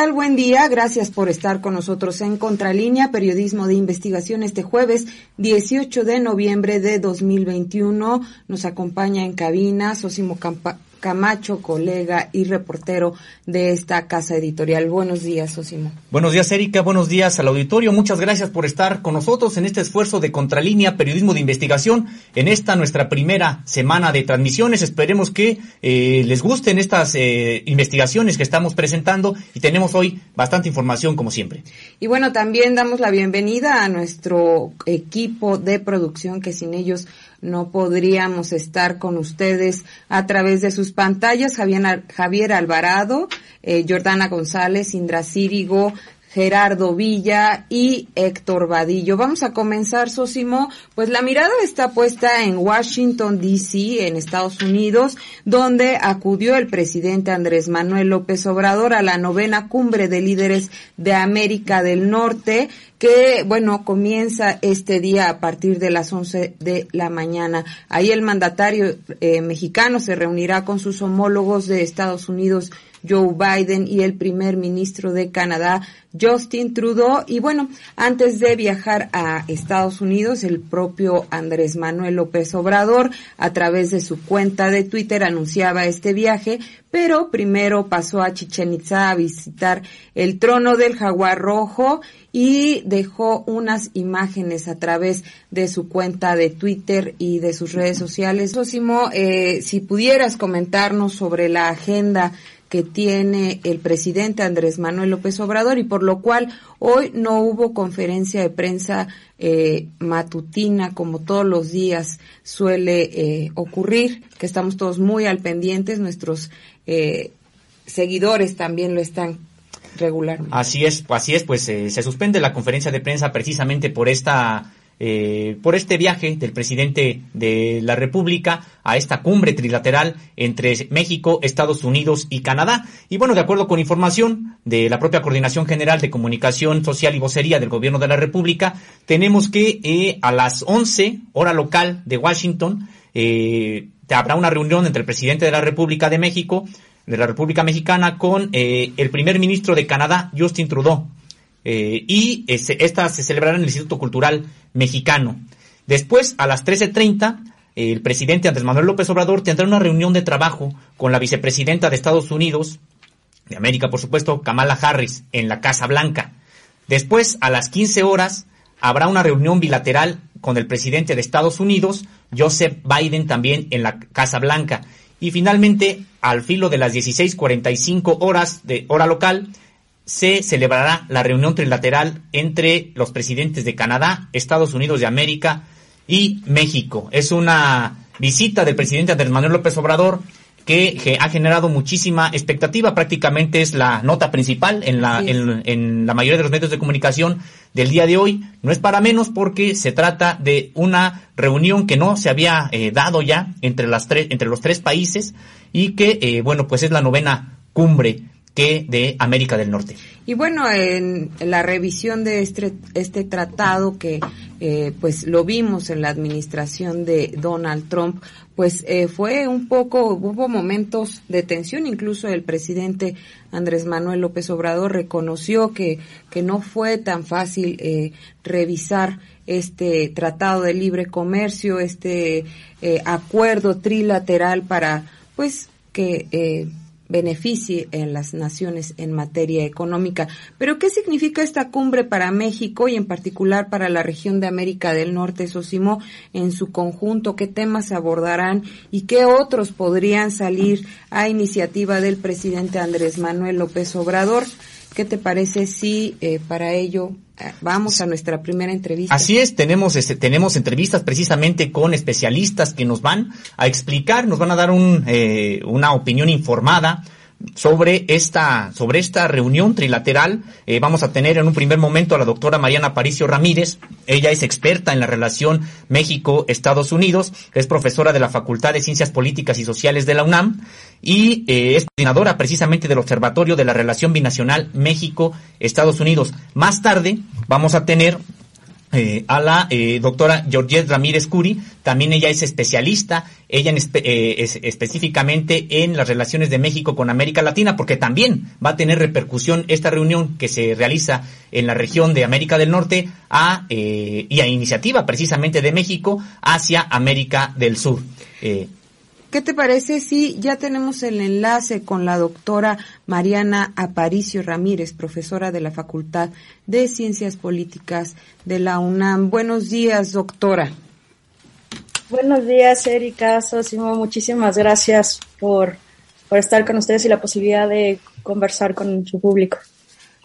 Tal? Buen día. Gracias por estar con nosotros en Contralínea, Periodismo de Investigación, este jueves 18 de noviembre de 2021. Nos acompaña en cabina Sosimo Camacho, colega y reportero de esta casa editorial. Buenos días, Osimo. Buenos días, Erika. Buenos días al auditorio. Muchas gracias por estar con nosotros en este esfuerzo de Contralínea, periodismo de investigación, en esta nuestra primera semana de transmisiones. Esperemos que eh, les gusten estas eh, investigaciones que estamos presentando y tenemos hoy bastante información como siempre. Y bueno, también damos la bienvenida a nuestro equipo de producción que sin ellos no podríamos estar con ustedes a través de sus pantallas. Javier, Javier Alvarado, eh, Jordana González, Indra Círigo, Gerardo Villa y Héctor Vadillo. Vamos a comenzar, Sosimo. Pues la mirada está puesta en Washington, D.C., en Estados Unidos, donde acudió el presidente Andrés Manuel López Obrador a la novena cumbre de líderes de América del Norte, que, bueno, comienza este día a partir de las 11 de la mañana. Ahí el mandatario eh, mexicano se reunirá con sus homólogos de Estados Unidos, Joe Biden y el primer ministro de Canadá, Justin Trudeau. Y bueno, antes de viajar a Estados Unidos, el propio Andrés Manuel López Obrador, a través de su cuenta de Twitter, anunciaba este viaje, pero primero pasó a Chichen Itza a visitar el trono del jaguar rojo y dejó unas imágenes a través de su cuenta de Twitter y de sus redes sociales. Sosimo, eh, si pudieras comentarnos sobre la agenda que tiene el presidente Andrés Manuel López Obrador y por lo cual hoy no hubo conferencia de prensa eh, matutina como todos los días suele eh, ocurrir, que estamos todos muy al pendientes, nuestros eh, seguidores también lo están regularmente. Así es, así es, pues se suspende la conferencia de prensa precisamente por esta eh, por este viaje del presidente de la República a esta cumbre trilateral entre México, Estados Unidos y Canadá. Y bueno, de acuerdo con información de la propia Coordinación General de Comunicación Social y Vocería del Gobierno de la República, tenemos que eh, a las 11 hora local de Washington eh, habrá una reunión entre el presidente de la República de México, de la República Mexicana, con eh, el primer ministro de Canadá, Justin Trudeau. Eh, y esta se celebrará en el Instituto Cultural Mexicano. Después, a las 13.30, el presidente Andrés Manuel López Obrador tendrá una reunión de trabajo con la vicepresidenta de Estados Unidos, de América por supuesto, Kamala Harris, en la Casa Blanca. Después, a las 15 horas, habrá una reunión bilateral con el presidente de Estados Unidos, Joseph Biden, también en la Casa Blanca. Y finalmente, al filo de las 16.45 horas de hora local, se celebrará la reunión trilateral entre los presidentes de Canadá, Estados Unidos de América y México. Es una visita del presidente Andrés Manuel López Obrador que, ha generado muchísima expectativa. Prácticamente es la nota principal en la, en, la mayoría de los medios de comunicación del día de hoy. No es para menos porque se trata de una reunión que no se había eh, dado ya entre, las tres, entre los tres países y que, eh, bueno, pues es la novena cumbre de América del Norte. Y bueno, en la revisión de este, este tratado que eh, pues lo vimos en la administración de Donald Trump, pues eh, fue un poco, hubo momentos de tensión, incluso el presidente Andrés Manuel López Obrador reconoció que, que no fue tan fácil eh, revisar este tratado de libre comercio, este acuerdo trilateral para pues que beneficie en las naciones en materia económica. Pero, ¿qué significa esta cumbre para México y en particular para la región de América del Norte, Sosimo, en su conjunto? ¿Qué temas abordarán y qué otros podrían salir a iniciativa del presidente Andrés Manuel López Obrador? ¿Qué te parece si eh, para ello eh, vamos a nuestra primera entrevista? Así es, tenemos este, tenemos entrevistas precisamente con especialistas que nos van a explicar, nos van a dar un, eh, una opinión informada sobre esta, sobre esta reunión trilateral. Eh, vamos a tener en un primer momento a la doctora Mariana Paricio Ramírez. Ella es experta en la relación México-Estados Unidos, es profesora de la Facultad de Ciencias Políticas y Sociales de la UNAM y eh, es coordinadora precisamente del Observatorio de la Relación Binacional México-Estados Unidos. Más tarde vamos a tener eh, a la eh, doctora Georgette Ramírez Curi. También ella es especialista, ella eh, es específicamente en las relaciones de México con América Latina, porque también va a tener repercusión esta reunión que se realiza en la región de América del Norte a, y a iniciativa precisamente de México hacia América del Sur. ¿Qué te parece si ya tenemos el enlace con la doctora Mariana Aparicio Ramírez, profesora de la Facultad de Ciencias Políticas de la UNAM? Buenos días, doctora. Buenos días, Erika, Sosimo. Muchísimas gracias por, por estar con ustedes y la posibilidad de conversar con su público.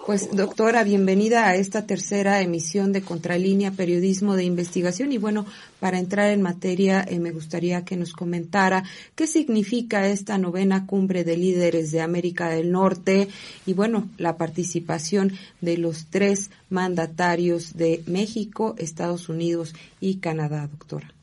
Pues doctora, bienvenida a esta tercera emisión de Contralínea Periodismo de Investigación y bueno, para entrar en materia eh, me gustaría que nos comentara qué significa esta novena cumbre de líderes de América del Norte y bueno, la participación de los tres mandatarios de México, Estados Unidos y Canadá, doctora.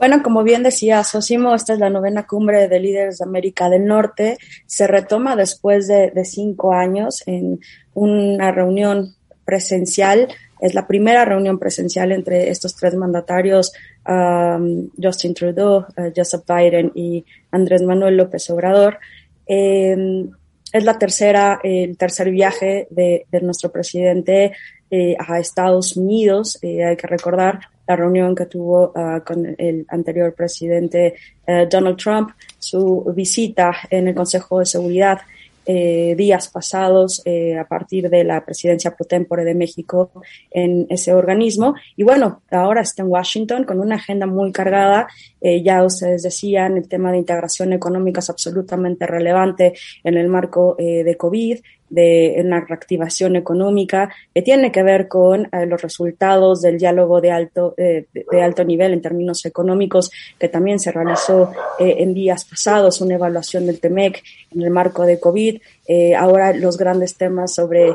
Bueno, como bien decía Sosimo, esta es la novena cumbre de líderes de América del Norte. Se retoma después de, cinco años en una reunión presencial. Es la primera reunión presencial entre estos tres mandatarios, um, Justin Trudeau, uh, Joseph Biden y Andrés Manuel López Obrador. Em, es la tercera, el tercer viaje de, nuestro presidente eh, a Estados Unidos. Eh, hay que recordar la reunión que tuvo ah, con el anterior presidente eh, Donald Trump, su visita en el Consejo de Seguridad eh, días pasados eh, a partir de la presidencia pro tempore de México en ese organismo. Y bueno, ahora está en Washington con una agenda muy cargada. ya ustedes decían, el tema de integración económica es absolutamente relevante en el marco de COVID de una reactivación económica que tiene que ver con eh, los resultados del diálogo de alto, eh, de, alto nivel en términos económicos que también se realizó eh, en días pasados, una evaluación del TEMEC en el marco de COVID. ahora los grandes temas sobre,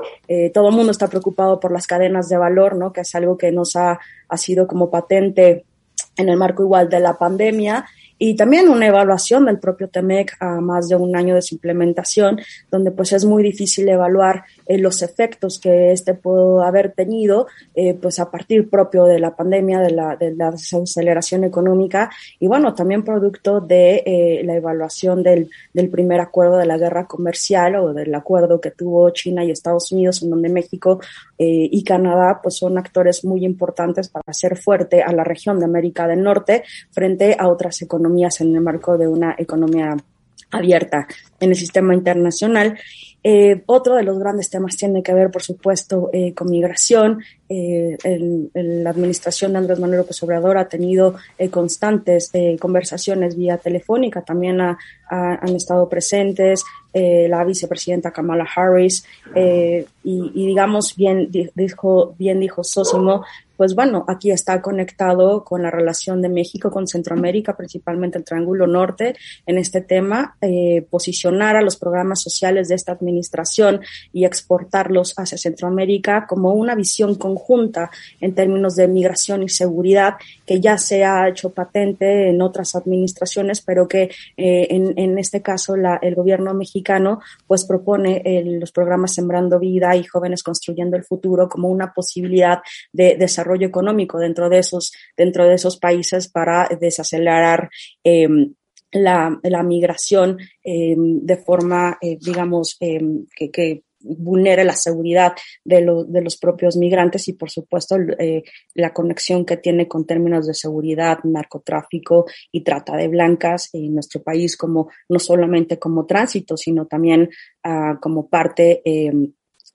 todo el mundo está preocupado por las cadenas de valor, ¿no? que es algo que nos ha, ha sido como patente en el marco igual de la pandemia y también una evaluación del propio TEMEC a más de un año de su implementación, donde pues es muy difícil evaluar eh, los efectos que este pudo haber tenido, eh, pues a partir propio de la pandemia, de la, de la desaceleración económica y bueno, también producto de eh, la evaluación del, del primer acuerdo de la guerra comercial o del acuerdo que tuvo China y Estados Unidos, en donde México y Canadá pues son actores muy importantes para hacer fuerte a la región de América del Norte frente a otras economías en el marco de una economía abierta en el sistema internacional. Eh, otro de los grandes temas tiene que ver, por supuesto, eh, con migración. Eh, la administración de Andrés Manuel López Obrador ha tenido constantes conversaciones vía telefónica, también han estado presentes la vicepresidenta Kamala Harris y, y, digamos, bien dijo, bien dijo Sosimo, pues bueno, aquí está conectado con la relación de México con Centroamérica, principalmente el Triángulo Norte, en este tema, eh, posicionar a los programas sociales de esta administración y exportarlos hacia Centroamérica como una visión conjunta en términos de migración y seguridad que ya se ha hecho patente en otras administraciones, pero que eh, en, este caso el gobierno mexicano pues propone los programas Sembrando Vida y Jóvenes Construyendo el Futuro como una posibilidad de desarrollo económico dentro de esos, dentro de esos países para desacelerar em, la, migración em, de forma, eh, digamos, em, que vulnere la seguridad de, lo, de, los propios migrantes y, por supuesto, eh, la conexión que tiene con términos de seguridad, narcotráfico y trata de blancas en nuestro país, como no solamente como tránsito, sino también uh, como parte eh,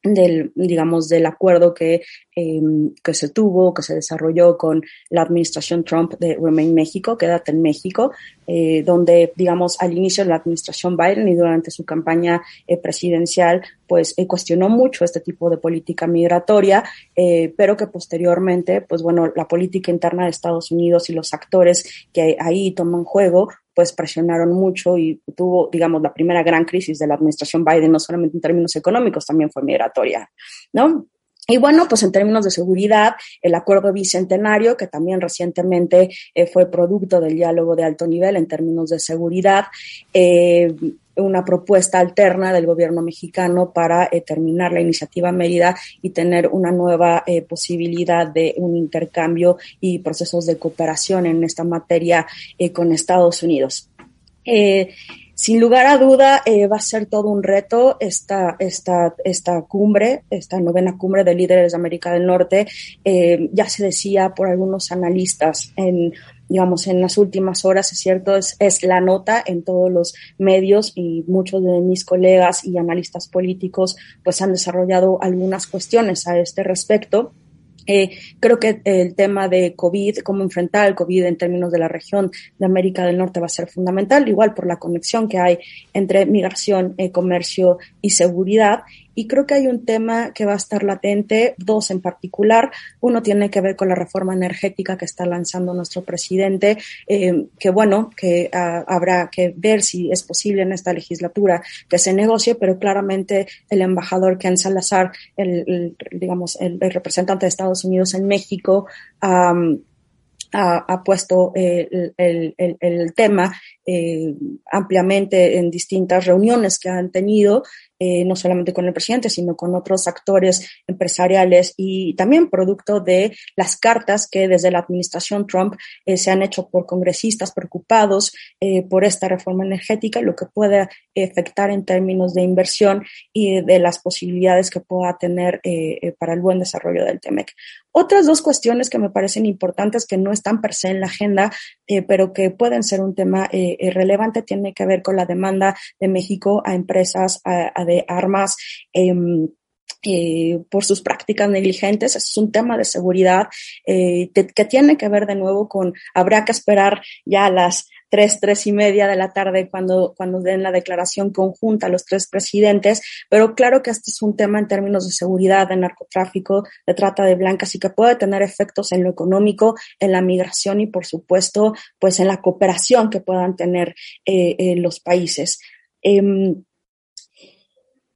del, digamos, del acuerdo que, eh, que se tuvo, que se desarrolló con la administración Trump de Remain México, Quédate en México, eh, donde, digamos, al inicio de la administración Biden y durante su campaña eh, presidencial, pues eh, cuestionó mucho este tipo de política migratoria, eh, pero que posteriormente, pues bueno, la política interna de Estados Unidos y los actores que ahí toman juego, pues presionaron mucho y tuvo, digamos, la primera gran crisis de la administración Biden, no solamente en términos económicos, también fue migratoria, ¿no? Y bueno, pues en términos de seguridad, el acuerdo bicentenario, que también recientemente eh, fue producto del diálogo de alto nivel en términos de seguridad, eh, una propuesta alterna del gobierno mexicano para eh, terminar la iniciativa Mérida y tener una nueva posibilidad de un intercambio y procesos de cooperación en esta materia con Estados Unidos. Sin lugar a duda, eh, va a ser todo un reto esta, esta, esta cumbre, esta novena cumbre de líderes de América del Norte. Eh, ya se decía por algunos analistas en digamos, en las últimas horas, es cierto, es, es, la nota en todos los medios y muchos de mis colegas y analistas políticos pues han desarrollado algunas cuestiones a este respecto. Eh, creo que el tema de COVID, cómo enfrentar el COVID en términos de la región de América del Norte va a ser fundamental, igual por la conexión que hay entre migración, eh, comercio y seguridad. Y creo que hay un tema que va a estar latente, dos en particular. Uno tiene que ver con la reforma energética que está lanzando nuestro presidente, eh, que bueno, que uh, habrá que ver si es posible en esta legislatura que se negocie, pero claramente el embajador Ken Salazar, el, digamos, el, representante de Estados Unidos en México, ha, puesto el, el, el tema eh, ampliamente en distintas reuniones que han tenido eh, no solamente con el presidente, sino con otros actores empresariales y también producto de las cartas que desde la administración Trump eh, se han hecho por congresistas preocupados eh, por esta reforma energética, lo que puede afectar en términos de inversión y de las posibilidades que pueda tener eh, para el buen desarrollo del TEMEC. Otras dos cuestiones que me parecen importantes que no están per se en la agenda, eh, pero que pueden ser un tema eh, relevante, tiene que ver con la demanda de México a empresas a, a de armas. Eh, eh, por sus prácticas negligentes. Es un tema de seguridad eh, que tiene que ver de nuevo con, habrá que esperar ya a las tres, tres y media de la tarde cuando, cuando den la declaración conjunta los tres presidentes, pero claro que este es un tema en términos de seguridad, de narcotráfico, de trata de blancas y que puede tener efectos en lo económico, en la migración y por supuesto, pues en la cooperación que puedan tener eh, los países.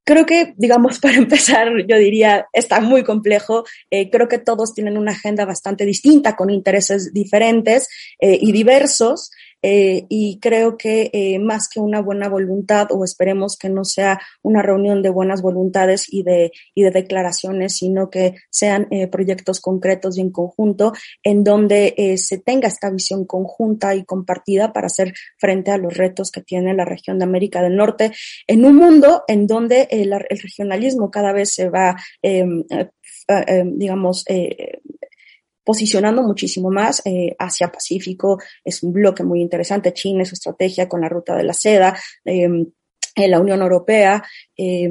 Creo que, digamos, para empezar, yo diría, está muy complejo. Eh, creo que todos tienen una agenda bastante distinta, con intereses diferentes eh, y diversos. Eh, y creo que eh, más que una buena voluntad, o esperemos que no sea una reunión de buenas voluntades y de, y de declaraciones, sino que sean eh, proyectos concretos y en conjunto, en donde se tenga esta visión conjunta y compartida para hacer frente a los retos que tiene la región de América del Norte, en un mundo en donde el, el regionalismo cada vez se va, em, digamos, posicionando muchísimo más eh, Asia Pacífico, es un bloque muy interesante, China, su estrategia con la ruta de la seda, eh, la Unión Europea eh,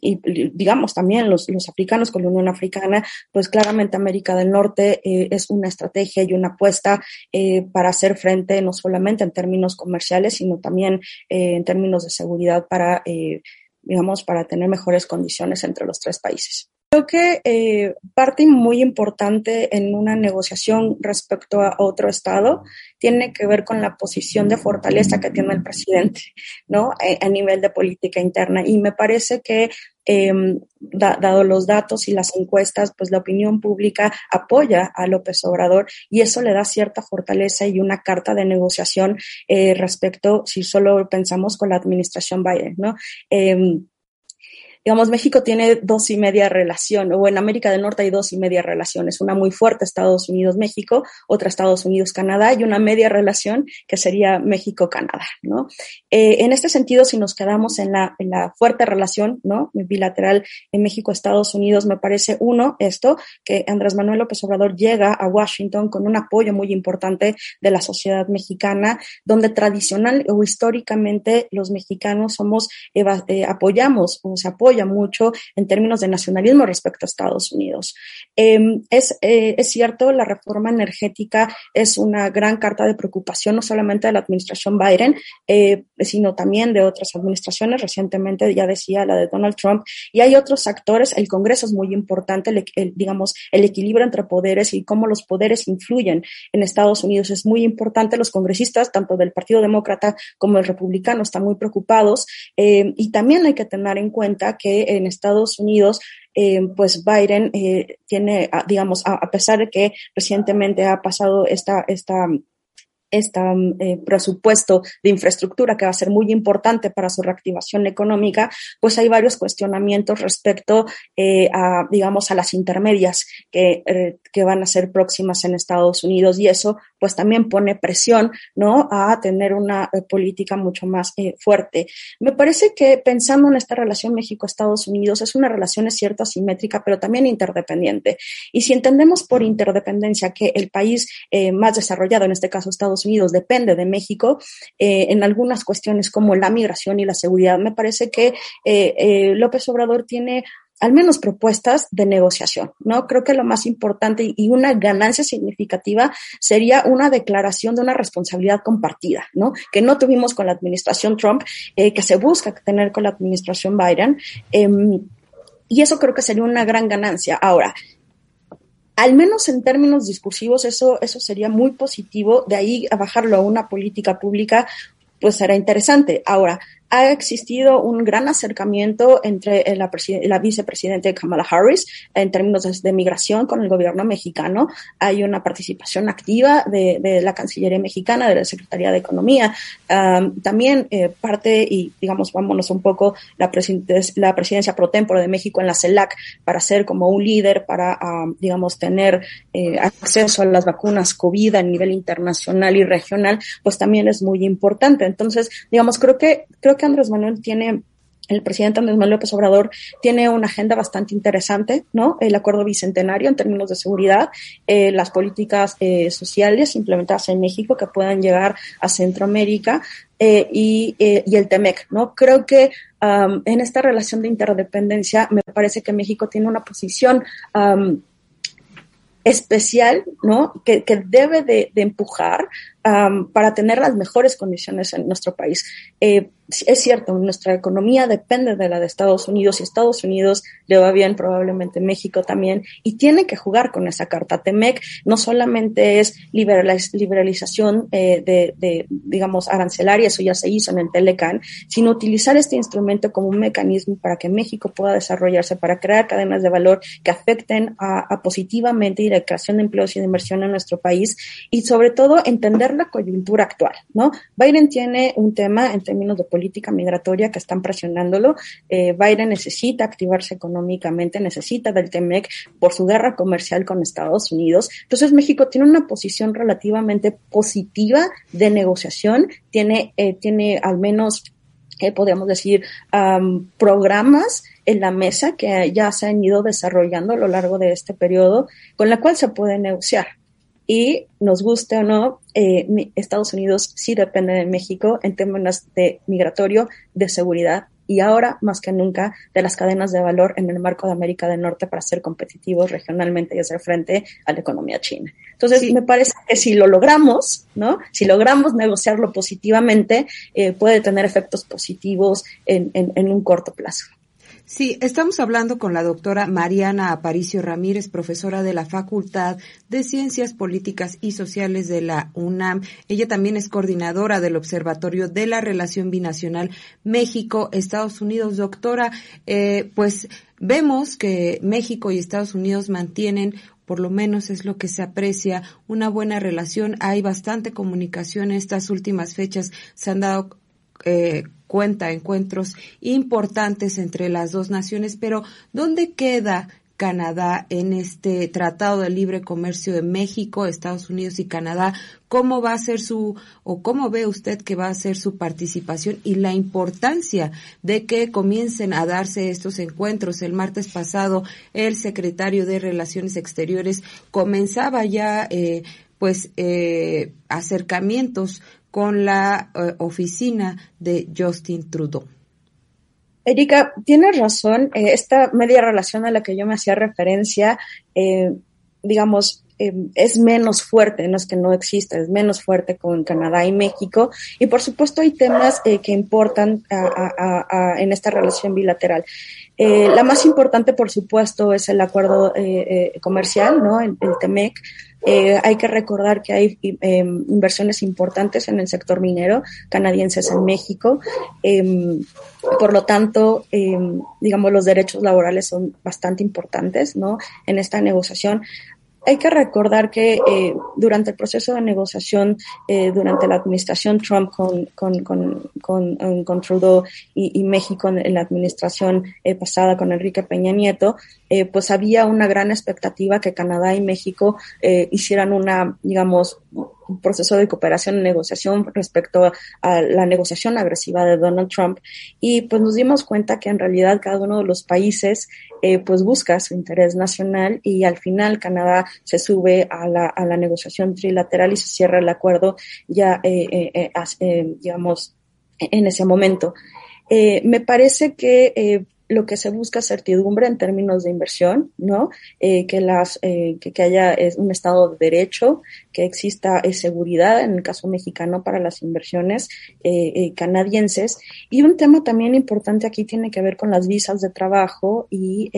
y digamos también los, los africanos con la Unión Africana, pues claramente América del Norte eh, es una estrategia y una apuesta eh, para hacer frente no solamente en términos comerciales, sino también eh, en términos de seguridad para, eh, digamos, para tener mejores condiciones entre los tres países. Creo que eh, parte muy importante en una negociación respecto a otro Estado tiene que ver con la posición de fortaleza que tiene el presidente, ¿no? A, nivel de política interna. Y me parece que, da, dado los datos y las encuestas, pues la opinión pública apoya a López Obrador y eso le da cierta fortaleza y una carta de negociación eh, respecto, si solo pensamos con la administración Biden, ¿no? Digamos, México tiene dos y media relación, o en América del Norte hay dos y media relaciones, una muy fuerte Estados Unidos-México, otra Estados Unidos-Canadá y una media relación que sería México-Canadá, ¿no? Eh, en este sentido, si nos quedamos en la, en la fuerte relación, ¿no? Bilateral en México-Estados Unidos, me parece uno, esto, que Andrés Manuel López Obrador llega a Washington con un apoyo muy importante de la sociedad mexicana, donde tradicional o históricamente los mexicanos somos, eh, apoyamos o se apoya mucho en términos de nacionalismo respecto a Estados Unidos. Em, es, eh, es cierto, la reforma energética es una gran carta de preocupación, no solamente de la administración Biden, eh, sino también de otras administraciones. Recientemente ya decía la de Donald Trump. Y hay otros actores. El Congreso es muy importante, el, digamos, el equilibrio entre poderes y cómo los poderes influyen en Estados Unidos es muy importante. Los congresistas, tanto del Partido Demócrata como el Republicano, están muy preocupados. Eh, y también hay que tener en cuenta que en Estados Unidos eh, pues Biden eh, tiene, digamos, a, a, pesar de que recientemente ha pasado esta, esta este presupuesto de infraestructura que va a ser muy importante para su reactivación económica, pues hay varios cuestionamientos respecto eh, a, digamos, a las intermedias que, eh, que van a ser próximas en Estados Unidos y eso pues también pone presión, ¿no? A tener una política mucho más fuerte. Me parece que pensando en esta relación México-Estados Unidos es una relación es cierto asimétrica, pero también interdependiente. Y si entendemos por interdependencia que el país más desarrollado, en este caso Estados Unidos depende de México eh, en algunas cuestiones como la migración y la seguridad. Me parece que eh, eh, López Obrador tiene al menos propuestas de negociación, ¿no? Creo que lo más importante y una ganancia significativa sería una declaración de una responsabilidad compartida, ¿no? Que no tuvimos con la administración Trump, que se busca tener con la administración Biden. Em, y eso creo que sería una gran ganancia. Ahora, al menos en términos discursivos, eso, eso sería muy positivo. De ahí a bajarlo a una política pública, pues será interesante. Ahora, ha existido un gran acercamiento entre la, la vicepresidenta Kamala Harris en términos de, migración con el gobierno mexicano. Hay una participación activa de, la Cancillería mexicana, de la Secretaría de Economía. También eh, parte, y digamos, vámonos un poco, la, la presidencia pro tempore de México en la CELAC para ser como un líder, para, digamos, tener eh, acceso a las vacunas COVID a nivel internacional y regional, pues también es muy importante. Entonces, digamos, creo que, creo que Andrés Manuel tiene el presidente Andrés Manuel López Obrador tiene una agenda bastante interesante, ¿no? El acuerdo bicentenario en términos de seguridad, eh, las políticas eh, sociales implementadas en México que puedan llegar a Centroamérica eh, y, el TEMEC, ¿no? Creo que en esta relación de interdependencia me parece que México tiene una posición especial, ¿no? Que, que debe de, de empujar um, para tener las mejores condiciones en nuestro país. Eh, es cierto, nuestra economía depende de la de Estados Unidos y Estados Unidos le va bien, probablemente México también, y tiene que jugar con esa carta. TEMEC no solamente es liberalización eh, de, digamos, arancelaria, eso ya se hizo en el Telecan, sino utilizar este instrumento como un mecanismo para que México pueda desarrollarse, para crear cadenas de valor que afecten a positivamente y la creación de empleos y de inversión en nuestro país, y sobre todo entender la coyuntura actual, ¿no? Biden tiene un tema en términos de política migratoria que están presionándolo. Eh, Biden necesita activarse económicamente, necesita del TEMEC por su guerra comercial con Estados Unidos. Entonces México tiene una posición relativamente positiva de negociación, tiene, eh, tiene al menos eh, podríamos decir, programas en la mesa que ya se han ido desarrollando a lo largo de este periodo, con la cual se puede negociar y nos guste o no, eh, Estados Unidos sí depende de México en términos de migratorio, de seguridad y ahora más que nunca de las cadenas de valor en el marco de América del Norte para ser competitivos regionalmente y hacer frente a la economía china. Entonces, me parece que si lo logramos, ¿no? Si logramos negociarlo positivamente, eh, puede tener efectos positivos en, en, en un corto plazo. Sí, estamos hablando con la doctora Mariana Aparicio Ramírez, profesora de la Facultad de Ciencias Políticas y Sociales de la UNAM. Ella también es coordinadora del Observatorio de la Relación Binacional México-Estados Unidos. Doctora, eh, pues vemos que México y Estados Unidos mantienen por lo menos es lo que se aprecia, una buena relación. Hay bastante comunicación estas últimas fechas. Se han dado eh, cuenta encuentros importantes entre las dos naciones, pero ¿dónde queda Canadá en este Tratado de Libre Comercio de México, Estados Unidos y Canadá? ¿Cómo va a ser su, o cómo ve usted que va a ser su participación y la importancia de que comiencen a darse estos encuentros? El martes pasado, el secretario de Relaciones Exteriores comenzaba ya, eh, pues, eh, acercamientos con la eh, oficina de Justin Trudeau. Erika, tienes razón. Eh, esta media relación a la que yo me hacía referencia, eh, digamos, es menos fuerte, no es que no exista, es menos fuerte con Canadá y México. Y por supuesto hay temas que importan en esta relación bilateral. La más importante, por supuesto, es el acuerdo comercial, ¿no? El, el TEMEC. Hay que recordar que hay em, inversiones importantes en el sector minero canadienses en México. Em, por lo tanto, em, digamos, los derechos laborales son bastante importantes, ¿no? En esta negociación hay que recordar que eh, durante el proceso de negociación, eh, durante la administración Trump con, con, con, con, con Trudeau y, y, México en la administración eh, pasada con Enrique Peña Nieto, eh, pues había una gran expectativa que Canadá y México eh, hicieran una, digamos, un proceso de cooperación y negociación respecto a la negociación agresiva de Donald Trump y pues nos dimos cuenta que en realidad cada uno de los países eh, pues busca su interés nacional y al final Canadá se sube a la, a la negociación trilateral y se cierra el acuerdo ya digamos en ese momento. me parece que lo que se busca es certidumbre en términos de inversión, ¿no? Eh, que las eh, que, que, haya un estado de derecho, que exista eh, seguridad en el caso mexicano para las inversiones eh, canadienses y un tema también importante aquí tiene que ver con las visas de trabajo y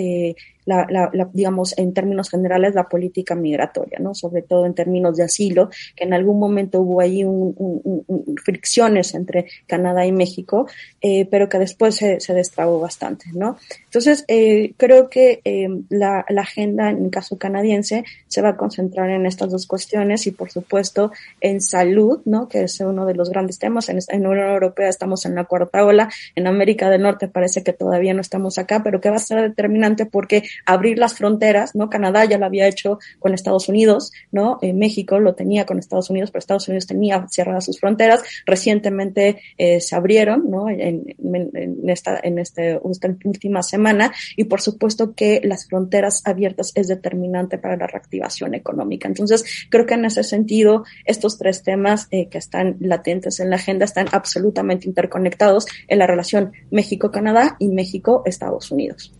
la, la, la, digamos, en términos generales, la política migratoria, ¿no? Sobre todo en términos de asilo, que en algún momento hubo ahí un, un, un, fricciones entre Canadá y México, eh, pero que después se, se, destrabó bastante, ¿no? Entonces, eh, creo que eh, la, la, agenda, en caso canadiense, se va a concentrar en estas dos cuestiones y, por supuesto, en salud, ¿no? Que es uno de los grandes temas. En, en Europea estamos en la cuarta ola, en América del Norte parece que todavía no estamos acá, pero que va a ser determinante porque abrir las fronteras, ¿no? Canadá ya lo había hecho con Estados Unidos, ¿no? Eh, México lo tenía con Estados Unidos, pero Estados Unidos tenía cerradas sus fronteras. Recientemente eh, se abrieron, ¿no? En, esta, en este, esta última semana y por supuesto que las fronteras abiertas es determinante para la reactivación económica. Entonces, creo que en ese sentido, estos tres temas eh, que están latentes en la agenda están absolutamente interconectados en la relación México-Canadá y México-Estados Unidos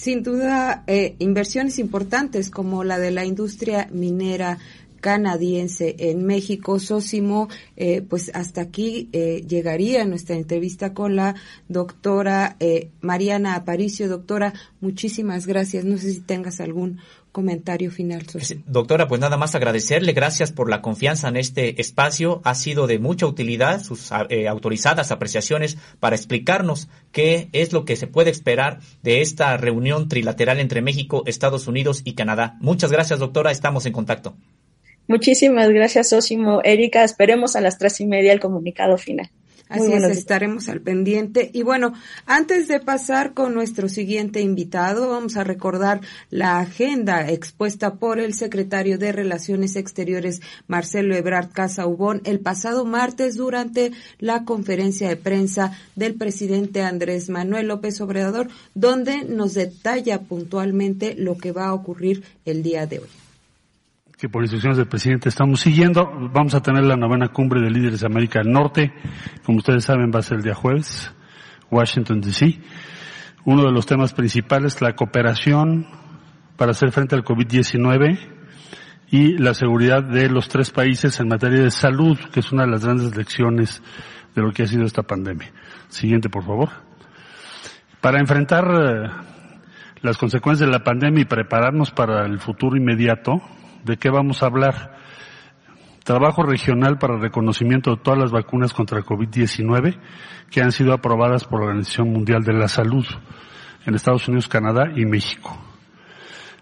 sin duda eh, inversiones importantes como la de la industria minera canadiense en México. Sosimo, eh, pues hasta aquí eh, llegaría nuestra entrevista con la doctora eh, Mariana Aparicio. Doctora, muchísimas gracias. No sé si tengas algún comentario final. Doctora, pues nada más agradecerle, gracias por la confianza en este espacio. Ha sido de mucha utilidad sus eh, autorizadas apreciaciones para explicarnos qué es lo que se puede esperar de esta reunión trilateral entre México, Estados Unidos y Canadá. Muchas gracias, doctora. Estamos en contacto. Muchísimas gracias, Osimo. Erika, esperemos a las tres y media el comunicado final. Así es, estaremos al pendiente. Y bueno, antes de pasar con nuestro siguiente invitado, vamos a recordar la agenda expuesta por el secretario de Relaciones Exteriores, Marcelo Ebrard Casaubón, el pasado martes durante la conferencia de prensa del presidente Andrés Manuel López Obrador, donde nos detalla puntualmente lo que va a ocurrir el día de hoy que por instrucciones del presidente estamos siguiendo. Vamos a tener la novena cumbre de líderes de América del Norte. Como ustedes saben, va a ser el día jueves, Washington DC. Uno de los temas principales, la cooperación para hacer frente al COVID-19 y la seguridad de los tres países en materia de salud, que es una de las grandes lecciones de lo que ha sido esta pandemia. Siguiente, por favor. Para enfrentar eh, las consecuencias de la pandemia y prepararnos para el futuro inmediato, ¿De qué vamos a hablar? Trabajo regional para reconocimiento de todas las vacunas contra el COVID-19 que han sido aprobadas por la Organización Mundial de la Salud en Estados Unidos, Canadá y México.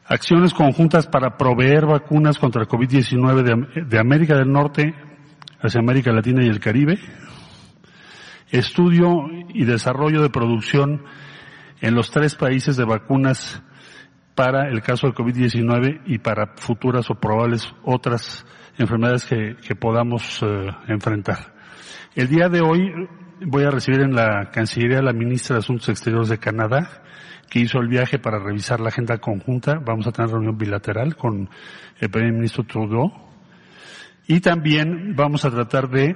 Acciones conjuntas para proveer vacunas contra el COVID-19 de, de América del Norte hacia América Latina y el Caribe. Estudio y desarrollo de producción en los tres países de vacunas para el caso del COVID-19 y para futuras o probables otras enfermedades que, que podamos eh, enfrentar. El día de hoy voy a recibir en la Cancillería a la ministra de Asuntos Exteriores de Canadá, que hizo el viaje para revisar la agenda conjunta. Vamos a tener reunión bilateral con el primer ministro Trudeau. Y también vamos a tratar de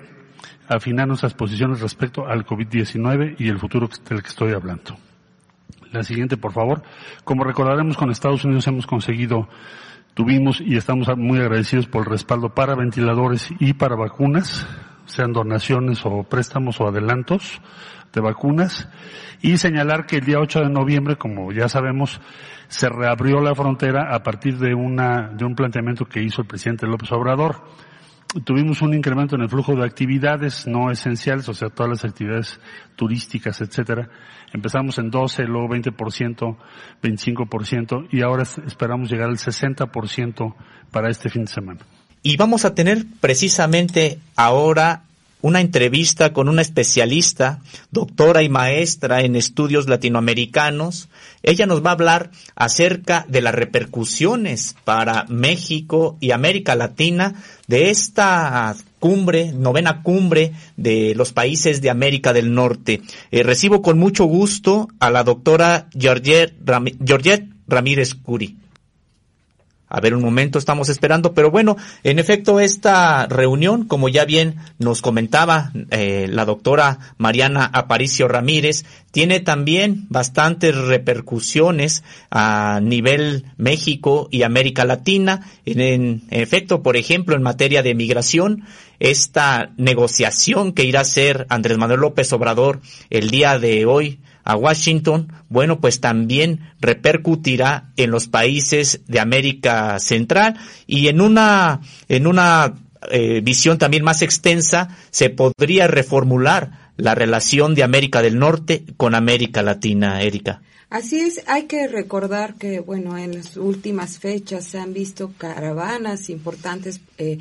afinar nuestras posiciones respecto al COVID-19 y el futuro del que estoy hablando. La siguiente, por favor. Como recordaremos, con Estados Unidos hemos conseguido, tuvimos y estamos muy agradecidos por el respaldo para ventiladores y para vacunas, sean donaciones o préstamos o adelantos de vacunas. Y señalar que el día 8 de noviembre, como ya sabemos, se reabrió la frontera a partir de una, de un planteamiento que hizo el presidente López Obrador tuvimos un incremento en el flujo de actividades no esenciales, o sea, todas las actividades turísticas, etcétera. Empezamos en 12, luego 20%, 25% y ahora esperamos llegar al 60% para este fin de semana. Y vamos a tener precisamente ahora una entrevista con una especialista, doctora y maestra en estudios latinoamericanos. Ella nos va a hablar acerca de las repercusiones para México y América Latina de esta cumbre, novena cumbre de los países de América del Norte. Eh, recibo con mucho gusto a la doctora Georgette, Ramírez Curi. A ver, un momento, estamos esperando, pero bueno, en efecto, esta reunión, como ya bien nos comentaba eh, la doctora Mariana Aparicio Ramírez, tiene también bastantes repercusiones a nivel México y América Latina. En, efecto, por ejemplo, en materia de migración, esta negociación que irá a hacer Andrés Manuel López Obrador el día de hoy a Washington, bueno, pues también repercutirá en los países de América Central y en una, en una eh, visión también más extensa se podría reformular la relación de América del Norte con América Latina, Erika. Así es, hay que recordar que, bueno, en las últimas fechas se han visto caravanas importantes eh,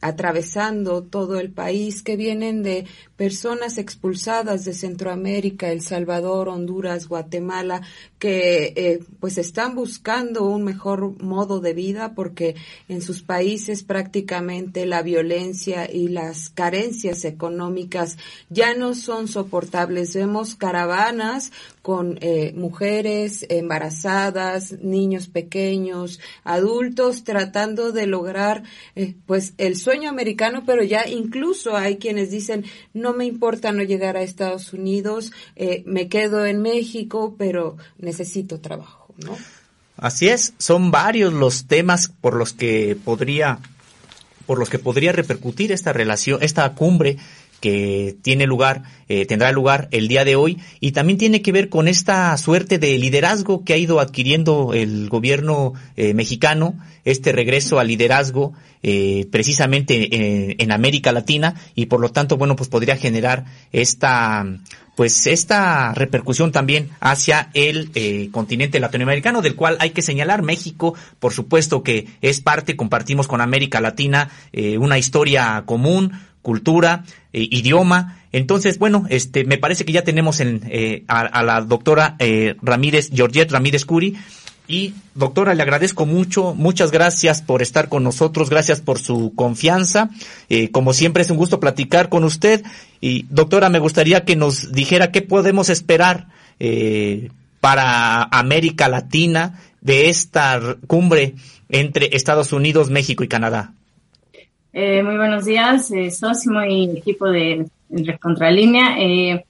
atravesando todo el país, que vienen de personas expulsadas de Centroamérica, El Salvador, Honduras, Guatemala, que eh, pues están buscando un mejor modo de vida porque en sus países prácticamente la violencia y las carencias económicas ya no son soportables. Vemos caravanas con eh, mujeres embarazadas, niños pequeños, adultos tratando de lograr eh, pues el sueño americano, pero ya incluso hay quienes dicen no me importa no llegar a Estados Unidos, eh, me quedo en México, pero necesito trabajo, ¿no? Así es, son varios los temas por los que podría por los que podría repercutir esta relación, esta cumbre que tiene lugar, eh, tendrá lugar el día de hoy y también tiene que ver con esta suerte de liderazgo que ha ido adquiriendo el gobierno eh, mexicano, este regreso al liderazgo eh, precisamente en, América Latina y por lo tanto, bueno, pues podría generar esta pues esta repercusión también hacia el continente latinoamericano, del cual hay que señalar México, por supuesto que es parte, compartimos con América Latina una historia común, cultura, eh, idioma. Entonces, bueno, este, me parece que ya tenemos en, eh, a, la doctora eh, Ramírez, Georgette Ramírez Curi. Y doctora, le agradezco mucho, muchas gracias por estar con nosotros, gracias por su confianza. como siempre es un gusto platicar con usted. Y doctora, me gustaría que nos dijera qué podemos esperar para América Latina de esta cumbre entre Estados Unidos, México y Canadá. Eh, muy buenos días, eh, Sosimo y equipo de Contralínea. Eh,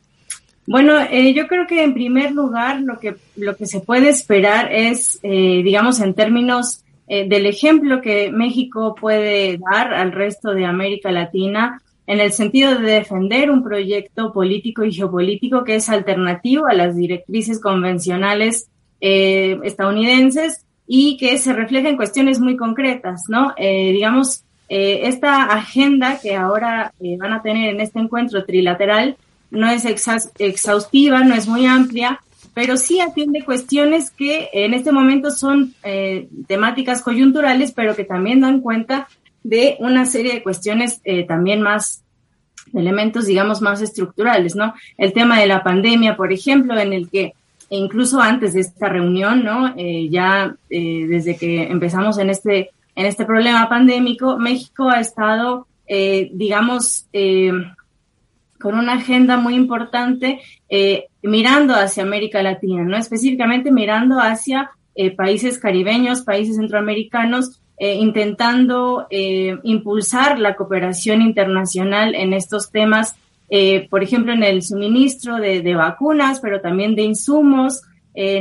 bueno, eh, yo creo que en primer lugar lo que, lo que se puede esperar es, eh, digamos, en términos del ejemplo que México puede dar al resto de América Latina en el sentido de defender un proyecto político y geopolítico que es alternativo a las directrices convencionales estadounidenses y que se refleja en cuestiones muy concretas, ¿no? digamos, eh, esta agenda que ahora eh, van a tener en este encuentro trilateral no es exhaustiva, no es muy amplia, pero sí atiende cuestiones que en este momento son eh, temáticas coyunturales, pero que también dan cuenta de una serie de cuestiones también más elementos, digamos, más estructurales, ¿no? El tema de la pandemia, por ejemplo, en el que incluso antes de esta reunión, ¿no? ya desde que empezamos en este en este problema pandémico, México ha estado, eh, digamos, eh, con una agenda muy importante eh, mirando hacia América Latina, ¿no? Específicamente mirando hacia países caribeños, países centroamericanos intentando impulsar la cooperación internacional en estos temas, por ejemplo, en el suministro de, vacunas, pero también de insumos,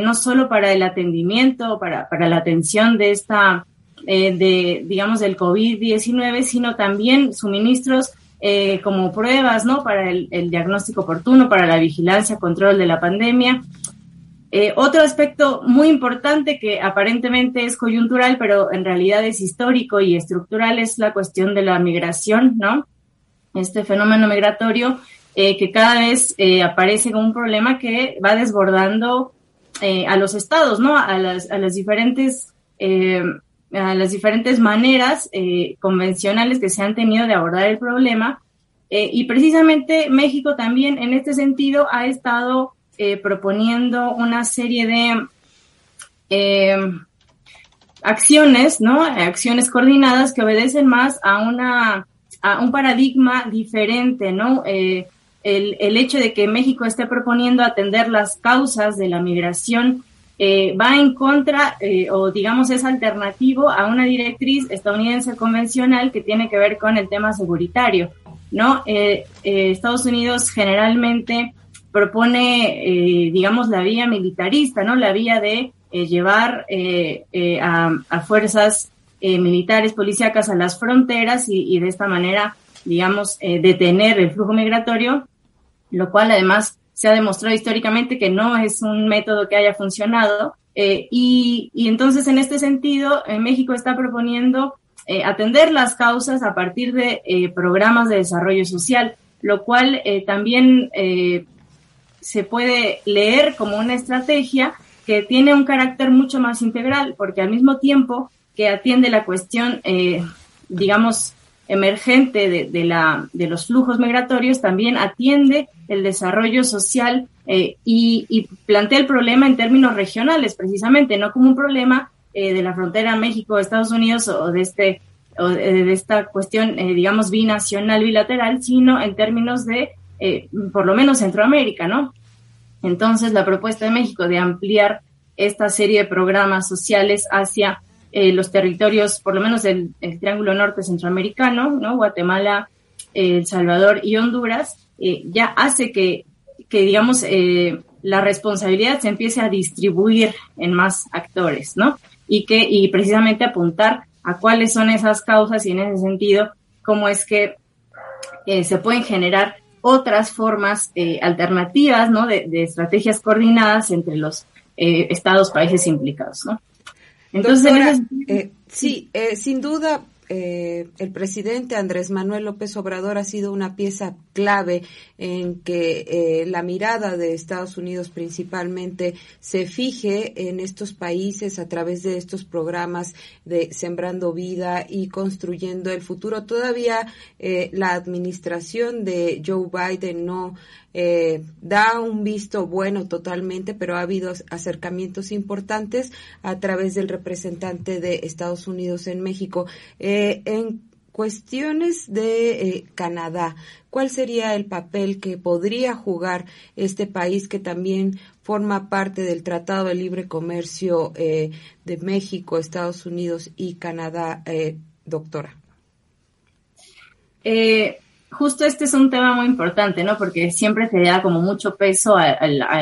no solo para el atendimiento, para, para la atención de esta eh, de, digamos, del COVID-19, sino también suministros eh, como pruebas, ¿no? Para el, diagnóstico oportuno, para la vigilancia, control de la pandemia. Eh, otro aspecto muy importante que aparentemente es coyuntural, pero en realidad es histórico y estructural, es la cuestión de la migración, ¿no? Este fenómeno migratorio que cada vez aparece como un problema que va desbordando a los estados, ¿no? A las, a las diferentes a las diferentes maneras eh, convencionales que se han tenido de abordar el problema. Eh, y precisamente México también en este sentido ha estado eh, proponiendo una serie de acciones, ¿no? Acciones coordinadas que obedecen más a una a un paradigma diferente, ¿no? el, el hecho de que México esté proponiendo atender las causas de la migración eh, va en contra eh, o digamos es alternativo a una directriz estadounidense convencional que tiene que ver con el tema seguritario, ¿no? Eh, Estados Unidos generalmente propone, digamos, la vía militarista, ¿no? La vía de llevar a, fuerzas militares, policíacas a las fronteras y, y de esta manera, digamos, detener el flujo migratorio, lo cual además se ha demostrado históricamente que no es un método que haya funcionado. Eh, y, entonces, en este sentido, en México está proponiendo eh, atender las causas a partir de eh, programas de desarrollo social, lo cual también se puede leer como una estrategia que tiene un carácter mucho más integral, porque al mismo tiempo que atiende la cuestión, digamos, emergente de, la, de los flujos migratorios también atiende el desarrollo social eh, y, plantea el problema en términos regionales, precisamente, no como un problema eh, de la frontera México-Estados Unidos o de, este, de esta cuestión, eh, digamos, binacional, bilateral, sino en términos de, por lo menos, Centroamérica, ¿no? Entonces, la propuesta de México de ampliar esta serie de programas sociales hacia eh, los territorios, por lo menos el, Triángulo Norte Centroamericano, ¿no? Guatemala, El Salvador y Honduras, eh, ya hace que, que digamos, eh, la responsabilidad se empiece a distribuir en más actores, ¿no? Y que, y precisamente apuntar a cuáles son esas causas y en ese sentido, cómo es que se pueden generar otras formas alternativas, ¿no? De, de, estrategias coordinadas entre los estados, países implicados, ¿no? Entonces, eh, sí, eh, sin duda, eh, el presidente Andrés Manuel López Obrador ha sido una pieza clave en que la mirada de Estados Unidos principalmente se fije en estos países a través de estos programas de Sembrando Vida y Construyendo el Futuro. Todavía la administración de Joe Biden no eh, da un visto bueno totalmente, pero ha habido acercamientos importantes a través del representante de Estados Unidos en México. Eh, en cuestiones de eh, Canadá, ¿cuál sería el papel que podría jugar este país que también forma parte del Tratado de Libre Comercio de México, Estados Unidos y Canadá, doctora? Justo este es un tema muy importante, ¿no? Porque siempre se da como mucho peso a,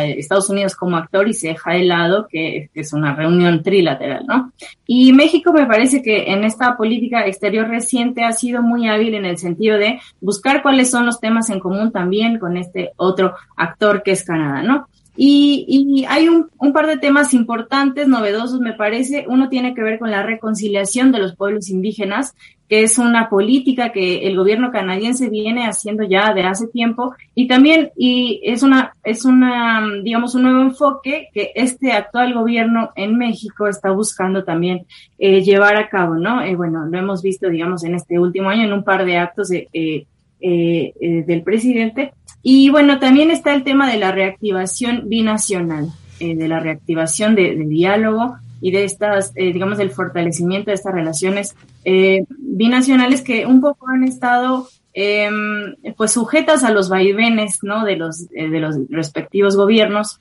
Estados Unidos como actor y se deja de lado que es una reunión trilateral, ¿no? Y México me parece que en esta política exterior reciente ha sido muy hábil en el sentido de buscar cuáles son los temas en común también con este otro actor que es Canadá, ¿no? Y, y hay un, un, par de temas importantes, novedosos, me parece. Uno tiene que ver con la reconciliación de los pueblos indígenas, que es una política que el gobierno canadiense viene haciendo ya de hace tiempo y también y es una es una digamos un nuevo enfoque que este actual gobierno en México está buscando también eh, llevar a cabo no eh, bueno lo hemos visto digamos en este último año en un par de actos de, eh, del presidente y bueno también está el tema de la reactivación binacional de la reactivación de, de diálogo y de estas, eh, digamos, del fortalecimiento de estas relaciones eh, binacionales que un poco han estado em, pues sujetas a los vaivenes, ¿no? De los, eh, de los respectivos gobiernos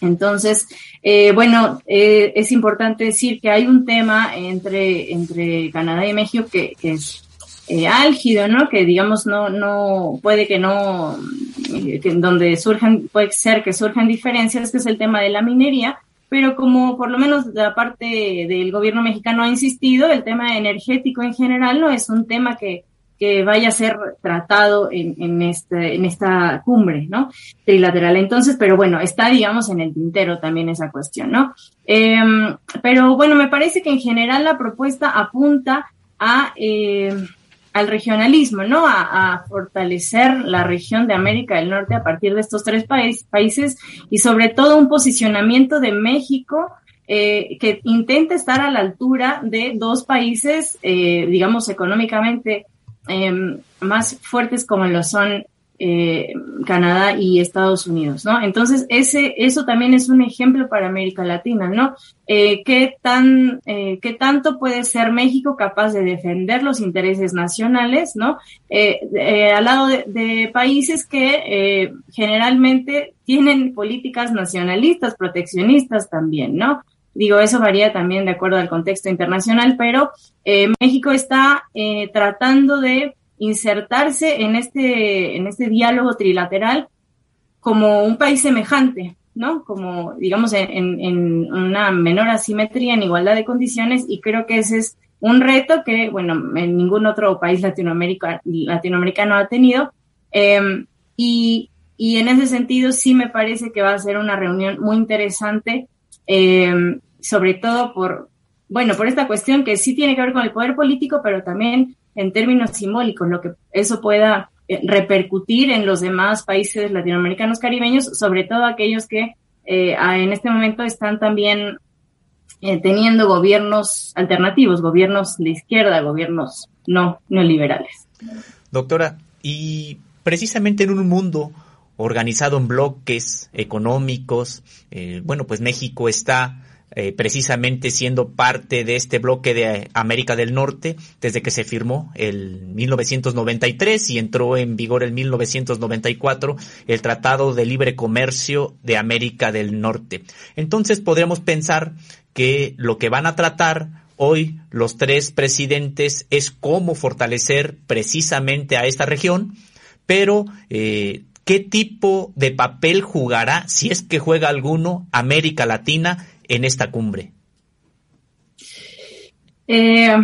Entonces, eh, bueno, eh, es importante decir que hay un tema entre, entre Canadá y México que, que es eh, álgido, ¿no? Que digamos no, no, puede que no, que donde surjan, puede ser que surjan diferencias, que es el tema de la minería, pero como por lo menos la parte del gobierno mexicano ha insistido, el tema energético en general no es un tema que, que vaya a ser tratado en, en, este, en esta cumbre, ¿no? Trilateral. Entonces, pero bueno, está, digamos, en el tintero también esa cuestión, ¿no? Eh, pero bueno, me parece que en general la propuesta apunta a, eh, al regionalismo, ¿no? A, fortalecer la región de América del Norte a partir de estos tres país, países y sobre todo un posicionamiento de México eh, que intente estar a la altura de dos países, eh, digamos, económicamente eh, más fuertes como lo son eh, Canadá y Estados Unidos, ¿no? Entonces, ese, eso también es un ejemplo para América Latina, ¿no? Eh, ¿qué, tan, eh, ¿Qué tanto puede ser México capaz de defender los intereses nacionales, ¿no? Eh, eh al lado de, de países que eh, generalmente tienen políticas nacionalistas, proteccionistas también, ¿no? Digo, eso varía también de acuerdo al contexto internacional, pero México está tratando de insertarse en este, en este diálogo trilateral como un país semejante, ¿no? Como, digamos, en, una menor asimetría, en igualdad de condiciones, y creo que ese es un reto que, bueno, en ningún otro país latinoamericano, ha tenido. Eh, y, y en ese sentido sí me parece que va a ser una reunión muy interesante, eh, sobre todo por, bueno, por esta cuestión que sí tiene que ver con el poder político, pero también en términos simbólicos, lo que eso pueda eh, repercutir en los demás países latinoamericanos caribeños, sobre todo aquellos que eh, en este momento están también eh, teniendo gobiernos alternativos, gobiernos de izquierda, gobiernos no neoliberales. Doctora, y precisamente en un mundo organizado en bloques económicos, eh, bueno, pues México está eh, precisamente siendo parte de este bloque de América del Norte desde que se firmó el 1993 y entró en vigor el 1994 el Tratado de Libre Comercio de América del Norte. Entonces podríamos pensar que lo que van a tratar hoy los tres presidentes es cómo fortalecer precisamente a esta región, pero eh, ¿qué tipo de papel jugará, si es que juega alguno, América Latina en esta cumbre? Eh,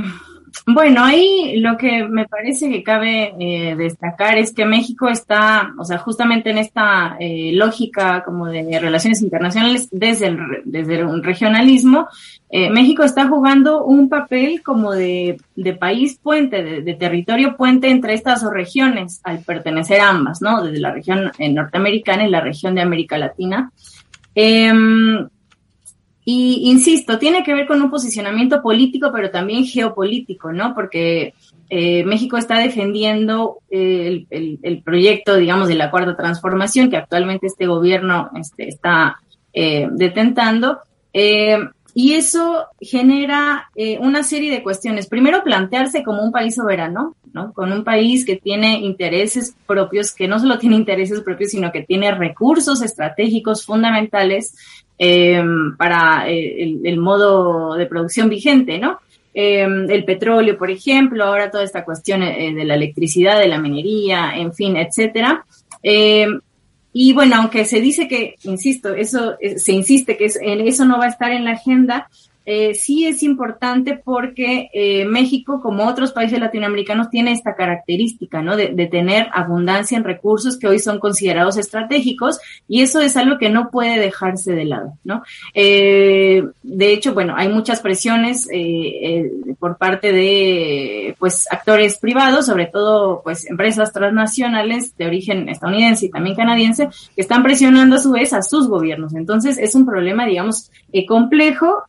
bueno, ahí lo que me parece que cabe eh, destacar es que México está, o sea, justamente en esta eh, lógica como de relaciones internacionales desde el, desde un regionalismo, México está jugando un papel como de, de país puente, de, de, territorio puente entre estas dos regiones, al pertenecer a ambas, ¿no? Desde la región norteamericana y la región de América Latina. Eh, y insisto, tiene que ver con un posicionamiento político, pero también geopolítico, ¿no? Porque eh, México está defendiendo el, el, el, proyecto, digamos, de la cuarta transformación que actualmente este gobierno este, está eh, detentando. Y eso genera eh, una serie de cuestiones. Primero, plantearse como un país soberano, ¿no? Con un país que tiene intereses propios, que no solo tiene intereses propios, sino que tiene recursos estratégicos fundamentales eh, para el, modo de producción vigente, ¿no? Eh, el petróleo, por ejemplo, ahora toda esta cuestión eh, de la electricidad, de la minería, en fin, etcétera. Y bueno, aunque se dice que, insisto, eso eh, se insiste que es, eso no va a estar en la agenda, eh, sí es importante porque eh, México, como otros países latinoamericanos, tiene esta característica, ¿no? De, tener abundancia en recursos que hoy son considerados estratégicos y eso es algo que no puede dejarse de lado, ¿no? Eh, de hecho, bueno, hay muchas presiones por parte de, pues, actores privados, sobre todo, pues, empresas transnacionales de origen estadounidense y también canadiense, que están presionando a su vez a sus gobiernos. Entonces, es un problema, digamos, complejo.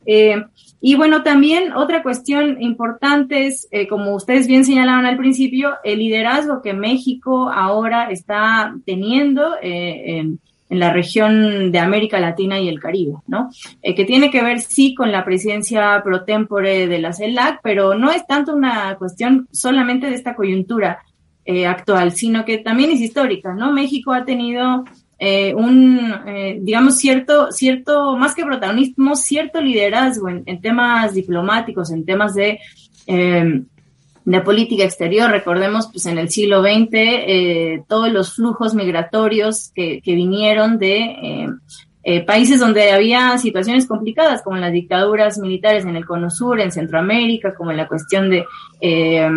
Y bueno, también otra cuestión importante es, eh, como ustedes bien señalaban al principio, el liderazgo que México ahora está teniendo eh, en, la región de América Latina y el Caribe, ¿no? Eh, que tiene que ver, sí, con la presidencia pro tempore de la CELAC, pero no es tanto una cuestión solamente de esta coyuntura eh, actual, sino que también es histórica, ¿no? México ha tenido eh, un, eh, digamos, cierto, cierto, más que protagonismo, cierto liderazgo en, temas diplomáticos, en temas de, eh, de política exterior. Recordemos, pues en el siglo XX, todos los flujos migratorios que, que vinieron de eh, países donde había situaciones complicadas, como las dictaduras militares en el Cono Sur, en Centroamérica, como la cuestión de eh,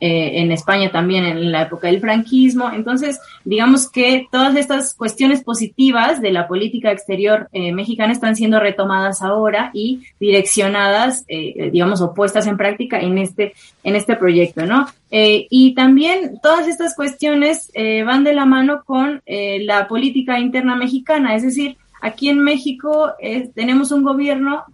eh, en España también en la época del franquismo. Entonces, digamos que todas estas cuestiones positivas de la política exterior mexicana están siendo retomadas ahora y direccionadas, digamos, opuestas en práctica en este, en este proyecto, ¿no? y también todas estas cuestiones van de la mano con la política interna mexicana, es decir, Aquí en México eh, tenemos un gobierno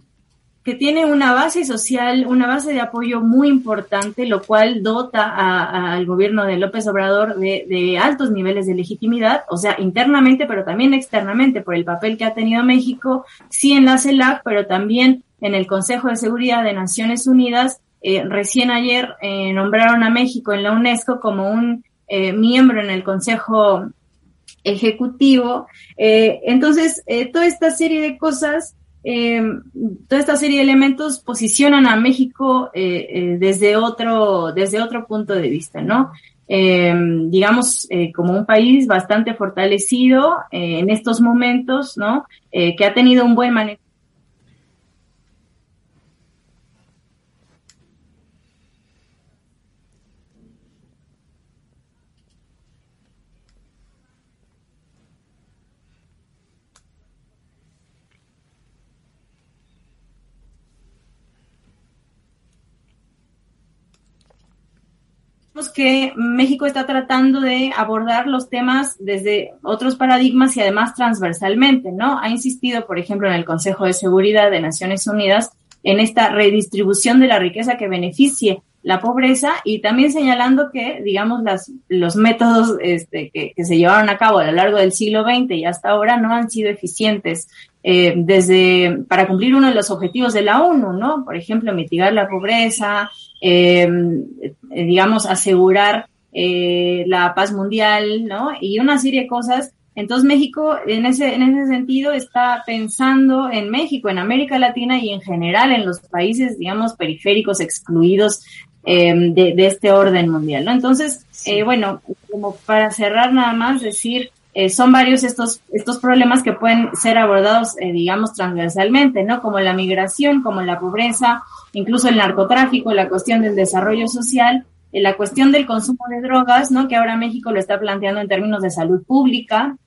que tiene una base social, una base de apoyo muy importante, lo cual dota al gobierno de López Obrador de, altos niveles de legitimidad, o sea, internamente, pero también externamente, por el papel que ha tenido México, sí en la CELAC, pero también en el Consejo de Seguridad de Naciones Unidas. Eh, recién ayer eh, nombraron a México en la UNESCO como un miembro en el Consejo ejecutivo. Eh, entonces, eh, toda esta serie de cosas, eh, toda esta serie de elementos posicionan a México desde, otro, desde otro punto de vista, ¿no? digamos, como un país bastante fortalecido en estos momentos, ¿no? que ha tenido un buen manejo que México está tratando de abordar los temas desde otros paradigmas y además transversalmente, ¿no? Ha insistido, por ejemplo, en el Consejo de Seguridad de Naciones Unidas en esta redistribución de la riqueza que beneficie la pobreza y también señalando que, digamos, las, los métodos este, que, se llevaron a cabo a lo largo del siglo XX y hasta ahora no han sido eficientes eh, desde para cumplir uno de los objetivos de la ONU, ¿no? Por ejemplo, mitigar la pobreza, eh, digamos, asegurar eh, la paz mundial, ¿no? Y una serie de cosas. Entonces México, en ese, en ese sentido, está pensando en México, en América Latina y en general en los países, digamos, periféricos, excluidos Em, de, este orden mundial, ¿no? Entonces, eh, bueno, como para cerrar nada más, decir, eh, son varios estos, estos problemas que pueden ser abordados, eh, digamos, transversalmente, ¿no? Como la migración, como la pobreza, incluso el narcotráfico, la cuestión del desarrollo social, la cuestión del consumo de drogas, ¿no? Que ahora México lo está planteando en términos de salud pública,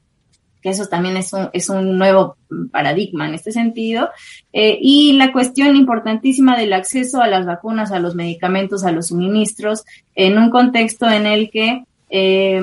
que eso también es un, es un nuevo paradigma en este sentido, eh, y la cuestión importantísima del acceso a las vacunas, a los medicamentos, a los suministros, en un contexto en el que eh,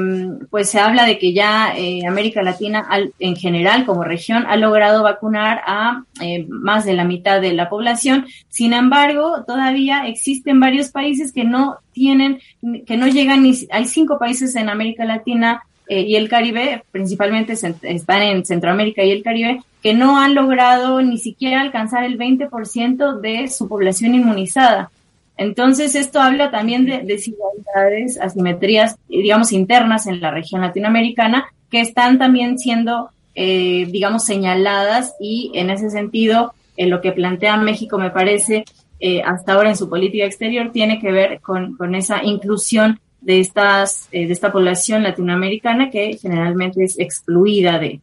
pues se habla de que ya eh, América Latina en general como región ha logrado vacunar a más de la mitad de la población. Sin embargo, todavía existen varios países que no tienen, que no llegan ni, hay cinco países en América Latina eh, y el Caribe, principalmente están en Centroamérica y el Caribe, que no han logrado ni siquiera alcanzar el 20% de su población inmunizada. Entonces, esto habla también de desigualdades, asimetrías, digamos, internas en la región latinoamericana, que están también siendo, eh, digamos, señaladas y en ese sentido, en lo que plantea México, me parece, eh, hasta ahora en su política exterior, tiene que ver con, con esa inclusión de, estas, eh, de esta población latinoamericana que generalmente es excluida de,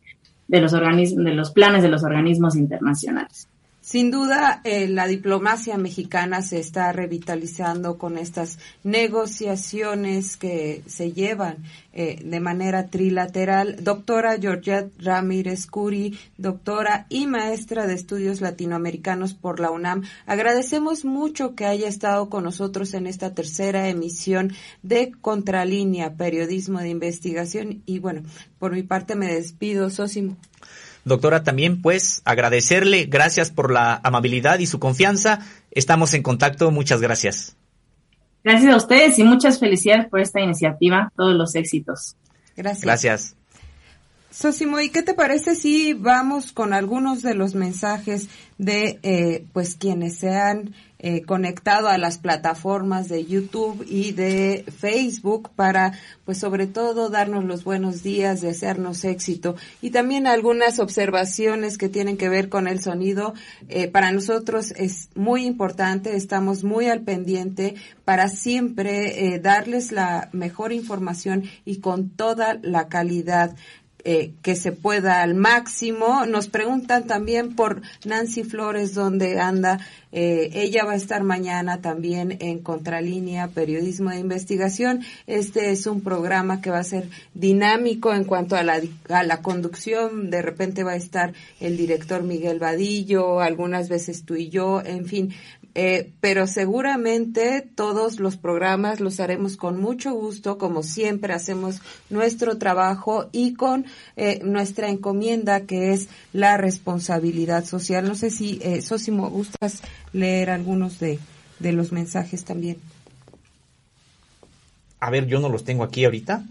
de, los organismos, de los planes de los organismos internacionales. Sin duda, eh, la diplomacia mexicana se está revitalizando con estas negociaciones que se llevan eh, de manera trilateral. Doctora Georgette Ramírez Curi, doctora y maestra de estudios latinoamericanos por la UNAM, agradecemos mucho que haya estado con nosotros en esta tercera emisión de Contralínea, Periodismo de Investigación. Y bueno, por mi parte me despido, Sosimo. Doctora, también pues agradecerle, gracias por la amabilidad y su confianza. Estamos en contacto, muchas gracias. Gracias a ustedes y muchas felicidades por esta iniciativa, todos los éxitos. Gracias. Gracias. Sosimo, ¿y qué te parece si vamos con algunos de los mensajes de eh, pues quienes se han eh, conectado a las plataformas de YouTube y de Facebook para pues sobre todo darnos los buenos días, desearnos éxito y también algunas observaciones que tienen que ver con el sonido. Eh, para nosotros es muy importante, estamos muy al pendiente para siempre darles la mejor información y con toda la calidad eh, que se pueda al máximo. Nos preguntan también por Nancy Flores, dónde anda. Eh, ella va a estar mañana también en Contralínea Periodismo de Investigación. Este es un programa que va a ser dinámico en cuanto a la, a la conducción. De repente va a estar el director Miguel Vadillo, algunas veces tú y yo, en fin, eh, pero seguramente todos los programas los haremos con mucho gusto, como siempre hacemos nuestro trabajo y con eh, nuestra encomienda que es la responsabilidad social. No sé si, eh, Sosimo, gustas leer algunos de, de los mensajes también. A ver, yo no los tengo aquí ahorita,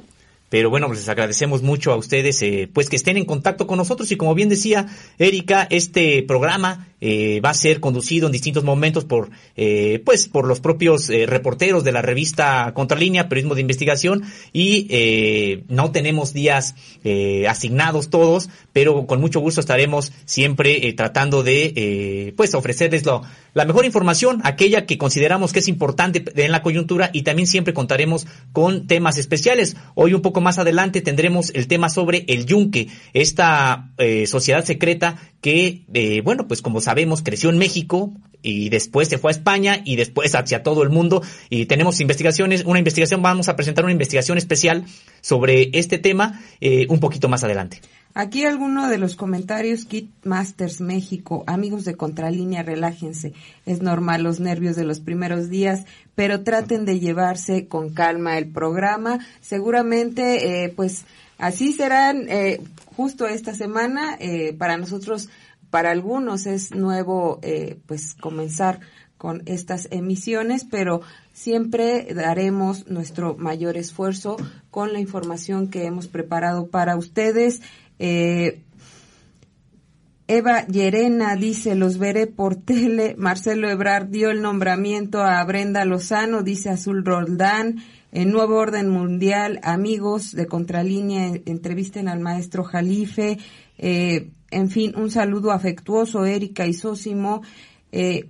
pero bueno, pues les agradecemos mucho a ustedes, eh, pues que estén en contacto con nosotros y como bien decía Erika, este programa eh, va a ser conducido en distintos momentos por, eh, pues, por los propios eh, reporteros de la revista Contralínea, Periodismo de Investigación y eh, no tenemos días eh, asignados todos, pero con mucho gusto estaremos siempre eh, tratando de, eh, pues, ofrecerles lo, la mejor información, aquella que consideramos que es importante en la coyuntura y también siempre contaremos con temas especiales. Hoy un poco más adelante tendremos el tema sobre el yunque, esta sociedad secreta que, eh, bueno, pues como sabemos, creció en México y después se fue a España y después hacia todo el mundo y tenemos investigaciones, una investigación, vamos a presentar una investigación especial sobre este tema eh, un poquito más adelante. Aquí alguno de los comentarios, Kit Masters México, amigos de Contralínea, relájense. Es normal los nervios de los primeros días, pero traten de llevarse con calma el programa. Seguramente, eh, pues, así serán eh, justo esta semana. Eh, para nosotros, para algunos es nuevo, eh, pues, comenzar con estas emisiones, pero siempre daremos nuestro mayor esfuerzo con la información que hemos preparado para ustedes. Eh, Eva Llerena dice, los veré por tele. Marcelo Ebrard dio el nombramiento a Brenda Lozano, dice Azul Roldán. En Nuevo Orden Mundial, amigos de Contralínea, entrevisten al maestro Jalife. Eh, en fin, un saludo afectuoso, Erika y Sósimo. Eh,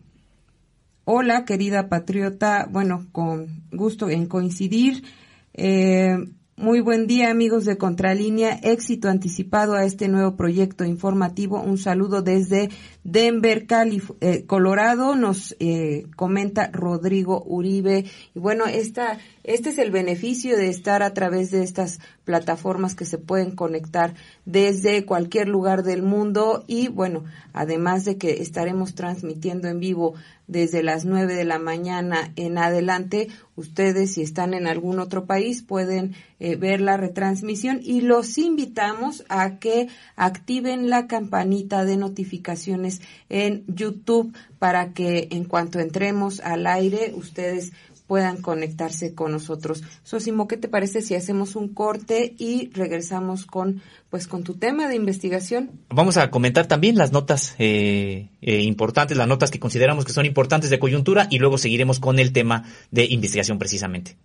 hola, querida patriota. Bueno, con gusto en coincidir. Eh, muy buen día amigos de Contralínea, éxito anticipado a este nuevo proyecto informativo. Un saludo desde Denver, Calif eh, Colorado, nos eh, comenta Rodrigo Uribe. Y bueno, esta, este es el beneficio de estar a través de estas plataformas que se pueden conectar desde cualquier lugar del mundo y bueno, además de que estaremos transmitiendo en vivo desde las nueve de la mañana en adelante. Ustedes, si están en algún otro país, pueden eh, ver la retransmisión y los invitamos a que activen la campanita de notificaciones en YouTube para que en cuanto entremos al aire, ustedes puedan conectarse con nosotros. Sosimo, ¿qué te parece si hacemos un corte y regresamos con, pues, con tu tema de investigación? Vamos a comentar también las notas eh, eh, importantes, las notas que consideramos que son importantes de coyuntura y luego seguiremos con el tema de investigación precisamente.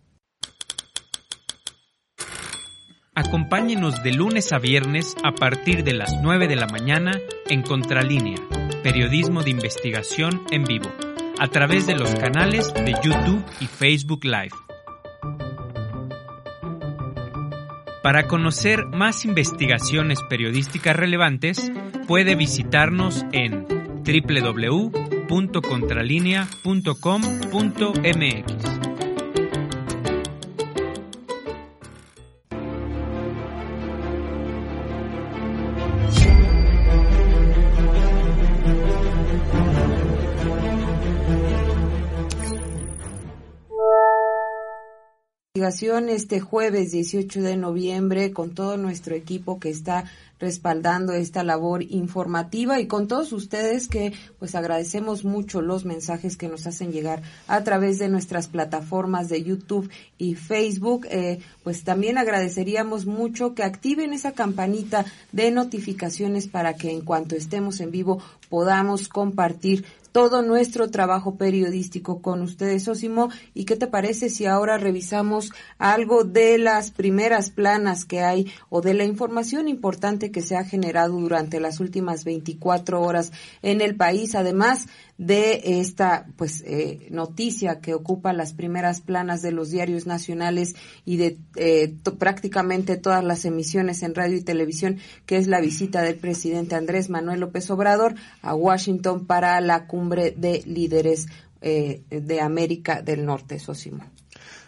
Acompáñenos de lunes a viernes a partir de las 9 de la mañana en Contralínea, periodismo de investigación en vivo a través de los canales de YouTube y Facebook Live. Para conocer más investigaciones periodísticas relevantes, puede visitarnos en www.contralinea.com.mx. este jueves 18 de noviembre con todo nuestro equipo que está respaldando esta labor informativa y con todos ustedes que pues agradecemos mucho los mensajes que nos hacen llegar a través de nuestras plataformas de YouTube y Facebook. Eh, pues también agradeceríamos mucho que activen esa campanita de notificaciones para que en cuanto estemos en vivo podamos compartir todo nuestro trabajo periodístico con ustedes, Osimo. ¿Y qué te parece si ahora revisamos algo de las primeras planas que hay o de la información importante que se ha generado durante las últimas 24 horas en el país? Además, de esta pues eh, noticia que ocupa las primeras planas de los diarios nacionales y de eh, prácticamente todas las emisiones en radio y televisión, que es la visita del presidente Andrés Manuel López Obrador a Washington para la cumbre de líderes eh, de América del Norte, Sosimo.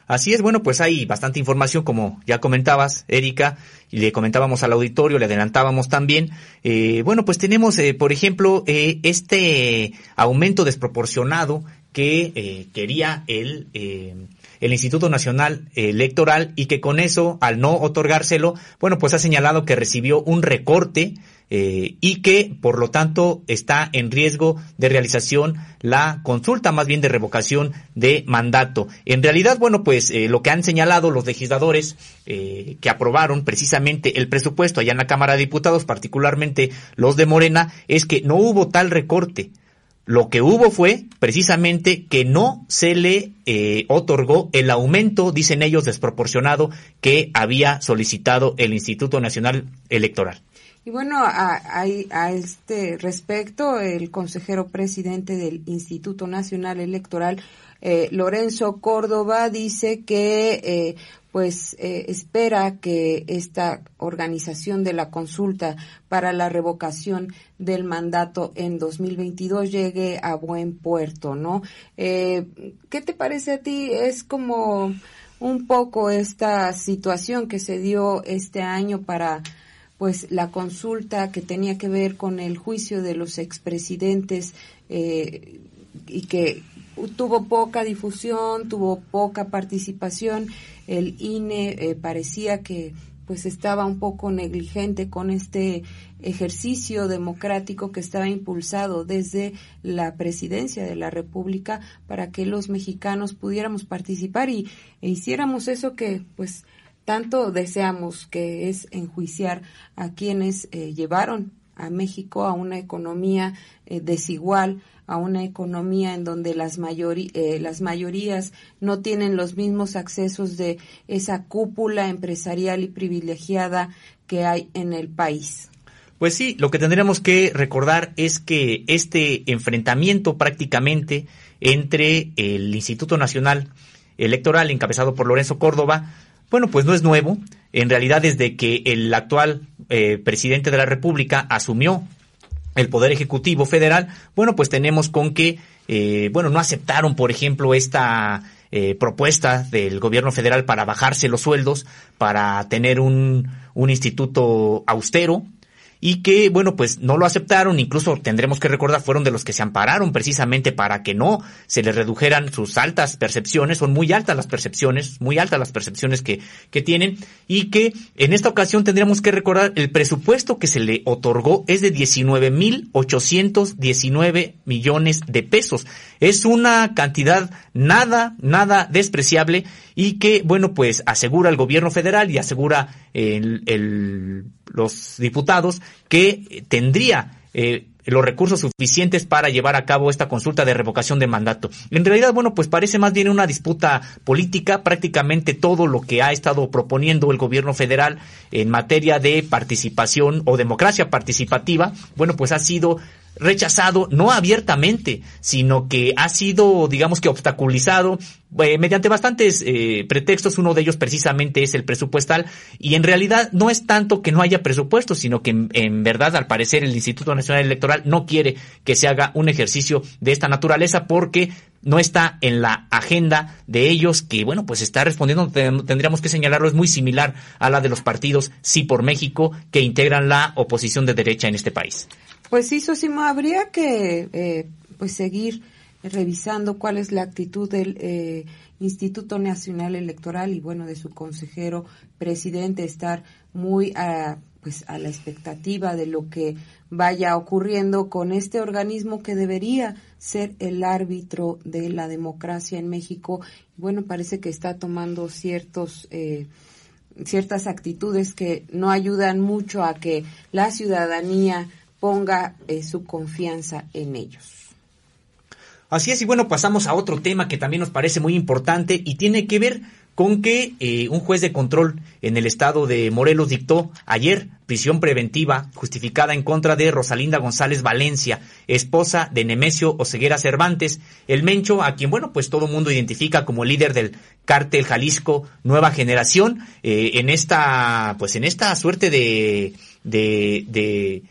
Así es, bueno, pues hay bastante información, como ya comentabas, Erika, y le comentábamos al auditorio, le adelantábamos también. Eh, bueno, pues tenemos, eh, por ejemplo, eh, este aumento desproporcionado que eh, quería el, eh, el Instituto Nacional Electoral y que con eso, al no otorgárselo, bueno, pues ha señalado que recibió un recorte eh, y que, por lo tanto, está en riesgo de realización la consulta, más bien de revocación de mandato. En realidad, bueno, pues eh, lo que han señalado los legisladores eh, que aprobaron precisamente el presupuesto allá en la Cámara de Diputados, particularmente los de Morena, es que no hubo tal recorte. Lo que hubo fue precisamente que no se le otorgó el aumento, dicen ellos, desproporcionado que había solicitado el Instituto Nacional Electoral. Y bueno, a, a, este respecto, el consejero presidente del Instituto Nacional Electoral, eh, Lorenzo Córdoba, dice que eh, pues eh, espera que esta organización de la consulta para la revocación del mandato en 2022 llegue a buen puerto, ¿no? Eh, ¿Qué te parece a ti? Es como un poco esta situación que se dio este año para pues la consulta que tenía que ver con el juicio de los expresidentes eh, y que tuvo poca difusión, tuvo poca participación, el INE eh, parecía que pues estaba un poco negligente con este ejercicio democrático que estaba impulsado desde la presidencia de la República para que los mexicanos pudiéramos participar y e hiciéramos eso que pues tanto deseamos que es enjuiciar a quienes eh, llevaron a México a una economía eh, desigual, a una economía en donde las, mayori eh, las mayorías no tienen los mismos accesos de esa cúpula empresarial y privilegiada que hay en el país. Pues sí, lo que tendríamos que recordar es que este enfrentamiento prácticamente entre el Instituto Nacional Electoral encabezado por Lorenzo Córdoba bueno, pues no es nuevo. En realidad, desde que el actual eh, presidente de la República asumió el Poder Ejecutivo Federal, bueno, pues tenemos con que, eh, bueno, no aceptaron, por ejemplo, esta eh, propuesta del gobierno federal para bajarse los sueldos, para tener un, un instituto austero, y que, bueno, pues no lo aceptaron, incluso tendremos que recordar, fueron de los que se ampararon precisamente para que no se les redujeran sus altas percepciones, son muy altas las percepciones, muy altas las percepciones que, que tienen, y que en esta ocasión tendríamos que recordar el presupuesto que se le otorgó es de 19.819 millones de pesos. Es una cantidad nada, nada despreciable y que, bueno, pues asegura el gobierno federal y asegura el, el, los diputados que tendría eh, los recursos suficientes para llevar a cabo esta consulta de revocación de mandato. En realidad, bueno, pues parece más bien una disputa política. Prácticamente todo lo que ha estado proponiendo el gobierno federal en materia de participación o democracia participativa, bueno, pues ha sido rechazado no abiertamente, sino que ha sido, digamos que obstaculizado eh, mediante bastantes eh, pretextos. Uno de ellos precisamente es el presupuestal y en realidad no es tanto que no haya presupuesto, sino que en, en, verdad al parecer el Instituto Nacional Electoral no quiere que se haga un ejercicio de esta naturaleza porque no está en la agenda de ellos que bueno pues está respondiendo tendríamos que señalarlo es muy similar a la de los partidos Sí por México que integran la oposición de derecha en este país. Pues sí, Sosimo, habría que eh, pues seguir revisando cuál es la actitud del eh, Instituto Nacional Electoral y bueno de su consejero presidente estar muy uh, pues a la expectativa de lo que vaya ocurriendo con este organismo que debería ser el árbitro de la democracia en México. Bueno, parece que está tomando ciertos eh, ciertas actitudes que no ayudan mucho a que la ciudadanía ponga eh, su confianza en ellos. Así es, y bueno, pasamos a otro tema que también nos parece muy importante y tiene que ver con que eh, un juez de control en el estado de Morelos dictó ayer prisión preventiva justificada en contra de Rosalinda González Valencia, esposa de Nemesio Oseguera Cervantes, el Mencho, a quien, bueno, pues todo mundo identifica como líder del cártel Jalisco Nueva Generación, eh, en esta, pues en esta suerte de, de, de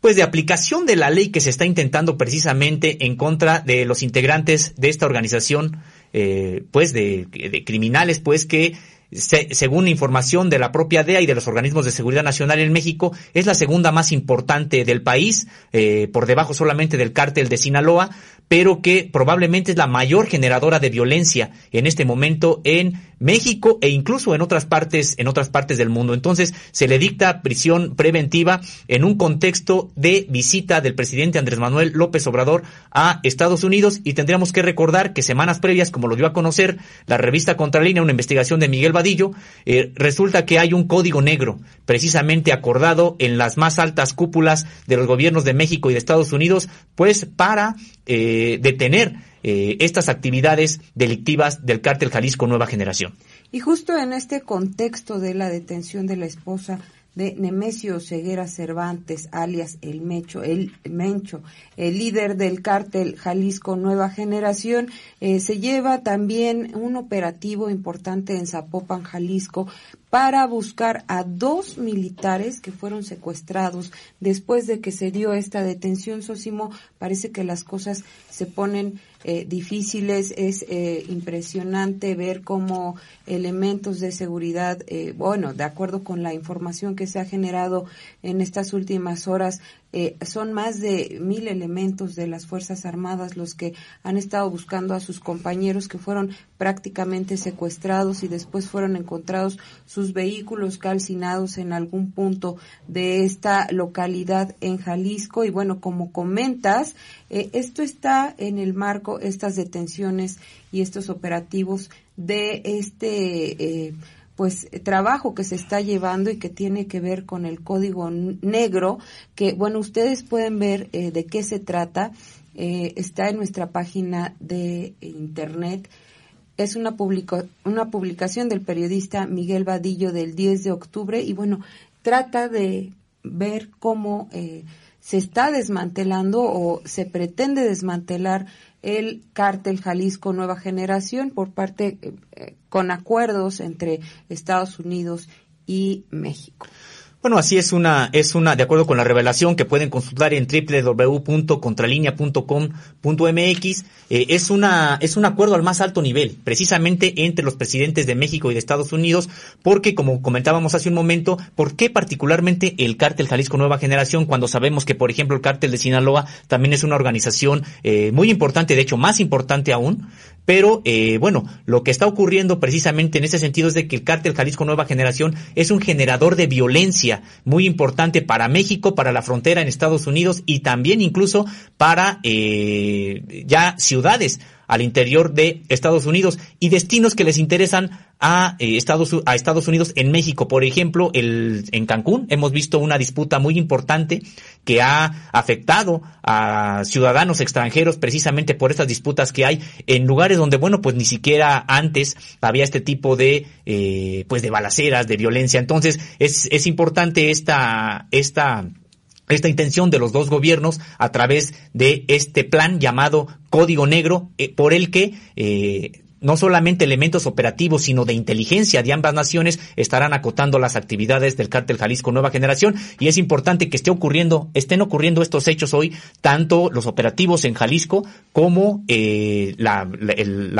pues de aplicación de la ley que se está intentando precisamente en contra de los integrantes de esta organización, eh, pues de, criminales, pues que según información de la propia DEA y de los organismos de seguridad nacional en México, es la segunda más importante del país, eh, por debajo solamente del cártel de Sinaloa, pero que probablemente es la mayor generadora de violencia en este momento en México e incluso en otras partes, en otras partes del mundo. Entonces, se le dicta prisión preventiva en un contexto de visita del presidente Andrés Manuel López Obrador a Estados Unidos y tendríamos que recordar que semanas previas, como lo dio a conocer la revista Contralínea, una investigación de Miguel Vadillo, eh, resulta que hay un código negro precisamente acordado en las más altas cúpulas de los gobiernos de México y de Estados Unidos, pues para eh, detener eh, estas actividades delictivas del cártel Jalisco Nueva Generación. Y justo en este contexto de la detención de la esposa de Nemesio Ceguera Cervantes, alias El Mecho, el Mencho, el líder del cártel Jalisco Nueva Generación, eh, se lleva también un operativo importante en Zapopan, Jalisco, para buscar a dos militares que fueron secuestrados después de que se dio esta detención. Sosimo, parece que las cosas se ponen eh, difíciles. Es eh, impresionante ver cómo elementos de seguridad, eh, bueno, de acuerdo con la información que se ha generado en estas últimas horas, eh, son más de mil elementos de las Fuerzas Armadas los que han estado buscando a sus compañeros que fueron prácticamente secuestrados y después fueron encontrados sus vehículos calcinados en algún punto de esta localidad en Jalisco. Y bueno, como comentas, eh, esto está en el marco, estas detenciones y estos operativos de este eh, pues trabajo que se está llevando y que tiene que ver con el código negro, que bueno, ustedes pueden ver eh, de qué se trata, eh, está en nuestra página de internet. Es una, una publicación del periodista Miguel Vadillo del 10 de octubre y bueno, trata de ver cómo eh, se está desmantelando o se pretende desmantelar el cártel Jalisco Nueva Generación por parte eh, con acuerdos entre Estados Unidos y México. Bueno, así es una, es una, de acuerdo con la revelación que pueden consultar en www.contralinea.com.mx, eh, es una, es un acuerdo al más alto nivel, precisamente entre los presidentes de México y de Estados Unidos, porque como comentábamos hace un momento, ¿por qué particularmente el cártel Jalisco Nueva Generación cuando sabemos que, por ejemplo, el cártel de Sinaloa también es una organización eh, muy importante, de hecho más importante aún, pero eh, bueno, lo que está ocurriendo precisamente en ese sentido es de que el cártel Jalisco Nueva Generación es un generador de violencia muy importante para México, para la frontera en Estados Unidos y también incluso para eh, ya ciudades al interior de Estados Unidos y destinos que les interesan a, eh, Estados, a Estados Unidos en México. Por ejemplo, el, en Cancún hemos visto una disputa muy importante que ha afectado a ciudadanos extranjeros precisamente por estas disputas que hay en lugares donde, bueno, pues ni siquiera antes había este tipo de, eh, pues de balaceras, de violencia. Entonces, es, es importante esta, esta, esta intención de los dos gobiernos a través de este plan llamado Código Negro, eh, por el que eh, no solamente elementos operativos, sino de inteligencia de ambas naciones estarán acotando las actividades del cártel Jalisco Nueva Generación y es importante que esté ocurriendo, estén ocurriendo estos hechos hoy, tanto los operativos en Jalisco como eh, la,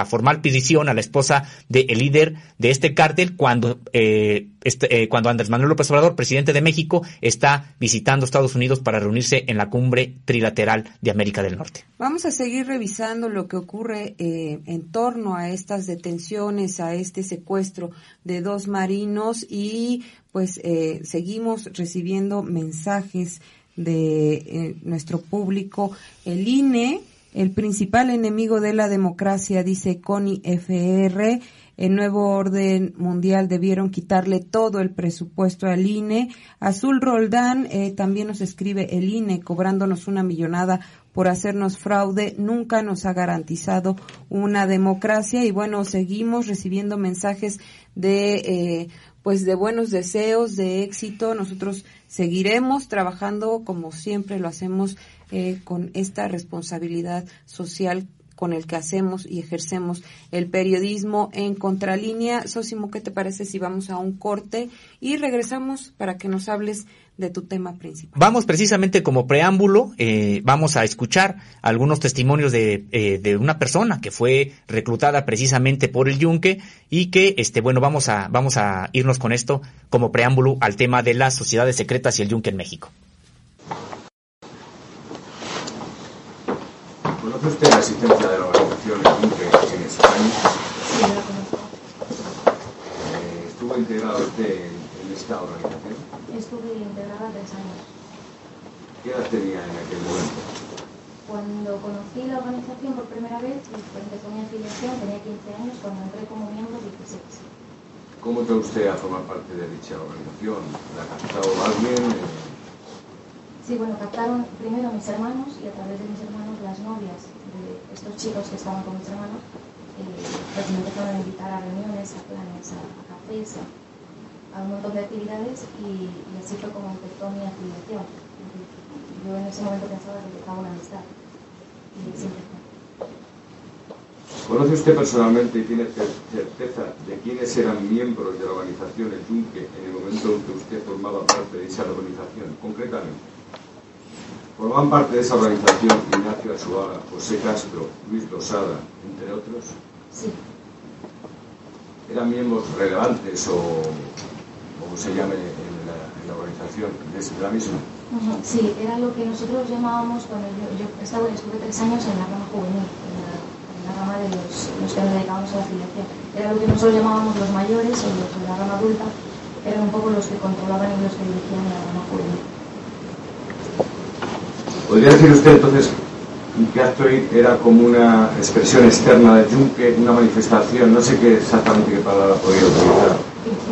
formal petición a la esposa del líder de este cártel cuando eh, este, eh, cuando Andrés Manuel López Obrador, presidente de México, está visitando Estados Unidos para reunirse en la cumbre trilateral de América del Norte. Vamos a seguir revisando lo que ocurre eh, en torno a estas detenciones, a este secuestro de dos marinos y pues eh, seguimos recibiendo mensajes de eh, nuestro público. El INE, el principal enemigo de la democracia, dice Connie FR, el nuevo orden mundial debieron quitarle todo el presupuesto al INE. Azul Roldán eh, también nos escribe el INE cobrándonos una millonada por hacernos fraude, nunca nos ha garantizado una democracia y bueno, seguimos recibiendo mensajes de eh, pues de buenos deseos, de éxito. Nosotros seguiremos trabajando como siempre lo hacemos eh, con esta responsabilidad social con el que hacemos y ejercemos el periodismo en contralínea. Sosimo, ¿qué te parece si vamos a un corte y regresamos para que nos hables de tu tema principal? Vamos precisamente como preámbulo, eh, vamos a escuchar algunos testimonios de, eh, de una persona que fue reclutada precisamente por el Yunque y que, este, bueno, vamos a, vamos a irnos con esto como preámbulo al tema de las sociedades secretas y el Yunque en México. ¿Conoce usted la existencia de la organización en España? Sí, la conozco. Eh, ¿Estuvo integrado usted en, en esta organización? Estuve integrada tres años. ¿Qué edad tenía en aquel momento? Cuando conocí la organización por primera vez, y empezó mi afiliación, tenía 15 años, cuando entré como miembro 16. ¿Cómo entró usted a formar parte de dicha organización? ¿La ha captado alguien? Eh, Sí, bueno, captaron primero mis hermanos y a través de mis hermanos las novias de estos chicos que estaban con mis hermanos, eh, pues me empezaron a invitar a reuniones, a planes, a, cafés, a, un montón de actividades y, así fue como empezó mi afiliación. Yo en ese momento pensaba que empezaba una amistad y siempre fue. ¿Conoce usted personalmente y tiene cer- certeza de quiénes eran miembros de la organización El Yunque en el momento en que usted formaba parte de esa organización? Concretamente, ¿formaban parte de esa organización Ignacio Azuaga, José Castro, Luis Losada, entre otros? Sí, ¿Eran miembros relevantes o como se llame en la, en la organización de la misma? Sí, era lo que nosotros llamábamos, cuando yo, yo estaba, estuve tres años en la rama juvenil, en la, en la rama de los, los que nos dedicábamos a la afiliación. Era lo que nosotros llamábamos los mayores o los de la rama adulta, eran un poco los que controlaban y los que dirigían la rama juvenil. ¿Podría decir usted entonces que Actoid era como una expresión externa del Yunque, una manifestación, no sé qué exactamente qué palabra podría utilizar?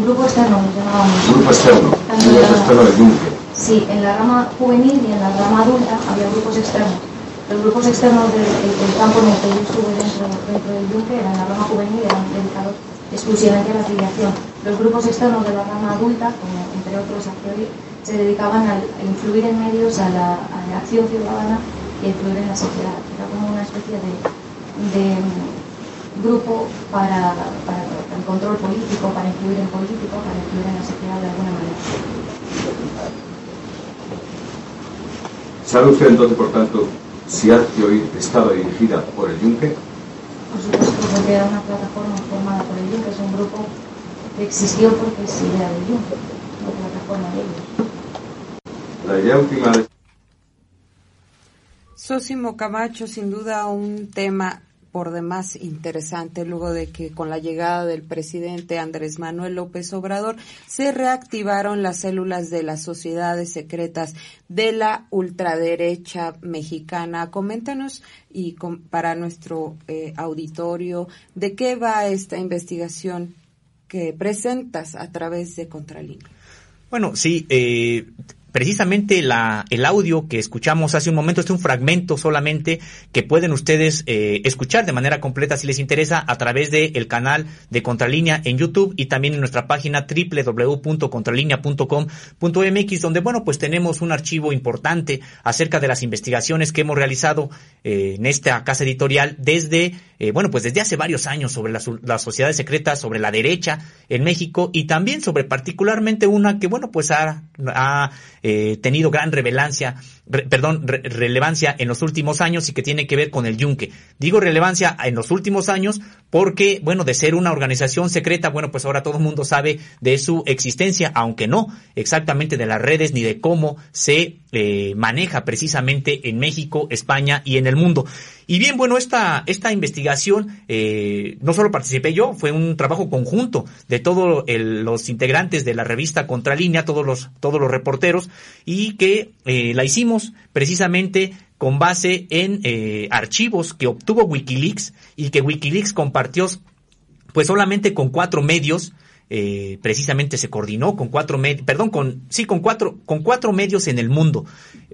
Grupo externo llamábamos. Grupo externo, grupo en externo del Yunque. Sí, en la rama juvenil y en la rama adulta había grupos externos. Los grupos externos del, campo en el que yo estuve dentro, dentro del Yunque eran la rama juvenil eran dedicados exclusivamente a la afiliación. Los grupos externos de la rama adulta, como entre otros Actioid, se dedicaban a, influir en medios, a la, a la acción ciudadana y a influir en la sociedad. Era como una especie de, de, mm, grupo para, para el control político, para influir en político, para influir en la sociedad de alguna manera. ¿Sabe usted entonces, por tanto, si Actioid estaba dirigida por el Yunque? Por supuesto, porque era una plataforma formada por el Yunque, es un grupo que existió porque es idea del Yunque, una plataforma de ellos. La idea última de Sósimo Camacho, sin duda un tema por demás interesante luego de que con la llegada del presidente Andrés Manuel López Obrador se reactivaron las células de las sociedades secretas de la ultraderecha mexicana. Coméntanos y com- para nuestro eh, auditorio de qué va esta investigación que presentas a través de Contralínea. Bueno, sí, eh, precisamente la, el audio que escuchamos hace un momento es un fragmento solamente que pueden ustedes eh, escuchar de manera completa si les interesa a través del canal de Contralínea en YouTube y también en nuestra página www.contralinea.com.mx donde bueno pues tenemos un archivo importante acerca de las investigaciones que hemos realizado eh, en esta casa editorial desde eh, bueno pues desde hace varios años sobre las, sociedades secretas sobre la derecha en México y también sobre particularmente una que bueno pues ha, ha eh, tenido gran relevancia perdón, relevancia en los últimos años y que tiene que ver con el yunque. Digo relevancia en los últimos años porque, bueno, de ser una organización secreta, bueno, pues ahora todo el mundo sabe de su existencia, aunque no exactamente de las redes ni de cómo se eh, maneja precisamente en México, España y en el mundo. Y bien, bueno, esta, esta investigación, eh, no solo participé yo, fue un trabajo conjunto de todos los integrantes de la revista Contralínea, todos los, todos los reporteros, y que eh, la hicimos precisamente con base en eh, archivos que obtuvo Wikileaks y que Wikileaks compartió pues solamente con cuatro medios, eh, precisamente se coordinó con cuatro medios, perdón, con, sí, con cuatro, con cuatro medios en el mundo.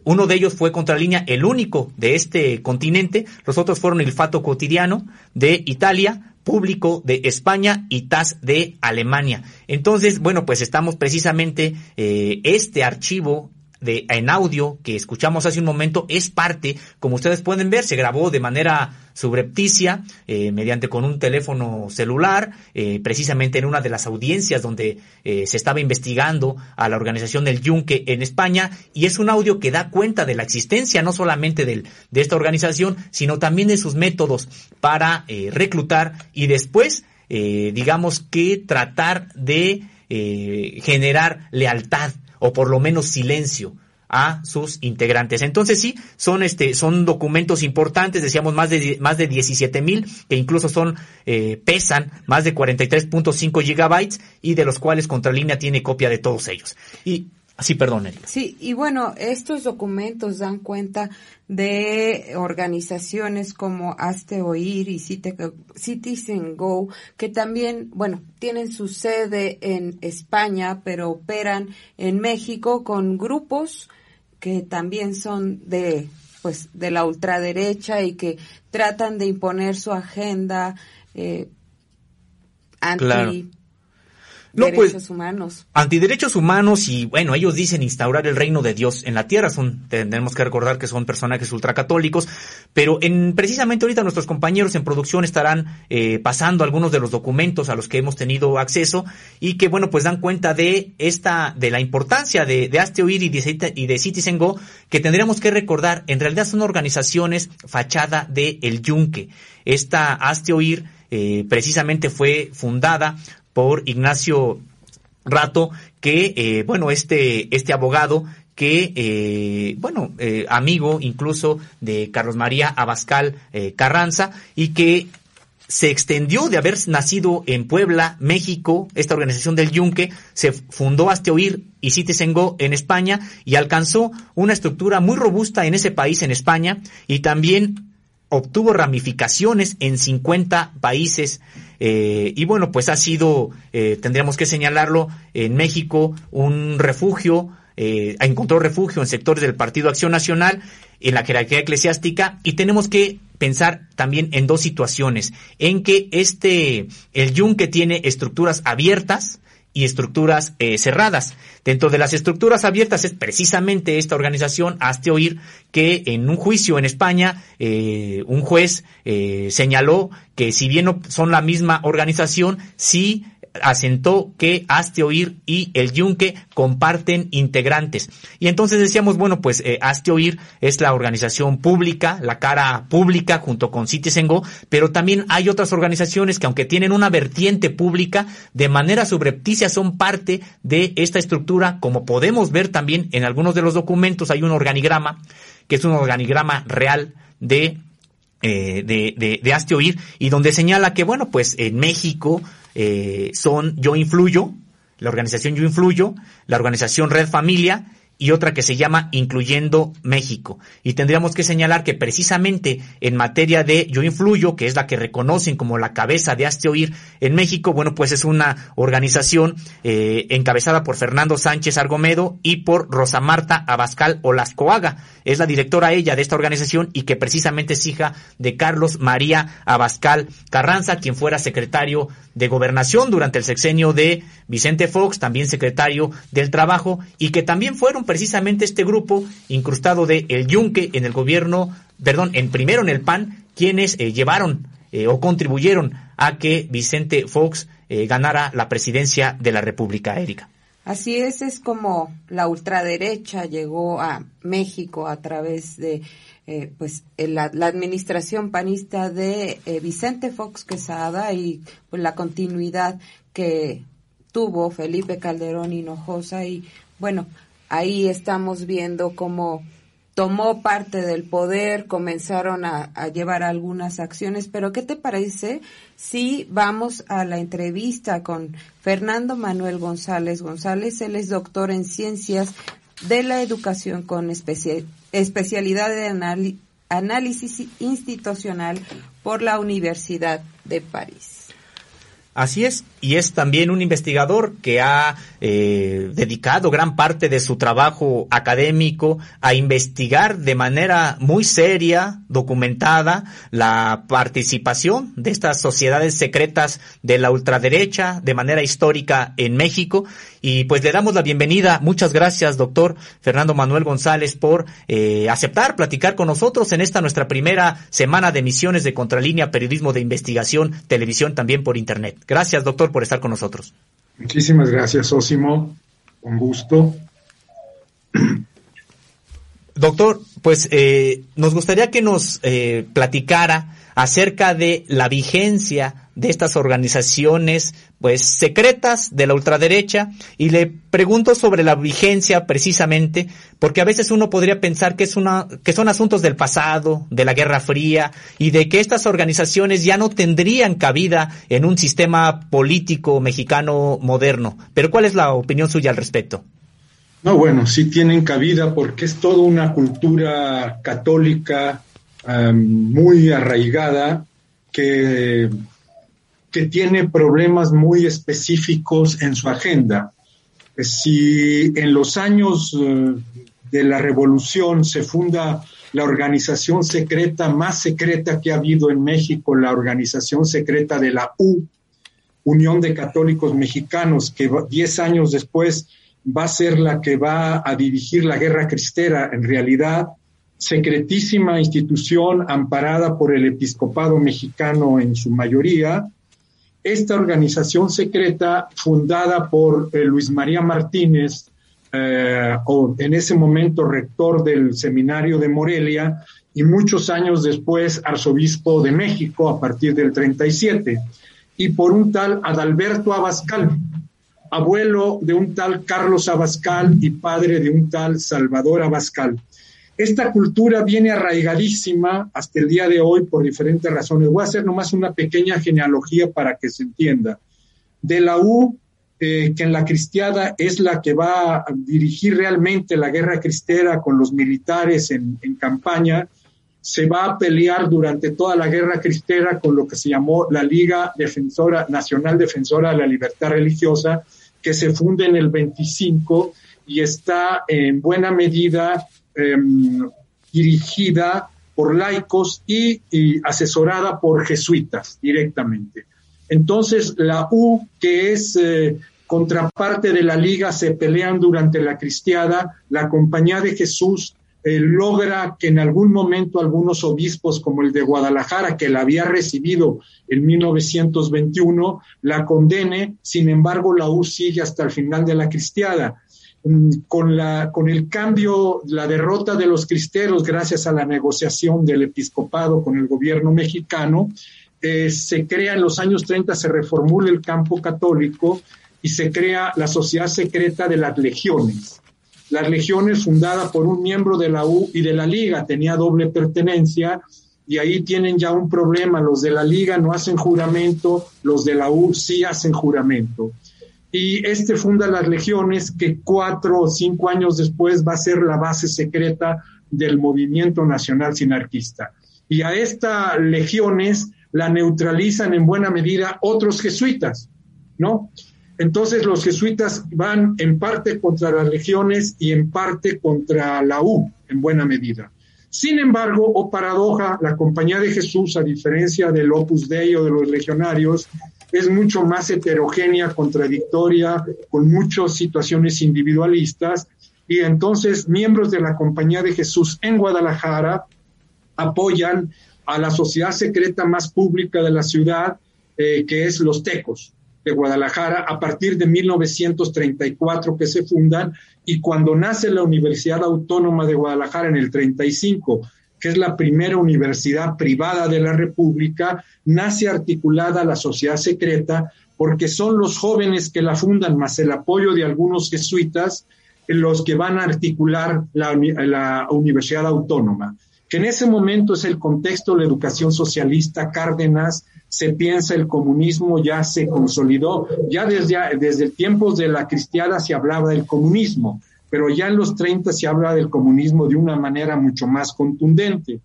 Uno de ellos fue Contralínea, el único de este continente. Los otros fueron El Fato Cotidiano de Italia, Público de España y TAS de Alemania. Entonces, bueno, pues estamos precisamente, eh, este archivo de, en audio que escuchamos hace un momento es parte, como ustedes pueden ver, se grabó de manera subrepticia, eh, mediante con un teléfono celular, eh, precisamente en una de las audiencias donde eh, se estaba investigando a la organización del Yunque en España, y es un audio que da cuenta de la existencia no solamente del, de esta organización, sino también de sus métodos para reclutar y después, digamos que tratar de generar lealtad o por lo menos silencio a sus integrantes. Entonces sí, son este, son documentos importantes, decíamos más de más de 17 mil, que incluso son eh, pesan más de 43.5 gigabytes y de los cuales Contralínea tiene copia de todos ellos. Y Sí, perdón, Sí, y bueno, estos documentos dan cuenta de organizaciones como Hazte Oír y Citizen Go, que también, bueno, tienen su sede en España, pero operan en México con grupos que también son de, pues, de la ultraderecha y que tratan de imponer su agenda eh, anti no, derechos pues, humanos. Antiderechos humanos y bueno, ellos dicen instaurar el reino de Dios en la tierra. Son, tenemos que recordar que son personajes ultracatólicos, pero en precisamente ahorita nuestros compañeros en producción estarán eh, pasando algunos de los documentos a los que hemos tenido acceso y que bueno, pues dan cuenta de esta, de la importancia de, de Oír y de, y de Citizen Go, que tendríamos que recordar, en realidad son organizaciones fachada de El Yunque. Esta Hazte Oír eh, precisamente fue fundada por Ignacio Rato, que, eh, bueno, este, este abogado que, eh, bueno, eh, amigo incluso de Carlos María Abascal Carranza y que se extendió de haber nacido en Puebla, México, esta organización del Yunque, se fundó hasta oír y Citizengó en España y alcanzó una estructura muy robusta en ese país, en España, y también obtuvo ramificaciones en 50 países eh, y bueno, pues ha sido, eh, tendríamos que señalarlo, en México un refugio, eh, encontró refugio en sectores del Partido Acción Nacional, en la jerarquía eclesiástica, y tenemos que pensar también en dos situaciones, en que este, el yunque tiene estructuras abiertas, y estructuras eh, cerradas. Dentro de las estructuras abiertas es precisamente esta organización, hazte oír, que en un juicio en España eh, un juez eh, señaló que si bien no son la misma organización, sí asentó que Hazte Oír y el Yunque comparten integrantes. Y entonces decíamos, bueno, pues eh, Hazte Oír es la organización pública, la cara pública junto con Citizen Go, pero también hay otras organizaciones que aunque tienen una vertiente pública, de manera subrepticia son parte de esta estructura, como podemos ver también en algunos de los documentos, hay un organigrama, que es un organigrama real de eh, de, de, de Hazte Oír, y donde señala que, bueno, pues en México eh, son Yo Influyo, la organización Yo Influyo, la organización Red Familia y otra que se llama Incluyendo México. Y tendríamos que señalar que precisamente en materia de Yo Influyo, que es la que reconocen como la cabeza de Hazte Oír en México, bueno, pues es una organización eh, encabezada por Fernando Sánchez Argomedo y por Rosa Marta Abascal Olascoaga. Es la directora ella de esta organización y que precisamente es hija de Carlos María Abascal Carranza, quien fuera secretario de Gobernación durante el sexenio de Vicente Fox, también secretario del Trabajo, y que también fueron precisamente este grupo incrustado de El Yunque en el gobierno, perdón, en primero en el PAN, quienes eh, llevaron eh, o contribuyeron a que Vicente Fox eh, ganara la presidencia de la República, Erika. Así es, es como la ultraderecha llegó a México a través de eh, pues la, administración panista de eh, Vicente Fox Quesada y pues, la continuidad que tuvo Felipe Calderón Hinojosa y bueno, ahí estamos viendo cómo tomó parte del poder, comenzaron a, llevar algunas acciones, pero ¿qué te parece si vamos a la entrevista con Fernando Manuel González González? Él es doctor en ciencias de la educación con especialidad de análisis institucional por la Universidad de París. Así es, y es también un investigador que ha eh, dedicado gran parte de su trabajo académico a investigar de manera muy seria, documentada, la participación de estas sociedades secretas de la ultraderecha de manera histórica en México. Y pues le damos la bienvenida. Muchas gracias, doctor Fernando Manuel González, por eh, aceptar platicar con nosotros en esta nuestra primera semana de emisiones de Contralínea, Periodismo de Investigación, Televisión también por Internet. Gracias, doctor, por estar con nosotros. Muchísimas gracias, Osimo. Con gusto. Doctor, pues eh, nos gustaría que nos eh, platicara acerca de la vigencia de estas organizaciones pues secretas de la ultraderecha y le pregunto sobre la vigencia precisamente porque a veces uno podría pensar que es una que son asuntos del pasado, de la Guerra Fría y de que estas organizaciones ya no tendrían cabida en un sistema político mexicano moderno. Pero ¿cuál es la opinión suya al respecto? No, bueno, sí tienen cabida porque es toda una cultura católica muy arraigada que que tiene problemas muy específicos en su agenda. Si en los años eh, de la revolución se funda la organización secreta más secreta que ha habido en México, la organización secreta de la U, Unión de Católicos Mexicanos, que diez años después va a ser la que va a dirigir la guerra cristera, en realidad secretísima institución amparada por el episcopado mexicano en su mayoría, esta organización secreta fundada por eh, Luis María Martínez, eh, o en ese momento rector del seminario de Morelia, y muchos años después arzobispo de México a partir del 37, y por un tal Adalberto Abascal, abuelo de un tal Carlos Abascal y padre de un tal Salvador Abascal. Esta cultura viene arraigadísima hasta el día de hoy por diferentes razones. Voy a hacer nomás una pequeña genealogía para que se entienda. De la U, eh, que en la cristiada es la que va a dirigir realmente la guerra cristera con los militares en, en campaña, se va a pelear durante toda la guerra cristera con lo que se llamó la Liga Defensora Nacional Defensora de la Libertad Religiosa, que se funde en el 25 y está en buena medida Em, dirigida por laicos y, asesorada por jesuitas directamente. Entonces, la U, que es eh, contraparte de la liga, se pelean durante la cristiada, la compañía de Jesús eh, logra que en algún momento algunos obispos, como el de Guadalajara, que la había recibido en 1921, la condene, sin embargo, la U sigue hasta el final de la cristiada. Con, la, con el cambio, la derrota de los cristeros gracias a la negociación del episcopado con el gobierno mexicano, eh, se crea en los años 30, se reformula el campo católico y se crea la sociedad secreta de las legiones. Las legiones fundada por un miembro de la U y de la Liga, tenía doble pertenencia y ahí tienen ya un problema. Los de la Liga no hacen juramento, los de la U sí hacen juramento y este funda las legiones que cuatro o cinco años después va a ser la base secreta del movimiento nacional sinarquista. Y a estas legiones la neutralizan en buena medida otros jesuitas, ¿no? Entonces los jesuitas van en parte contra las legiones y en parte contra la U, en buena medida. Sin embargo, o paradoja, la Compañía de Jesús, a diferencia del Opus Dei o de los legionarios, es mucho más heterogénea, contradictoria, con muchas situaciones individualistas. Y entonces miembros de la Compañía de Jesús en Guadalajara apoyan a la sociedad secreta más pública de la ciudad, eh, que es los tecos. de Guadalajara a partir de 1934 que se fundan y cuando nace la Universidad Autónoma de Guadalajara en el 35, que es la primera universidad privada de la República, nace articulada la sociedad secreta porque son los jóvenes que la fundan más el apoyo de algunos jesuitas los que van a articular la, Universidad Autónoma que en ese momento es el contexto de la educación socialista, Cárdenas, se piensa el comunismo ya se consolidó, ya desde, desde tiempos de la cristiada se hablaba del comunismo, pero ya en los 30 se habla del comunismo de una manera mucho más contundente.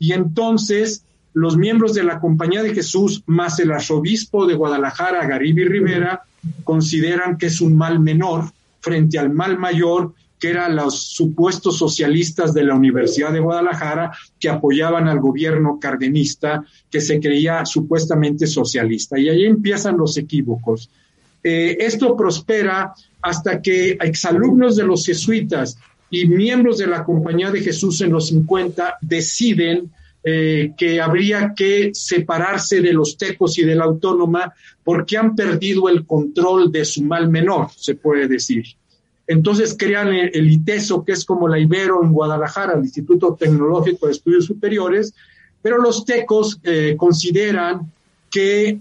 Y entonces los miembros de la Compañía de Jesús, más el arzobispo de Guadalajara, Garibi Rivera, consideran que es un mal menor frente al mal mayor que eran los supuestos socialistas de la Universidad de Guadalajara que apoyaban al gobierno cardenista que se creía supuestamente socialista. Y ahí empiezan los equívocos. Eh, esto prospera hasta que exalumnos de los jesuitas y miembros de la Compañía de Jesús en los 50 deciden eh, que habría que separarse de los tecos y de la autónoma porque han perdido el control de su mal menor, se puede decir. Entonces crean el, ITESO, que es como la Ibero en Guadalajara, el Instituto Tecnológico de Estudios Superiores, pero los tecos eh, consideran que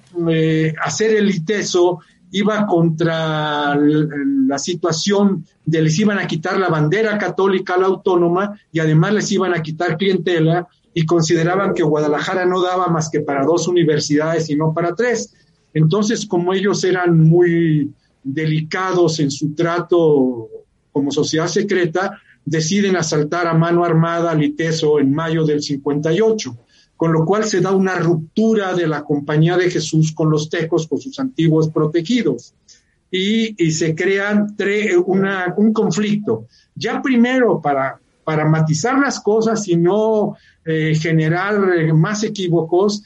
hacer el ITESO iba contra la situación de les iban a quitar la bandera católica a la autónoma y además les iban a quitar clientela y consideraban que Guadalajara no daba más que para dos universidades y no para tres. Entonces, como ellos eran muy delicados en su trato como sociedad secreta, deciden asaltar a mano armada al ITESO en mayo del 58, con lo cual se da una ruptura de la compañía de Jesús con los tecos, con sus antiguos protegidos. Y, se crea un conflicto. Ya primero, para, matizar las cosas y no eh, generar más equívocos,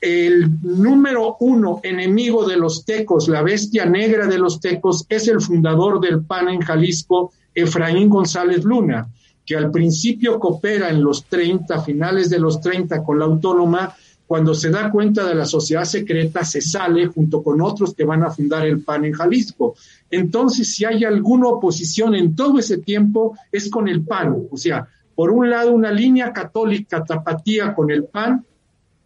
el número uno enemigo de los tecos, la bestia negra de los tecos, es el fundador del PAN en Jalisco, Efraín González Luna, que al principio coopera en los 30, finales de los 30 con la autónoma, cuando se da cuenta de la sociedad secreta se sale junto con otros que van a fundar el PAN en Jalisco. Entonces, si hay alguna oposición en todo ese tiempo, es con el PAN. O sea, por un lado, una línea católica tapatía con el PAN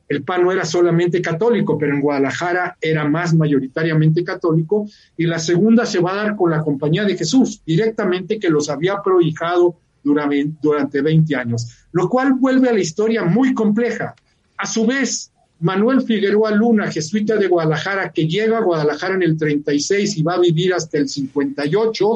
el PAN no era solamente católico, pero en Guadalajara era más mayoritariamente católico, y la segunda se va a dar con la Compañía de Jesús, directamente que los había prohijado durante 20 años, lo cual vuelve a la historia muy compleja. A su vez, Manuel Figueroa Luna, jesuita de Guadalajara, que llega a Guadalajara en el 36 y va a vivir hasta el 58,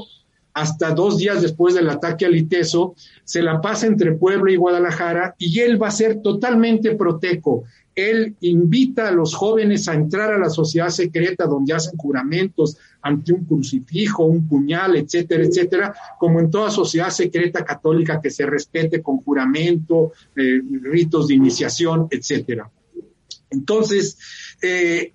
hasta dos días después del ataque al Iteso, se la pasa entre Puebla y Guadalajara y él va a ser totalmente proteco él invita a los jóvenes a entrar a la sociedad secreta donde hacen juramentos ante un crucifijo, un puñal, etcétera, etcétera, como en toda sociedad secreta católica que se respete con juramento, eh, ritos de iniciación, etcétera. Entonces, eh,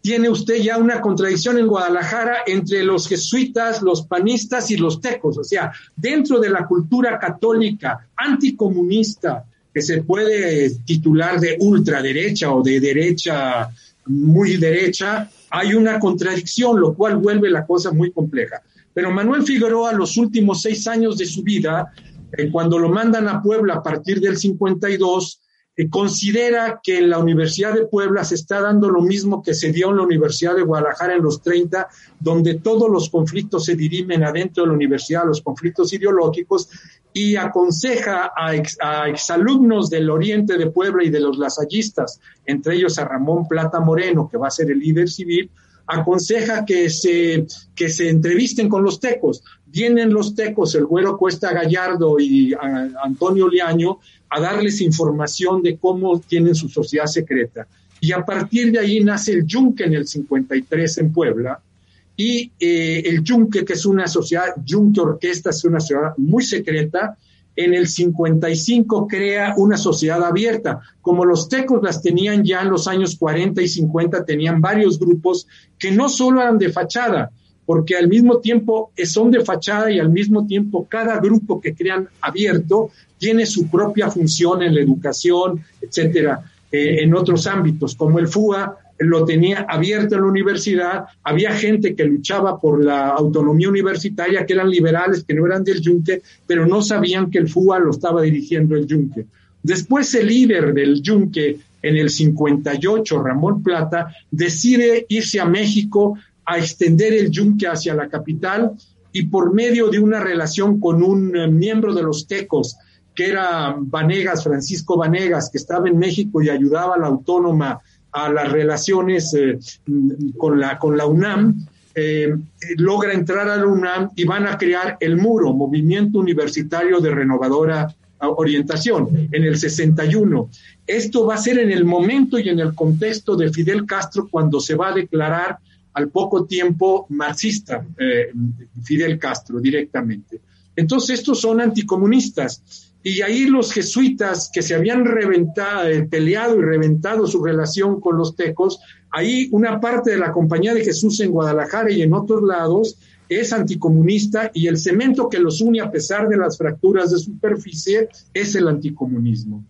tiene usted ya una contradicción en Guadalajara entre los jesuitas, los panistas y los tecos. O sea, dentro de la cultura católica anticomunista, que se puede titular de ultraderecha o de derecha muy derecha, hay una contradicción, lo cual vuelve la cosa muy compleja. Pero Manuel Figueroa, los últimos seis años de su vida, eh, cuando lo mandan a Puebla a partir del 52, eh, considera que en la Universidad de Puebla se está dando lo mismo que se dio en la Universidad de Guadalajara en los 30, donde todos los conflictos se dirimen adentro de la universidad, los conflictos ideológicos, y aconseja a, exalumnos del Oriente de Puebla y de los lasallistas, entre ellos a Ramón Plata Moreno, que va a ser el líder civil, aconseja que se, que se entrevisten con los tecos. Vienen los tecos, el güero Cuesta Gallardo y Antonio Liaño, a darles información de cómo tienen su sociedad secreta. Y a partir de ahí nace el Yunque en el 53 en Puebla, y eh, el Yunque, que es una sociedad, Yunque Orquesta es una sociedad muy secreta, en el 55 crea una sociedad abierta. Como los tecos las tenían ya en los años 40 y 50, tenían varios grupos que no solo eran de fachada, porque al mismo tiempo son de fachada y al mismo tiempo cada grupo que crean abierto tiene su propia función en la educación, etcétera, eh, en otros ámbitos, como el FUA, lo tenía abierto en la universidad, había gente que luchaba por la autonomía universitaria, que eran liberales, que no eran del yunque, pero no sabían que el FUA lo estaba dirigiendo el yunque. Después el líder del yunque en el 58, Ramón Plata, decide irse a México a extender el yunque hacia la capital y por medio de una relación con un eh, miembro de los tecos, que era Vanegas, Francisco Vanegas, que estaba en México y ayudaba a la autónoma a las relaciones eh, con, la, con la UNAM, eh, logra entrar a la UNAM y van a crear el MURO, Movimiento Universitario de Renovadora Orientación, en el 61. Esto va a ser en el momento y en el contexto de Fidel Castro cuando se va a declarar al poco tiempo marxista, eh, Fidel Castro directamente. Entonces estos son anticomunistas. Y ahí los jesuitas que se habían reventado, eh, peleado y reventado su relación con los tecos, ahí una parte de la Compañía de Jesús en Guadalajara y en otros lados es anticomunista y el cemento que los une a pesar de las fracturas de superficie es el anticomunismo.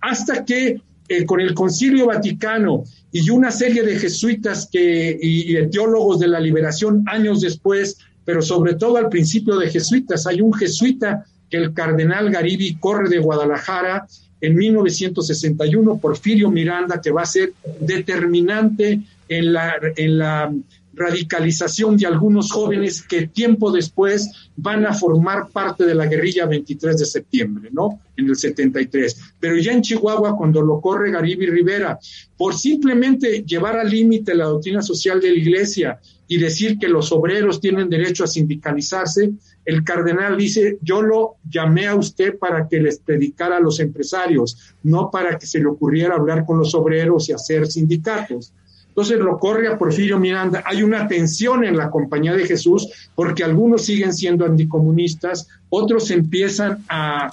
Hasta que eh, con el Concilio Vaticano y una serie de jesuitas que, y, y teólogos de la liberación años después, pero sobre todo al principio de jesuitas, hay un jesuita que el cardenal Garibi corre de Guadalajara en 1961, Porfirio Miranda, que va a ser determinante en la, en la radicalización de algunos jóvenes que tiempo después van a formar parte de la guerrilla 23 de septiembre, ¿no? En el 73. Pero ya en Chihuahua, cuando lo corre Garibi Rivera, por simplemente llevar al límite la doctrina social de la iglesia y decir que los obreros tienen derecho a sindicalizarse, el cardenal dice, yo lo llamé a usted para que les predicara a los empresarios, no para que se le ocurriera hablar con los obreros y hacer sindicatos. Entonces lo corre a Porfirio Miranda. Hay una tensión en la compañía de Jesús porque algunos siguen siendo anticomunistas, otros empiezan a,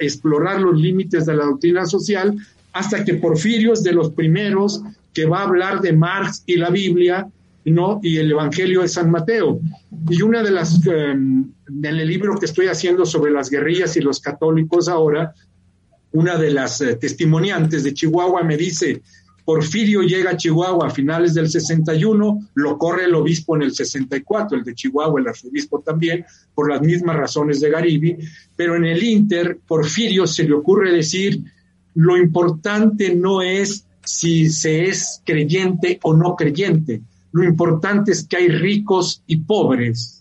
explorar los límites de la doctrina social, hasta que Porfirio es de los primeros que va a hablar de Marx y la Biblia, ¿no? Y el Evangelio de San Mateo. Y una de las, en el libro que estoy haciendo sobre las guerrillas y los católicos ahora, una de las eh, testimoniantes de Chihuahua me dice, Porfirio llega a Chihuahua a finales del 61, lo corre el obispo en el 64, el de Chihuahua, el arzobispo también, por las mismas razones de Garibi, pero en el Inter, Porfirio se le ocurre decir, lo importante no es si se es creyente o no creyente, lo importante es que hay ricos y pobres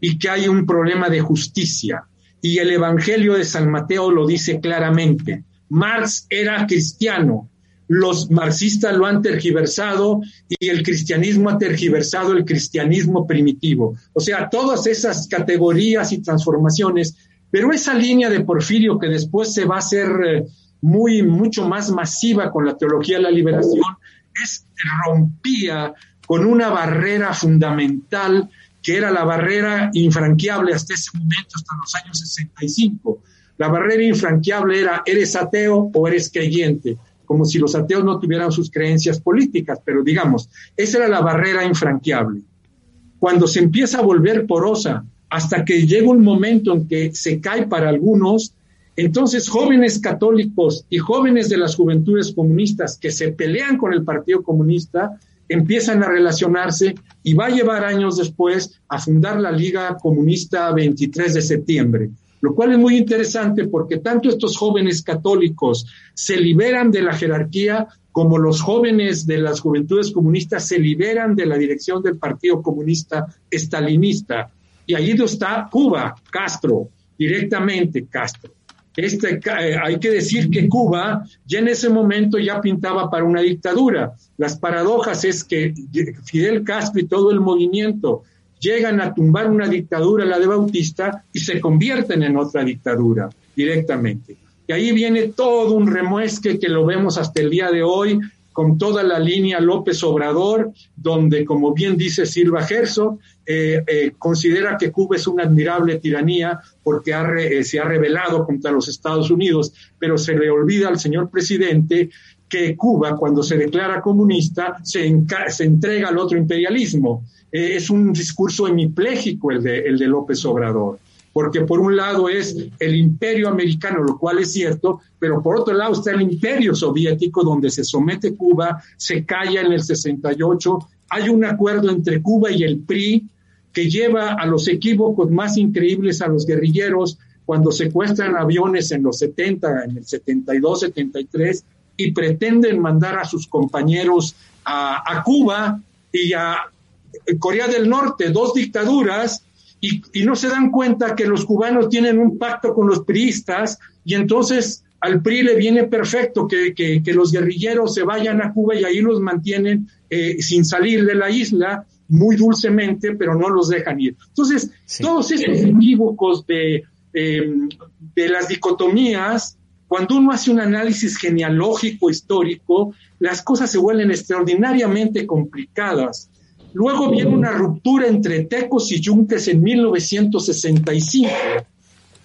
y que hay un problema de justicia. Y el Evangelio de San Mateo lo dice claramente. Marx era cristiano, los marxistas lo han tergiversado y el cristianismo ha tergiversado el cristianismo primitivo. O sea, todas esas categorías y transformaciones, pero esa línea de Porfirio que después se va a hacer eh, muy, mucho más masiva con la teología de la liberación, es rompía con una barrera fundamental que era la barrera infranqueable hasta ese momento, hasta los años 65. La barrera infranqueable era, ¿eres ateo o eres creyente? como si los ateos no tuvieran sus creencias políticas, pero digamos, esa era la barrera infranqueable. Cuando se empieza a volver porosa, hasta que llega un momento en que se cae para algunos, entonces jóvenes católicos y jóvenes de las juventudes comunistas que se pelean con el Partido Comunista empiezan a relacionarse y va a llevar años después a fundar la Liga Comunista 23 de septiembre, lo cual es muy interesante porque tanto estos jóvenes católicos se liberan de la jerarquía como los jóvenes de las juventudes comunistas se liberan de la dirección del Partido Comunista Estalinista. Y allí está Cuba, Castro, directamente Castro. Este, eh, hay que decir que Cuba ya en ese momento ya pintaba para una dictadura. Las paradojas es que Fidel Castro y todo el movimiento llegan a tumbar una dictadura, la de Bautista, y se convierten en otra dictadura directamente. Y ahí viene todo un remuesque que lo vemos hasta el día de hoy, con toda la línea López Obrador, donde, como bien dice Silva Gerso, eh, eh, considera que Cuba es una admirable tiranía porque eh, se ha rebelado contra los Estados Unidos, pero se le olvida al señor presidente que Cuba, cuando se declara comunista, se, se entrega al otro imperialismo. es un discurso hemipléjico el de, el de López Obrador porque por un lado es el imperio americano, lo cual es cierto, pero por otro lado está el imperio soviético, donde se somete Cuba, se calla en el 68, hay un acuerdo entre Cuba y el PRI que lleva a los equívocos más increíbles a los guerrilleros cuando secuestran aviones en los 70, en el 72, 73, y pretenden mandar a sus compañeros a, a Cuba y a Corea del Norte, dos dictaduras, y, no se dan cuenta que los cubanos tienen un pacto con los priistas y entonces al PRI le viene perfecto que, que, los guerrilleros se vayan a Cuba y ahí los mantienen eh, sin salir de la isla muy dulcemente, pero no los dejan ir. Entonces, todos estos equívocos de, de las dicotomías, cuando uno hace un análisis genealógico histórico, las cosas se vuelven extraordinariamente complicadas. Luego viene una ruptura entre Tecos y Yunques en 1965,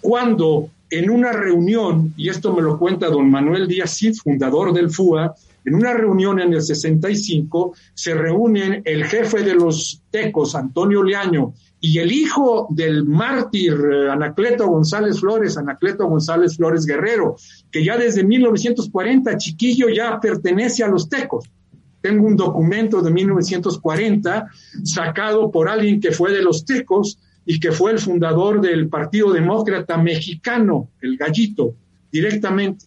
cuando en una reunión, y esto me lo cuenta don Manuel Díaz Cid, fundador del FUA, en una reunión en el 65 se reúnen el jefe de los Tecos, Antonio Leaño, y el hijo del mártir eh, Anacleto González Flores, Anacleto González Flores Guerrero, que ya desde 1940, chiquillo, ya pertenece a los Tecos. Tengo un documento de 1940 sacado por alguien que fue de los Tecos y que fue el fundador del Partido Demócrata Mexicano, el gallito, directamente.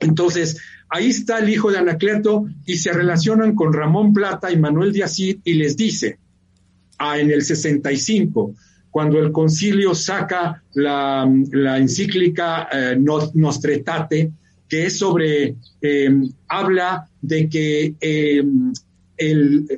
Entonces, ahí está el hijo de Anacleto y se relacionan con Ramón Plata y Manuel Díaz y les dice, ah, en el 65, cuando el concilio saca la, encíclica eh, Nostretate, que es sobre, eh, habla de que eh,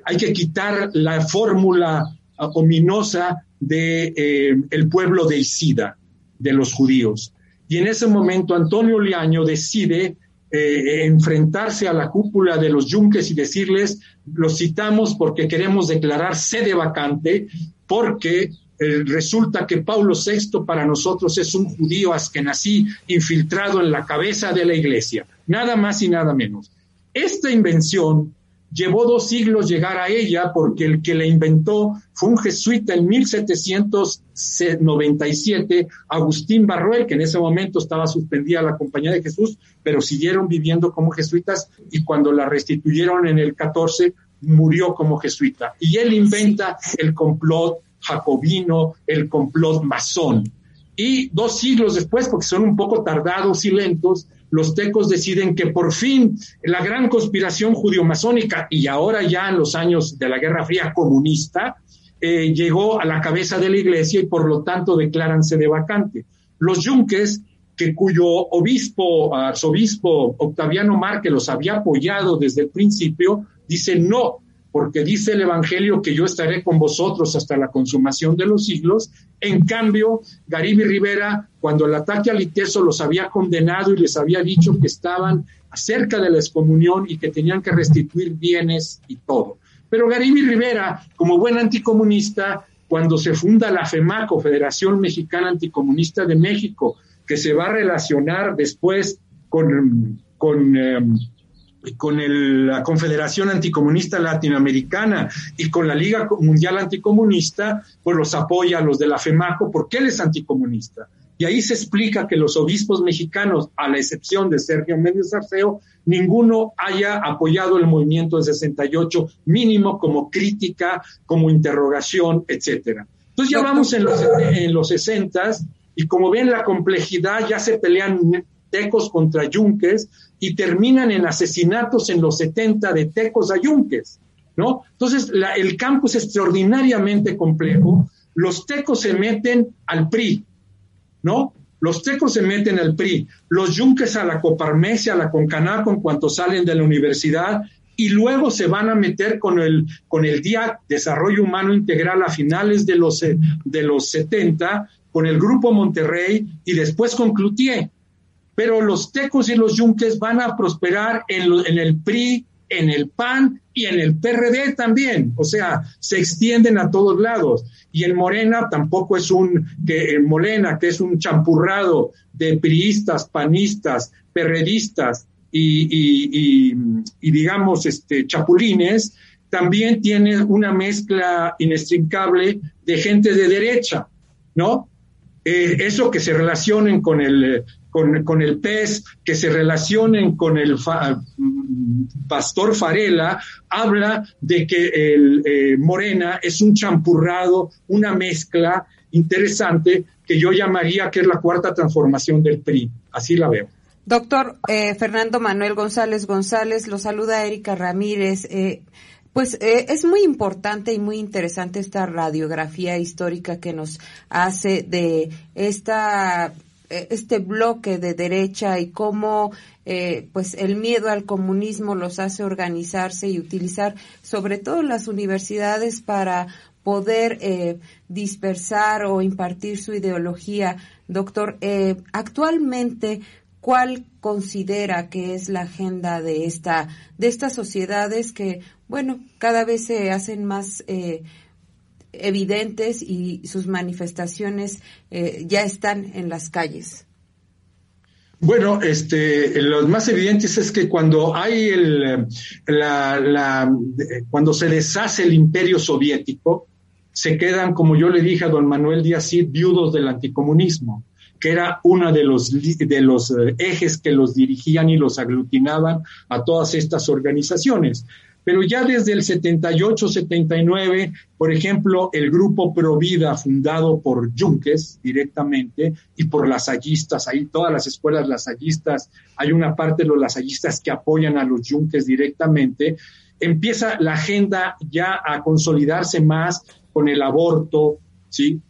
hay que quitar la fórmula ominosa de eh, el pueblo de Isida, de los judíos. Y en ese momento Antonio Liaño decide enfrentarse a la cúpula de los yunques y decirles, los citamos porque queremos declarar sede vacante, porque eh, resulta que Paulo VI para nosotros es un judío askenazí infiltrado en la cabeza de la iglesia, nada más y nada menos. Esta invención llevó dos siglos llegar a ella porque el que la inventó fue un jesuita en 1797, Agustín Barruel, que en ese momento estaba suspendida la Compañía de Jesús, pero siguieron viviendo como jesuitas y cuando la restituyeron en el 14 murió como jesuita. Y él inventa el complot jacobino, el complot masón. Y dos siglos después, porque son un poco tardados y lentos, los tecos deciden que por fin la gran conspiración judío-masónica y ahora ya en los años de la Guerra Fría comunista eh, llegó a la cabeza de la iglesia y por lo tanto declaranse de vacante. Los yunques, que cuyo obispo, arzobispo Octaviano Márquez los había apoyado desde el principio, dicen no, porque dice el Evangelio que yo estaré con vosotros hasta la consumación de los siglos. En cambio, Garibi Rivera, cuando el ataque al Iteso los había condenado y les había dicho que estaban cerca de la excomunión y que tenían que restituir bienes y todo. Pero Garibi Rivera, como buen anticomunista, cuando se funda la FEMACO, Federación Mexicana Anticomunista de México, que se va a relacionar después con, con em, con la Confederación Anticomunista Latinoamericana y con la Liga Mundial Anticomunista, pues los apoya a los de la FEMACO porque él es anticomunista. Y ahí se explica que los obispos mexicanos, a la excepción de Sergio Méndez Arceo, ninguno haya apoyado el movimiento del 68 mínimo como crítica, como interrogación, etcétera. Entonces ya vamos en los, en los 60 y como ven la complejidad, ya se pelean tecos contra yunques y terminan en asesinatos en los 70 de tecos a yunques, ¿no? Entonces, el campo es extraordinariamente complejo. Los tecos se meten al PRI, ¿no? Los tecos se meten al PRI, los yunques a la Coparmesia, a la Concaná, con cuanto salen de la universidad, y luego se van a meter con el, con el DIAC, Desarrollo Humano Integral, a finales de los, de los 70, con el Grupo Monterrey y después con Cloutier pero los tecos y los yunques van a prosperar en, el PRI, en el PAN y en el PRD también, o sea, se extienden a todos lados. Y el Morena tampoco es un, que el Morena, que es un champurrado de priistas, panistas, perredistas y, digamos, este, chapulines, también tiene una mezcla inextricable de gente de derecha, ¿no? eh, eso que se relacionen con el, con, el pez, que se relacionen con el pastor Farela, habla de que el eh, Morena es un champurrado, una mezcla interesante que yo llamaría que es la cuarta transformación del PRI. Así la veo. Doctor eh, Fernando Manuel González González, lo saluda Erika Ramírez. Eh, pues eh, es muy importante y muy interesante esta radiografía histórica que nos hace de esta este bloque de derecha y cómo pues el miedo al comunismo los hace organizarse y utilizar sobre todo las universidades para poder eh, dispersar o impartir su ideología. Doctor, eh, actualmente, ¿cuál considera que es la agenda de esta de estas sociedades que, bueno, cada vez se hacen más eh, evidentes y sus manifestaciones ya están en las calles? Bueno, este, los más evidentes es que cuando hay el, la, la, cuando se deshace el imperio soviético, se quedan, como yo le dije a don Manuel Díaz viudos del anticomunismo, que era uno de los, de los eh, ejes que los dirigían y los aglutinaban a todas estas organizaciones. Pero ya desde el 78-79, por ejemplo, el grupo Provida, fundado por Junques directamente y por lasallistas, ahí todas las escuelas lasallistas, hay una parte de los lasallistas que apoyan a los Junques directamente, empieza la agenda ya a consolidarse más con el aborto, ¿sí?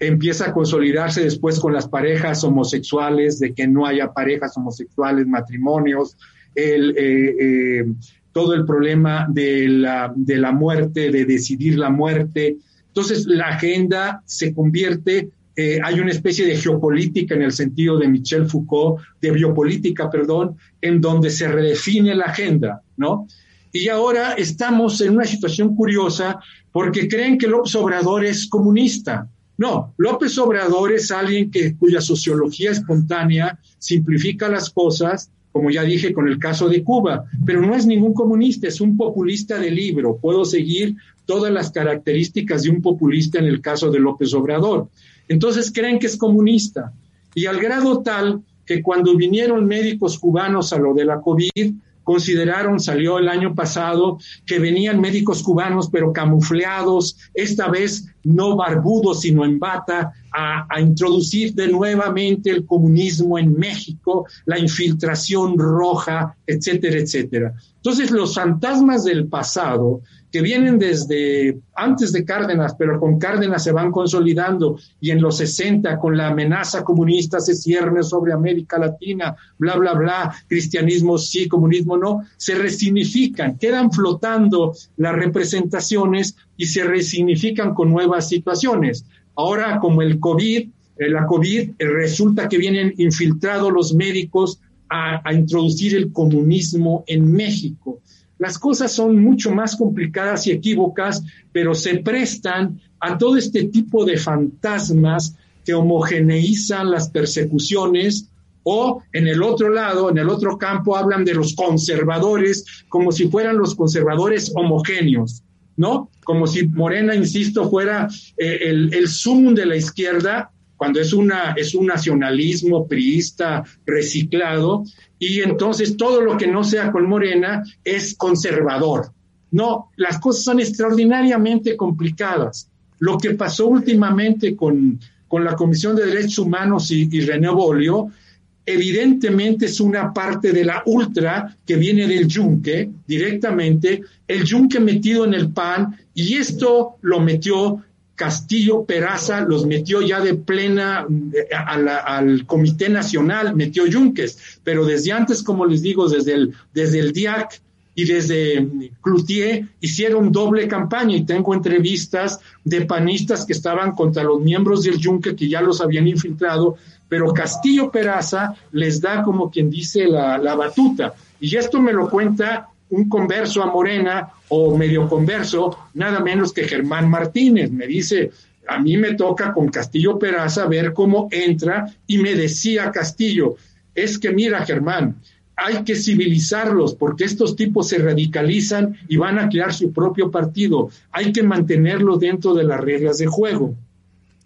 Empieza a consolidarse después con las parejas homosexuales, de que no haya parejas homosexuales, matrimonios, el, eh, eh, todo el problema de la, de la muerte, de decidir la muerte. Entonces, la agenda se convierte eh, hay una especie de geopolítica en el sentido de Michel Foucault, de biopolítica, perdón, en donde se redefine la agenda, ¿no? Y ahora estamos en una situación curiosa porque creen que López Obrador es comunista. No, López Obrador es alguien que, cuya sociología espontánea simplifica las cosas, como ya dije con el caso de Cuba, pero no es ningún comunista, es un populista de libro. Puedo seguir todas las características de un populista en el caso de López Obrador. Entonces creen que es comunista. Y al grado tal que cuando vinieron médicos cubanos a lo de la COVID, consideraron, salió el año pasado, que venían médicos cubanos, pero camufleados, esta vez no barbudos, sino en bata, a, a introducir de nuevamente el comunismo en México, la infiltración roja, etcétera, etcétera. Entonces, los fantasmas del pasado que vienen desde antes de Cárdenas, pero con Cárdenas se van consolidando y en los 60 con la amenaza comunista se cierne sobre América Latina, bla, bla, bla, cristianismo sí, comunismo no, se resignifican, quedan flotando las representaciones y se resignifican con nuevas situaciones. Ahora, como el COVID, eh, la COVID, eh, resulta que vienen infiltrados los médicos a, a introducir el comunismo en México las cosas son mucho más complicadas y equívocas, pero se prestan a todo este tipo de fantasmas que homogeneizan las persecuciones o en el otro lado, en el otro campo, hablan de los conservadores como si fueran los conservadores homogéneos, ¿no? Como si Morena, insisto, fuera eh, el, el de la izquierda cuando es, una, es un nacionalismo priista reciclado, y entonces todo lo que no sea con Morena es conservador. No, las cosas son extraordinariamente complicadas. Lo que pasó últimamente con, con la Comisión de Derechos Humanos y, y René Bolio, evidentemente es una parte de la ultra que viene del yunque directamente, el yunque metido en el PAN, y esto lo metió Castillo Peraza los metió ya de plena eh, al Comité Nacional, metió Yunques, pero desde antes, como les digo, desde el, desde el DIAC y desde Cloutier hicieron doble campaña y tengo entrevistas de panistas que estaban contra los miembros del Yunque que ya los habían infiltrado, pero Castillo Peraza les da como quien dice la, la batuta. Y esto me lo cuenta un converso a Morena o medio converso, nada menos que Germán Martínez. Me dice, a mí me toca con Castillo Peraza ver cómo entra y me decía Castillo, es que mira Germán, hay que civilizarlos porque estos tipos se radicalizan y van a crear su propio partido. Hay que mantenerlos dentro de las reglas de juego.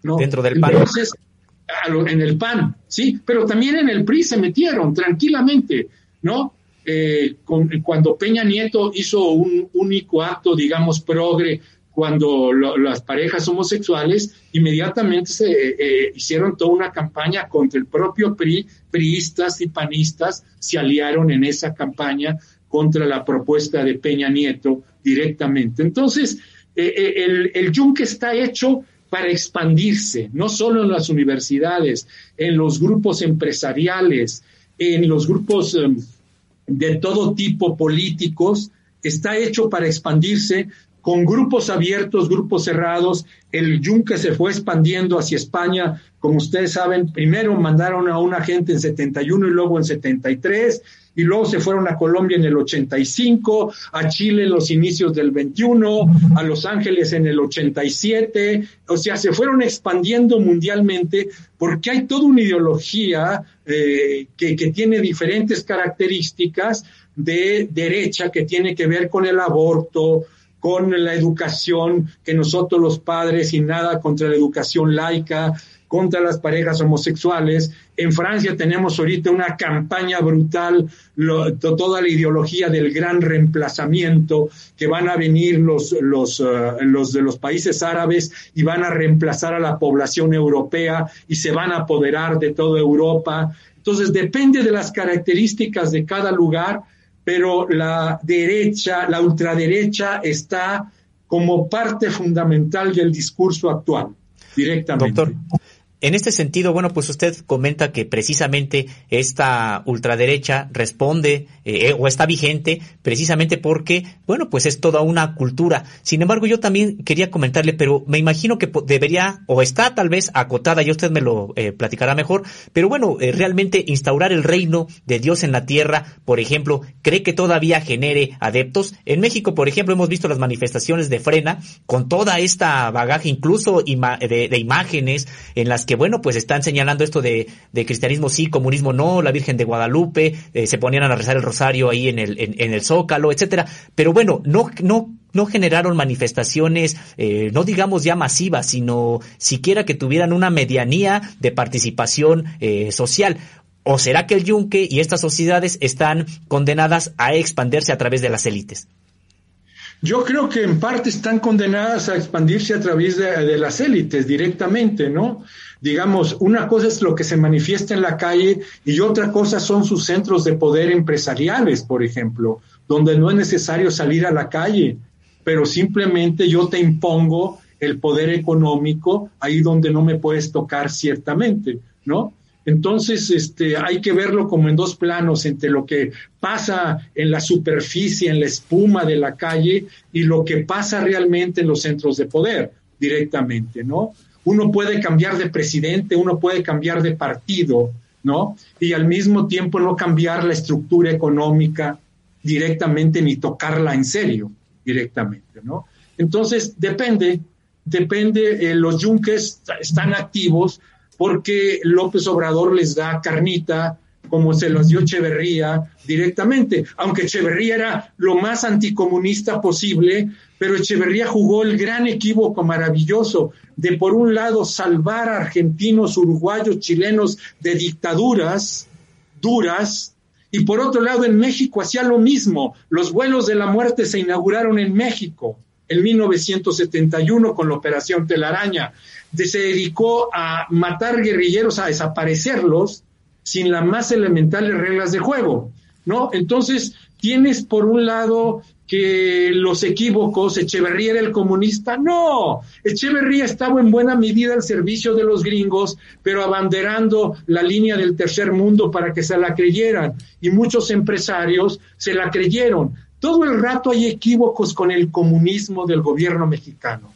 ¿no? Dentro del PAN. Entonces, en el PAN, ¿sí? Pero también en el PRI se metieron tranquilamente, ¿no? Eh, cuando Peña Nieto hizo un único acto, digamos, progre, cuando las parejas homosexuales, inmediatamente se eh, hicieron toda una campaña contra el propio PRI, priistas y panistas se aliaron en esa campaña contra la propuesta de Peña Nieto directamente. Entonces, el, el yunque está hecho para expandirse, no solo en las universidades, en los grupos empresariales, en los grupos em, de todo tipo políticos, está hecho para expandirse con grupos abiertos, grupos cerrados. El yunque se fue expandiendo hacia España, como ustedes saben, primero mandaron a una gente en 71 y luego en 73 y luego se fueron a Colombia en el 85, a Chile en los inicios del 21, a Los Ángeles en el 87, o sea, se fueron expandiendo mundialmente porque hay toda una ideología eh, que, que tiene diferentes características de derecha que tiene que ver con el aborto, con la educación, que nosotros los padres y nada contra la educación laica, contra las parejas homosexuales. En Francia tenemos ahorita una campaña brutal, toda la ideología del gran reemplazamiento, que van a venir los, los, eh, los de los países árabes y van a reemplazar a la población europea y se van a apoderar de toda Europa. Entonces depende de las características de cada lugar, pero la derecha, la ultraderecha está como parte fundamental del discurso actual directamente. En este sentido, bueno, pues usted comenta que precisamente esta ultraderecha responde eh, o está vigente precisamente porque, bueno, pues es toda una cultura. Sin embargo, yo también quería comentarle, pero me imagino que debería o está tal vez acotada, y usted me lo eh, platicará mejor, pero bueno, eh, realmente instaurar el reino de Dios en la tierra, por ejemplo, ¿cree que todavía genere adeptos? En México, por ejemplo, hemos visto las manifestaciones de frena con toda esta bagaje, incluso de, de imágenes en las que bueno, pues están señalando esto de, de cristianismo sí, comunismo no, la Virgen de Guadalupe, eh, se ponían a rezar el rosario ahí en el, en, el Zócalo, etcétera. Pero bueno, no, no, no generaron manifestaciones, eh, no digamos ya masivas, sino siquiera que tuvieran una medianía de participación eh, social. ¿O será que el yunque y estas sociedades están condenadas a expandirse a través de las élites? Yo creo que en parte están condenadas a expandirse a través de, las élites directamente, ¿no? digamos, una cosa es lo que se manifiesta en la calle y otra cosa son sus centros de poder empresariales, por ejemplo, donde no es necesario salir a la calle, pero simplemente yo te impongo el poder económico ahí donde no me puedes tocar ciertamente, ¿no? Entonces, este, hay que verlo como en dos planos, entre lo que pasa en la superficie, en la espuma de la calle, y lo que pasa realmente en los centros de poder directamente, ¿no? uno puede cambiar de presidente, uno puede cambiar de partido, ¿no? Y al mismo tiempo no cambiar la estructura económica directamente ni tocarla en serio directamente, ¿no? Entonces, depende, depende, eh, los yunques están activos porque López Obrador les da carnita, como se los dio Echeverría directamente, aunque Echeverría era lo más anticomunista posible, pero Echeverría jugó el gran equívoco maravilloso de, por un lado, salvar a argentinos, uruguayos, chilenos de dictaduras duras, y por otro lado, en México hacía lo mismo. Los vuelos de la muerte se inauguraron en México en 1971 con la Operación Telaraña. Se dedicó a matar guerrilleros, a desaparecerlos, sin las más elementales reglas de juego, ¿no? Entonces, tienes por un lado que los equívocos, Echeverría era el comunista, no, Echeverría estaba en buena medida al servicio de los gringos, pero abanderando la línea del tercer mundo para que se la creyeran, y muchos empresarios se la creyeron. Todo el rato hay equívocos con el comunismo del gobierno mexicano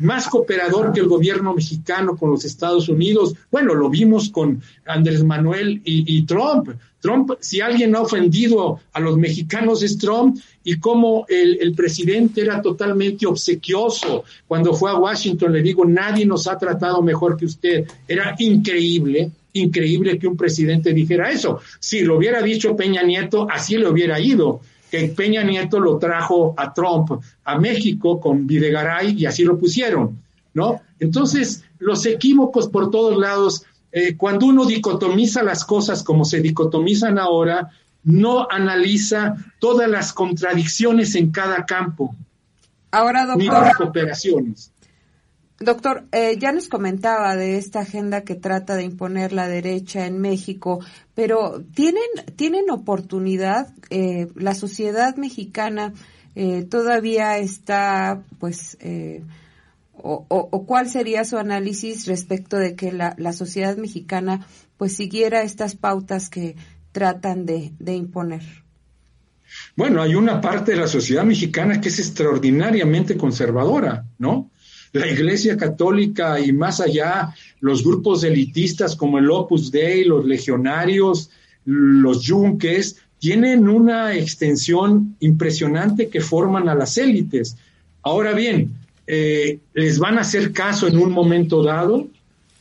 más cooperador que el gobierno mexicano con los Estados Unidos. Bueno, lo vimos con Andrés Manuel y, Trump. Trump, si alguien ha ofendido a los mexicanos es Trump y como el, el, presidente era totalmente obsequioso. Cuando fue a Washington le digo, nadie nos ha tratado mejor que usted. Era increíble, increíble que un presidente dijera eso. Si lo hubiera dicho Peña Nieto, así le hubiera ido que Peña Nieto lo trajo a Trump a México con Videgaray y así lo pusieron, ¿no? Entonces, los equívocos por todos lados, eh, cuando uno dicotomiza las cosas como se dicotomizan ahora, no analiza todas las contradicciones en cada campo. Ahora, doctor. Ni las cooperaciones. Doctor, eh, ya nos comentaba de esta agenda que trata de imponer la derecha en México, pero ¿tienen, tienen oportunidad? Eh, la sociedad mexicana eh, todavía está, pues, o, o, cuál sería su análisis respecto de que la, la, sociedad mexicana, pues, siguiera estas pautas que tratan de, de imponer? Bueno, hay una parte de la sociedad mexicana que es extraordinariamente conservadora, ¿no? La Iglesia Católica y más allá los grupos elitistas como el Opus Dei, los legionarios, los yunques, tienen una extensión impresionante que forman a las élites. Ahora bien, eh, ¿les van a hacer caso en un momento dado?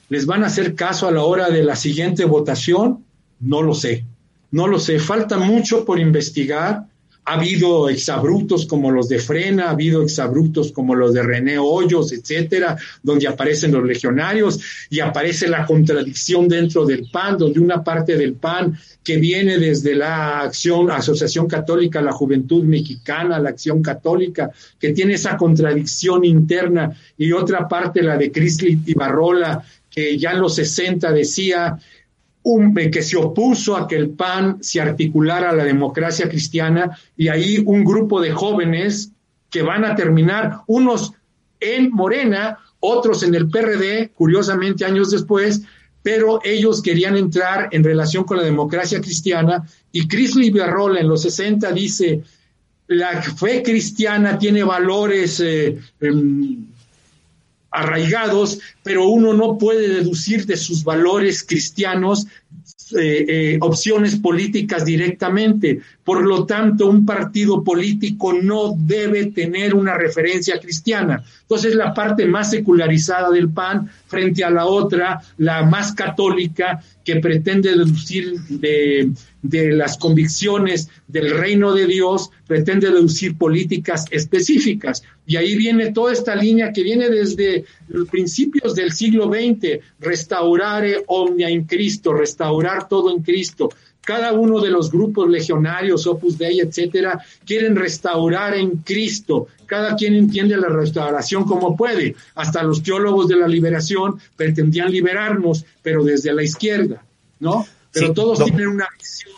¿Les van a hacer caso a la hora de la siguiente votación? No lo sé, no lo sé. Falta mucho por investigar ha habido exabruptos como los de Frena, ha habido exabruptos como los de René Hoyos, etcétera, donde aparecen los legionarios y aparece la contradicción dentro del PAN, donde una parte del PAN que viene desde la acción, Asociación Católica, la Juventud Mexicana, la Acción Católica, que tiene esa contradicción interna, y otra parte, la de Crisli Ibarrola, que ya en los 60 decía un, que se opuso a que el PAN se articulara a la democracia cristiana y ahí un grupo de jóvenes que van a terminar, unos en Morena, otros en el PRD, curiosamente años después, pero ellos querían entrar en relación con la democracia cristiana y Cris Liberrola en los 60 dice, la fe cristiana tiene valores eh, em, arraigados, pero uno no puede deducir de sus valores cristianos eh, eh, opciones políticas directamente. Por lo tanto, un partido político no debe tener una referencia cristiana. Entonces, la parte más secularizada del PAN frente a la otra, la más católica, que pretende deducir de, de las convicciones del reino de Dios, pretende deducir políticas específicas. Y ahí viene toda esta línea que viene desde los principios del siglo XX, restaurare omnia en Cristo, restaurar todo en Cristo. Cada uno de los grupos legionarios, Opus Dei, etcétera, quieren restaurar en Cristo. Cada quien entiende la restauración como puede. Hasta los teólogos de la liberación pretendían liberarnos, pero desde la izquierda, ¿no? Pero todos tienen una visión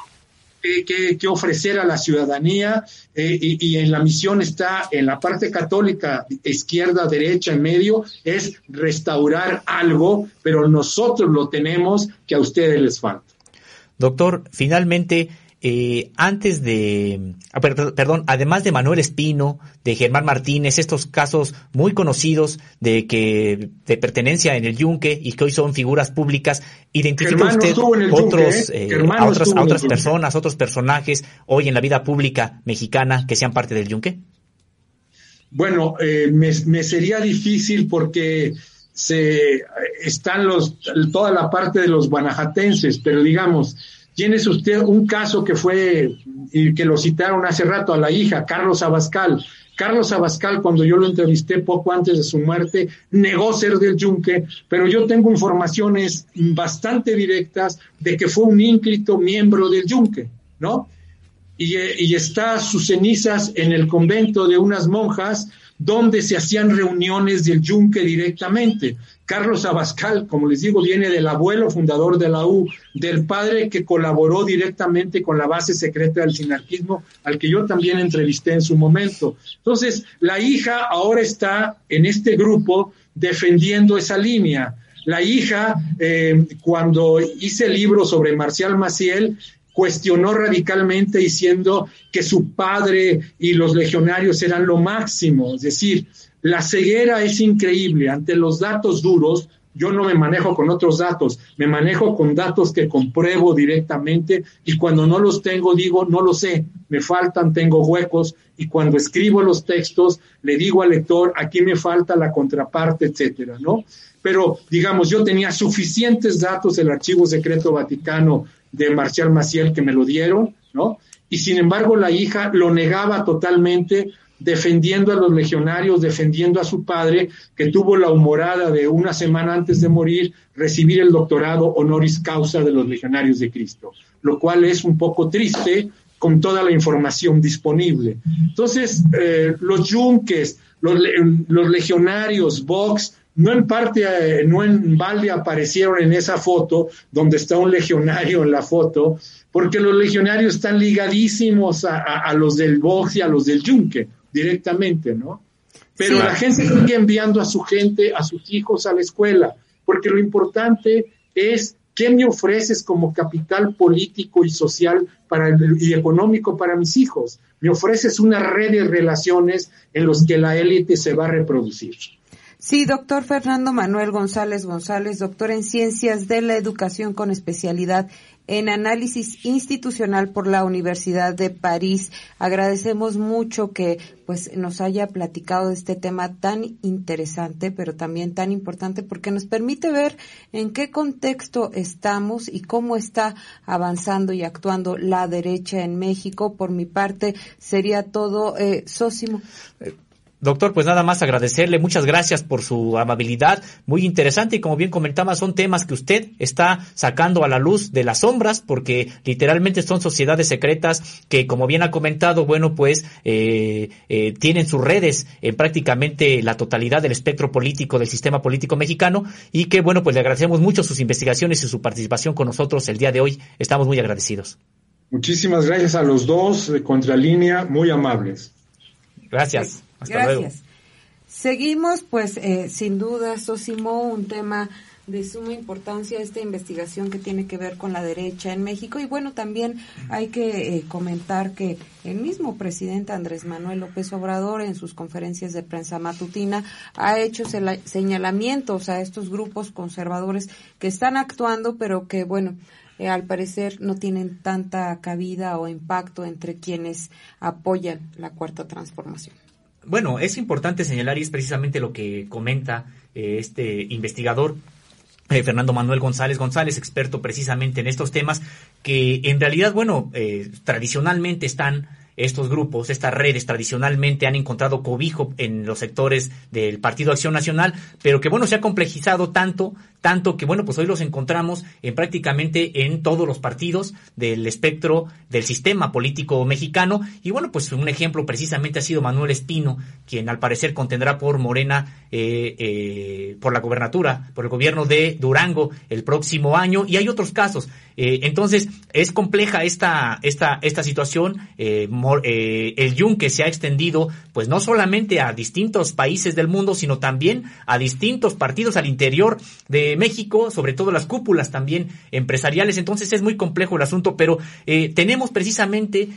que, ofrecer a la ciudadanía eh, y, en la misión está en la parte católica, izquierda, derecha, en medio, es restaurar algo, pero nosotros lo tenemos que a ustedes les falta. Doctor, finalmente, eh, antes de, ah, perdón, además de Manuel Espino, de Germán Martínez, estos casos muy conocidos de que de pertenencia en el Yunque y que hoy son figuras públicas, ¿identifica usted otros, ¿eh? Eh, a otras, a otras personas, otros personajes hoy en la vida pública mexicana que sean parte del Yunque? Bueno, me, me, sería difícil porque se están los toda la parte de los guanajatenses, pero digamos, tiene usted un caso que fue, y que lo citaron hace rato a la hija, Carlos Abascal. Carlos Abascal, cuando yo lo entrevisté poco antes de su muerte, negó ser del Yunque, pero yo tengo informaciones bastante directas de que fue un ínclito miembro del Yunque, ¿no? Y, y está sus cenizas en el convento de unas monjas donde se hacían reuniones del Yunque directamente. Carlos Abascal, como les digo, viene del abuelo fundador de la U, del padre que colaboró directamente con la base secreta del sinarquismo, al que yo también entrevisté en su momento. Entonces, la hija ahora está en este grupo defendiendo esa línea. La hija, eh, cuando hice el libro sobre Marcial Maciel, cuestionó radicalmente diciendo que su padre y los legionarios eran lo máximo, es decir, la ceguera es increíble ante los datos duros. Yo no me manejo con otros datos, me manejo con datos que compruebo directamente y cuando no los tengo digo, no lo sé, me faltan, tengo huecos y cuando escribo los textos le digo al lector, aquí me falta la contraparte, etcétera, ¿no? Pero digamos, yo tenía suficientes datos del Archivo Secreto Vaticano de Marcial Maciel que me lo dieron, ¿no? Y sin embargo la hija lo negaba totalmente defendiendo a los legionarios, defendiendo a su padre, que tuvo la humorada de una semana antes de morir recibir el doctorado honoris causa de los legionarios de Cristo, lo cual es un poco triste con toda la información disponible. Entonces, eh, los yunques, los, los, legionarios, Vox, no en parte, eh, no en balde aparecieron en esa foto, donde está un legionario en la foto, porque los legionarios están ligadísimos a, los del Vox y a los del yunque directamente, ¿no? Pero la gente sigue enviando a su gente, a sus hijos a la escuela, porque lo importante es qué me ofreces como capital político y social para y económico para mis hijos. Me ofreces una red de relaciones en los que la élite se va a reproducir. Sí, doctor Fernando Manuel González González, doctor en Ciencias de la Educación con especialidad en Análisis Institucional por la Universidad de París. Agradecemos mucho que pues nos haya platicado de este tema tan interesante, pero también tan importante porque nos permite ver en qué contexto estamos y cómo está avanzando y actuando la derecha en México. Por mi parte, sería todo, eh, Sósimo. Doctor, pues nada más agradecerle, muchas gracias por su amabilidad, muy interesante y como bien comentaba, son temas que usted está sacando a la luz de las sombras porque literalmente son sociedades secretas que como bien ha comentado, bueno, pues eh, eh, tienen sus redes en prácticamente la totalidad del espectro político del sistema político mexicano y que bueno, pues le agradecemos mucho sus investigaciones y su participación con nosotros el día de hoy, estamos muy agradecidos. Muchísimas gracias a los dos de Contralínea, muy amables. Gracias. Gracias. Seguimos, pues, eh, sin duda, Sosimo, un tema de suma importancia esta investigación que tiene que ver con la derecha en México. Y bueno también hay que eh, comentar que el mismo presidente Andrés Manuel López Obrador en sus conferencias de prensa matutina ha hecho señalamientos a estos grupos conservadores que están actuando pero que bueno eh, al parecer no tienen tanta cabida o impacto entre quienes apoyan la cuarta transformación bueno, es importante señalar y es precisamente lo que comenta eh, este investigador eh, Fernando Manuel González González, experto precisamente en estos temas, que en realidad, bueno, eh, tradicionalmente están estos grupos, estas redes tradicionalmente han encontrado cobijo en los sectores del Partido Acción Nacional, pero que bueno, se ha complejizado tanto, tanto que bueno, pues hoy los encontramos en prácticamente en todos los partidos del espectro del sistema político mexicano. Y bueno, pues un ejemplo precisamente ha sido Manuel Espino, quien al parecer contendrá por Morena, eh, eh, por la gobernatura, por el gobierno de Durango el próximo año. Y hay otros casos. Eh, entonces, es compleja esta, esta, esta situación. Eh, eh, el yunque se ha extendido, pues no solamente a distintos países del mundo, sino también a distintos partidos al interior de México, sobre todo las cúpulas también empresariales. Entonces, es muy complejo el asunto, pero tenemos precisamente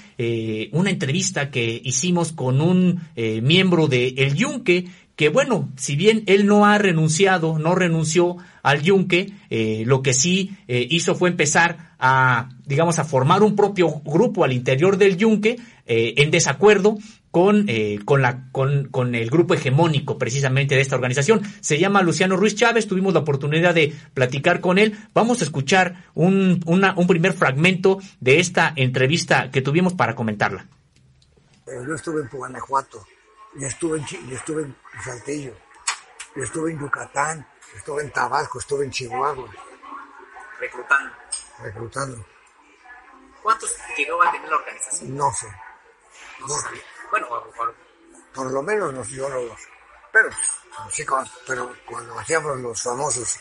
una entrevista que hicimos con un miembro de El Yunque, que bueno, si bien él no ha renunciado, no renunció al yunque, eh, lo que sí eh, hizo fue empezar a, digamos, a formar un propio grupo al interior del yunque eh, en desacuerdo con, con, la, con, con el grupo hegemónico precisamente de esta organización. Se llama Luciano Ruiz Chávez, tuvimos la oportunidad de platicar con él. Vamos a escuchar un, una, un primer fragmento de esta entrevista que tuvimos para comentarla. Yo estuve en Guanajuato y estuve en, y estuve en Saltillo, y estuve en Yucatán, estuve en Tabasco, estuve en Chihuahua. Reclutando. Reclutando. ¿Cuántos llegó a tener la organización? No sé. Bueno, por, lo menos los. Pero, sí, pero cuando hacíamos los famosos,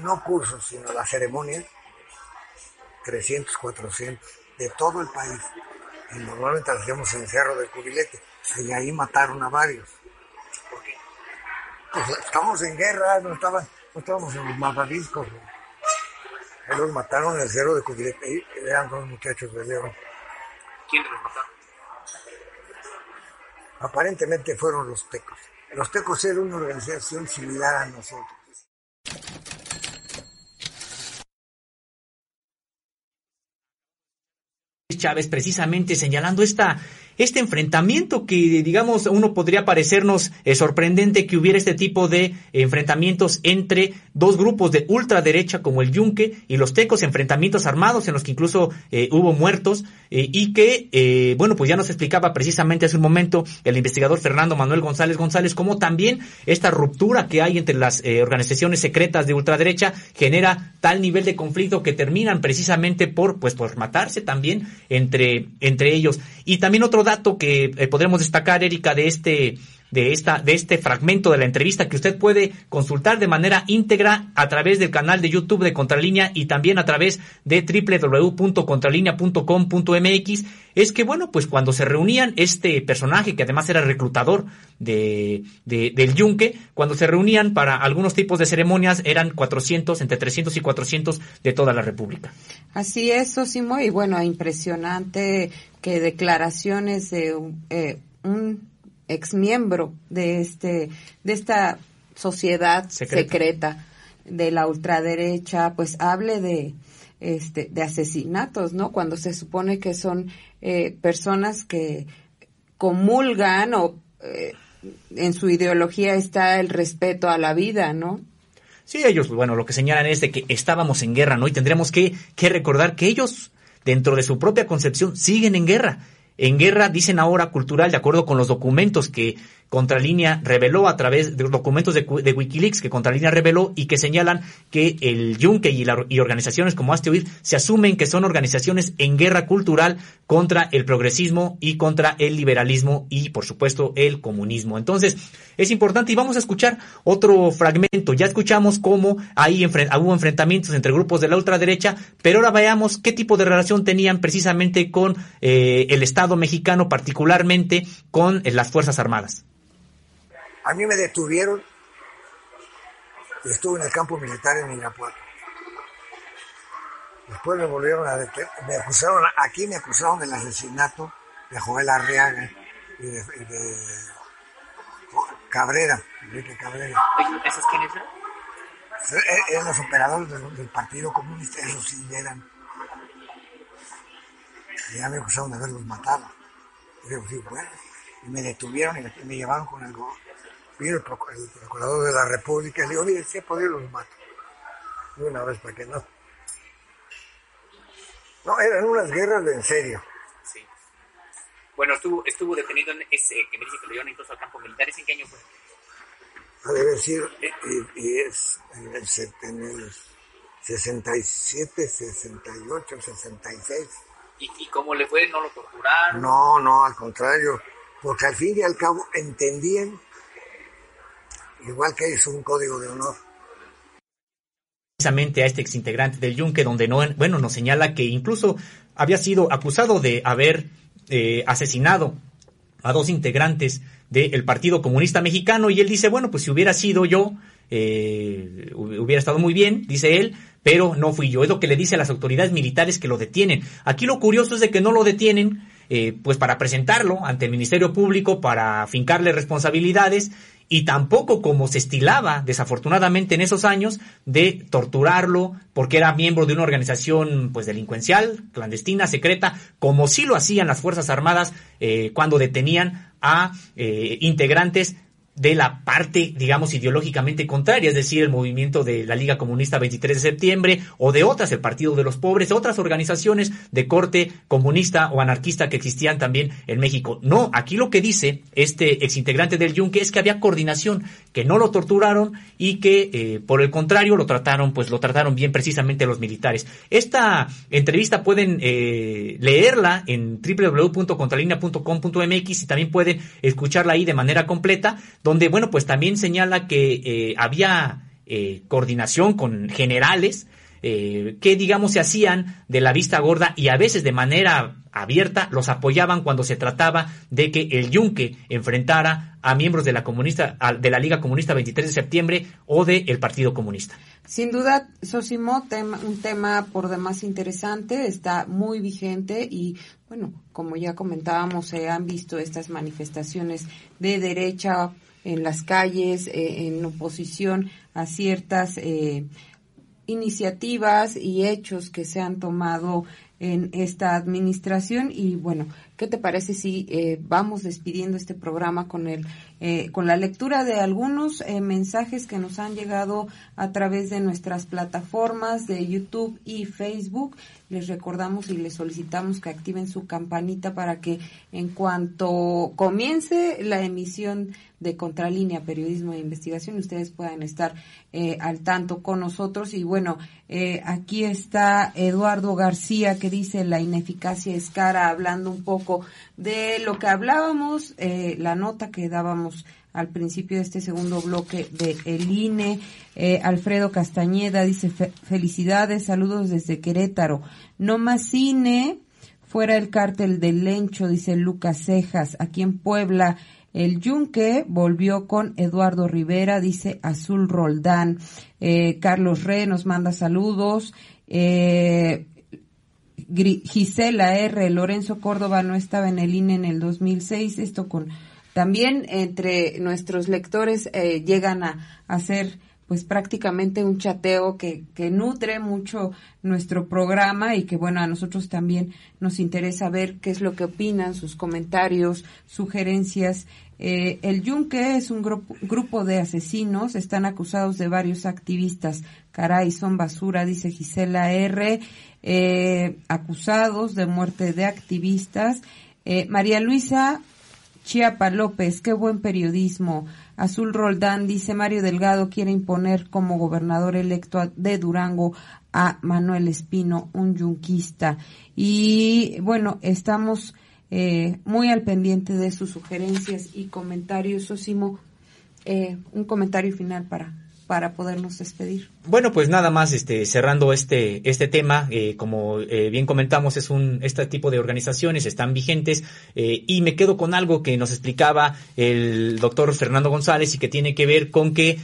no cursos, sino la ceremonia, 300, 400, de todo el país y normalmente hacíamos en Cerro del Cubilete, y ahí mataron a varios. ¿Por qué? Pues estamos en guerra, no, estaban, no estábamos en los matadiscos. Ellos mataron en el Cerro del Cubilete, eran dos muchachos de León. ¿Quiénes los mataron? Aparentemente fueron los tecos. Los tecos eran una organización similar a nosotros. Chávez precisamente señalando esta este enfrentamiento que, digamos, uno podría parecernos eh, sorprendente que hubiera este tipo de enfrentamientos entre dos grupos de ultraderecha como el Yunque y los Tecos, enfrentamientos armados en los que incluso eh, hubo muertos eh, y que, bueno, pues ya nos explicaba precisamente hace un momento el investigador Fernando Manuel González González cómo también esta ruptura que hay entre las organizaciones secretas de ultraderecha genera tal nivel de conflicto que terminan precisamente por, pues, por matarse también entre, entre ellos. Y también otro dato que eh, podremos destacar, Erika, de este de esta de este fragmento de la entrevista que usted puede consultar de manera íntegra a través del canal de YouTube de Contralínea y también a través de www.contralinea.com.mx es que bueno pues cuando se reunían este personaje que además era reclutador de, del Yunque cuando se reunían para algunos tipos de ceremonias eran 400 entre 300 y 400 de toda la República. Así es Sosimo y bueno impresionante que declaraciones de eh, un ex miembro de este de esta sociedad secreta. de la ultraderecha pues hable de este de asesinatos no cuando se supone que son eh, personas que comulgan o eh, en su ideología está el respeto a la vida no sí ellos bueno lo que señalan es de que estábamos en guerra no y tendremos que que recordar que ellos dentro de su propia concepción siguen en guerra en guerra, dicen ahora cultural, de acuerdo con los documentos que Contralínea reveló a través de documentos de, Wikileaks que Contralínea reveló y que señalan que el Yunque y, y organizaciones como Hazte Oír se asumen que son organizaciones en guerra cultural contra el progresismo y contra el liberalismo y, por supuesto, el comunismo. Entonces, es importante y vamos a escuchar otro fragmento. Ya escuchamos cómo ahí hubo enfrentamientos entre grupos de la ultraderecha, pero ahora veamos qué tipo de relación tenían precisamente con eh, el Estado mexicano, particularmente con las Fuerzas Armadas. A mí me detuvieron y estuve en el campo militar en Irapuato. Después me volvieron a detener, me acusaron, aquí me acusaron del asesinato de Joel Arriaga y de, Cabrera, Enrique Cabrera. ¿Esos quiénes eran? Eran los operadores del, Partido Comunista, esos sí eran. Y ya me acusaron de haberlos matado. Y digo, sí, bueno. Y me detuvieron y me llevaron con el, vino el, procurador de la República y le digo, mire, si he podido los mato. De una vez para que no. No, eran unas guerras de en serio. Sí. Bueno, estuvo, estuvo detenido en ese, que me dice que lo llevan incluso al campo militar. ¿En qué año fue? Ha de decir, y, y, es en el, en el 67, 68, 66. ¿Y, ¿Y cómo le fue? ¿No lo torturaron? No, no, al contrario. Porque al fin y al cabo entendían igual que es un código de honor. Precisamente a este exintegrante del Yunque, donde no, bueno, nos señala que incluso había sido acusado de haber eh, asesinado a dos integrantes del Partido Comunista Mexicano y él dice, bueno, pues si hubiera sido yo, eh, hubiera estado muy bien, dice él, pero no fui yo. Es lo que le dice a las autoridades militares que lo detienen. Aquí lo curioso es de que no lo detienen, eh, pues para presentarlo ante el Ministerio Público, para fincarle responsabilidades y tampoco como se estilaba, desafortunadamente en esos años, de torturarlo porque era miembro de una organización pues delincuencial, clandestina, secreta, como sí lo hacían las Fuerzas Armadas eh, cuando detenían a eh, integrantes de la parte, digamos, ideológicamente contraria, es decir, el movimiento de la Liga Comunista 23 de septiembre o de otras, el Partido de los Pobres, otras organizaciones de corte comunista o anarquista que existían también en México. No, aquí lo que dice este exintegrante del Yunque es que había coordinación, que no lo torturaron y que, eh, por el contrario, lo trataron, pues lo trataron bien precisamente los militares. Esta entrevista pueden eh, leerla en www.contralinea.com.mx y también pueden escucharla ahí de manera completa donde, bueno, pues también señala que eh, había eh, coordinación con generales eh, que, digamos, se hacían de la vista gorda y a veces de manera abierta los apoyaban cuando se trataba de que el Yunque enfrentara a miembros de la comunista de la Liga Comunista 23 de septiembre o del el Partido Comunista. Sin duda, Sosimo, un tema por demás interesante, está muy vigente y bueno, como ya comentábamos, se han visto estas manifestaciones de derecha en las calles, eh, en oposición a ciertas eh, iniciativas y hechos que se han tomado en esta administración y bueno, ¿qué te parece si eh, vamos despidiendo este programa con el eh, con la lectura de algunos eh, mensajes que nos han llegado a través de nuestras plataformas de YouTube y Facebook? Les recordamos y les solicitamos que activen su campanita para que en cuanto comience la emisión de Contralínea Periodismo de Investigación ustedes puedan estar al tanto con nosotros y bueno, aquí está Eduardo García que dice la ineficacia es cara, hablando un poco de lo que hablábamos, eh, la nota que dábamos al principio de este segundo bloque de el INE. Eh, Alfredo Castañeda dice felicidades, saludos desde Querétaro. No más cine, fuera el cártel del Lencho, dice Lucas Cejas. Aquí en Puebla, el Yunque volvió con Eduardo Rivera, dice Azul Roldán. Eh, Carlos Re nos manda saludos. Gisela R. Lorenzo Córdoba no estaba en el INE en el 2006. Esto con también entre nuestros lectores eh, llegan a hacer pues prácticamente un chateo que, que nutre mucho nuestro programa y que bueno, a nosotros también nos interesa ver qué es lo que opinan, sus comentarios, sugerencias. Eh, el Yunque es un grupo, de asesinos, están acusados de varios activistas. Caray, son basura, dice Gisela R eh, acusados de muerte de activistas. Eh, María Luisa Chiapa López, qué buen periodismo. Azul Roldán dice Mario Delgado quiere imponer como gobernador electo de Durango a Manuel Espino, un yunquista. Y bueno, estamos eh, muy al pendiente de sus sugerencias y comentarios. Osimo, eh, un comentario final para para podernos despedir. Bueno, pues nada más, este, cerrando este, este tema, eh, como eh, bien comentamos, es un, este tipo de organizaciones están vigentes, eh, y me quedo con algo que nos explicaba el doctor Fernando González y que tiene que ver con que,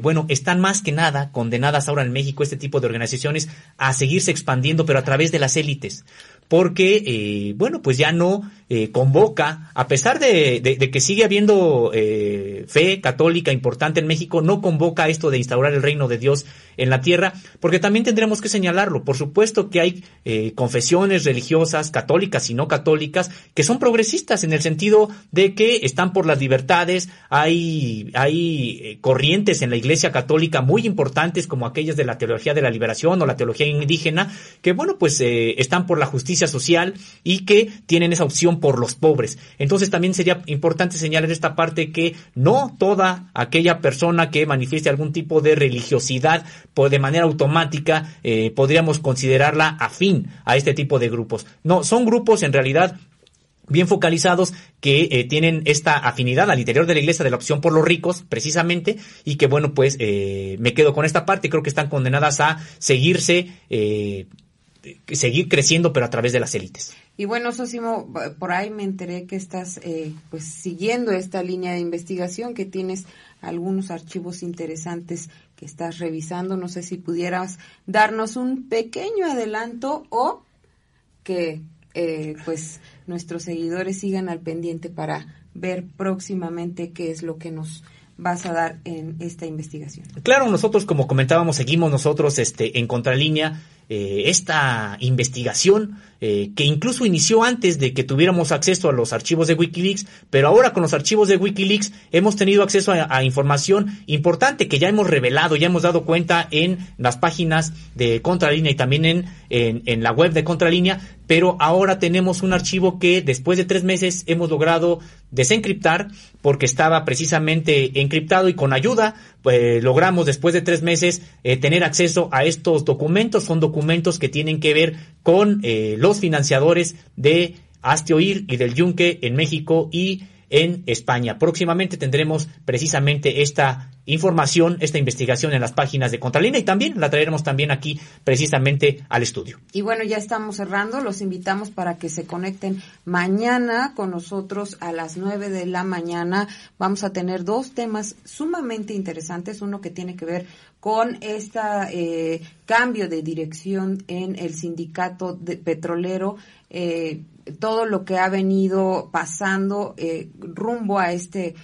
bueno, están más que nada condenadas ahora en México este tipo de organizaciones a seguirse expandiendo, pero a través de las élites porque, eh, bueno, pues ya no eh, convoca, a pesar de, que sigue habiendo eh, fe católica importante en México, no convoca esto de instaurar el reino de Dios en la tierra, porque también tendremos que señalarlo. Por supuesto que hay eh, confesiones religiosas, católicas y no católicas, que son progresistas en el sentido de que están por las libertades, hay, hay corrientes en la Iglesia Católica muy importantes como aquellas de la teología de la liberación o la teología indígena, que bueno, pues están por la justicia social y que tienen esa opción por los pobres. Entonces también sería importante señalar esta parte que no toda aquella persona que manifieste algún tipo de religiosidad pues de manera automática eh, podríamos considerarla afín a este tipo de grupos. No, son grupos en realidad bien focalizados que eh, tienen esta afinidad al interior de la iglesia de la opción por los ricos, precisamente, y que bueno, pues eh, me quedo con esta parte, creo que están condenadas a seguirse, eh, seguir creciendo, pero a través de las élites. Y bueno, Sosimo, por ahí me enteré que estás eh, pues siguiendo esta línea de investigación, que tienes algunos archivos interesantes que estás revisando. No sé si pudieras darnos un pequeño adelanto o que eh, pues nuestros seguidores sigan al pendiente para ver próximamente qué es lo que nos vas a dar en esta investigación. Claro, nosotros como comentábamos, seguimos nosotros este en contralínea eh, esta investigación eh, que incluso inició antes de que tuviéramos acceso a los archivos de Wikileaks, pero ahora con los archivos de Wikileaks hemos tenido acceso a, información importante que ya hemos revelado, ya hemos dado cuenta en las páginas de Contralínea y también en, en, en la web de Contralínea, pero ahora tenemos un archivo que después de tres meses hemos logrado desencriptar porque estaba precisamente encriptado y con ayuda pues, logramos después de tres meses eh, tener acceso a estos documentos. Son documentos que tienen que ver con eh, los financiadores de Oír y del Yunque en México y en España. Próximamente tendremos precisamente esta información, esta investigación en las páginas de Contralínea y también la traeremos también aquí precisamente al estudio. Y bueno, ya estamos cerrando, los invitamos para que se conecten mañana con nosotros a las nueve de la mañana. Vamos a tener dos temas sumamente interesantes, uno que tiene que ver con este cambio de dirección en el sindicato de petrolero, eh, todo lo que ha venido pasando eh, rumbo a este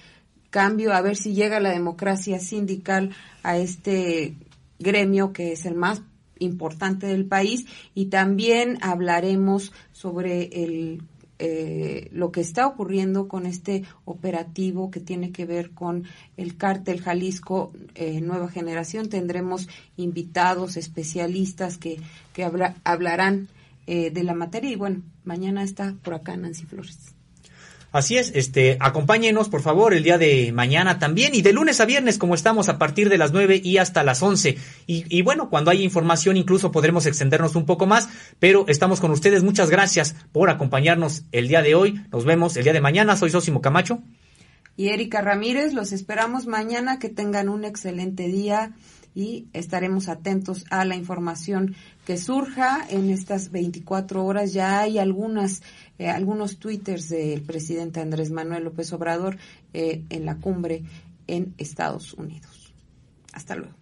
cambio, a ver si llega la democracia sindical a este gremio que es el más importante del país y también hablaremos sobre el eh, lo que está ocurriendo con este operativo que tiene que ver con el cártel Jalisco eh, Nueva Generación. Tendremos invitados especialistas que, que hablarán eh, de la materia y bueno, mañana está por acá Nancy Flores. Así es, este, acompáñenos por favor el día de mañana también y de lunes a viernes como estamos a partir de las 9 y hasta las 11. Y, y bueno, cuando haya información incluso podremos extendernos un poco más, pero estamos con ustedes. Muchas gracias por acompañarnos el día de hoy. Nos vemos el día de mañana. Soy Sosimo Camacho. Y Erika Ramírez, los esperamos mañana. Que tengan un excelente día y estaremos atentos a la información que surja en estas 24 horas. Ya hay algunas, eh, algunos twitters del presidente Andrés Manuel López Obrador eh, en la cumbre en Estados Unidos. Hasta luego.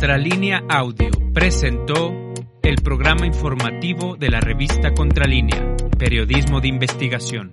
Contralínea Audio presentó el programa informativo de la revista Contralínea, Periodismo de Investigación.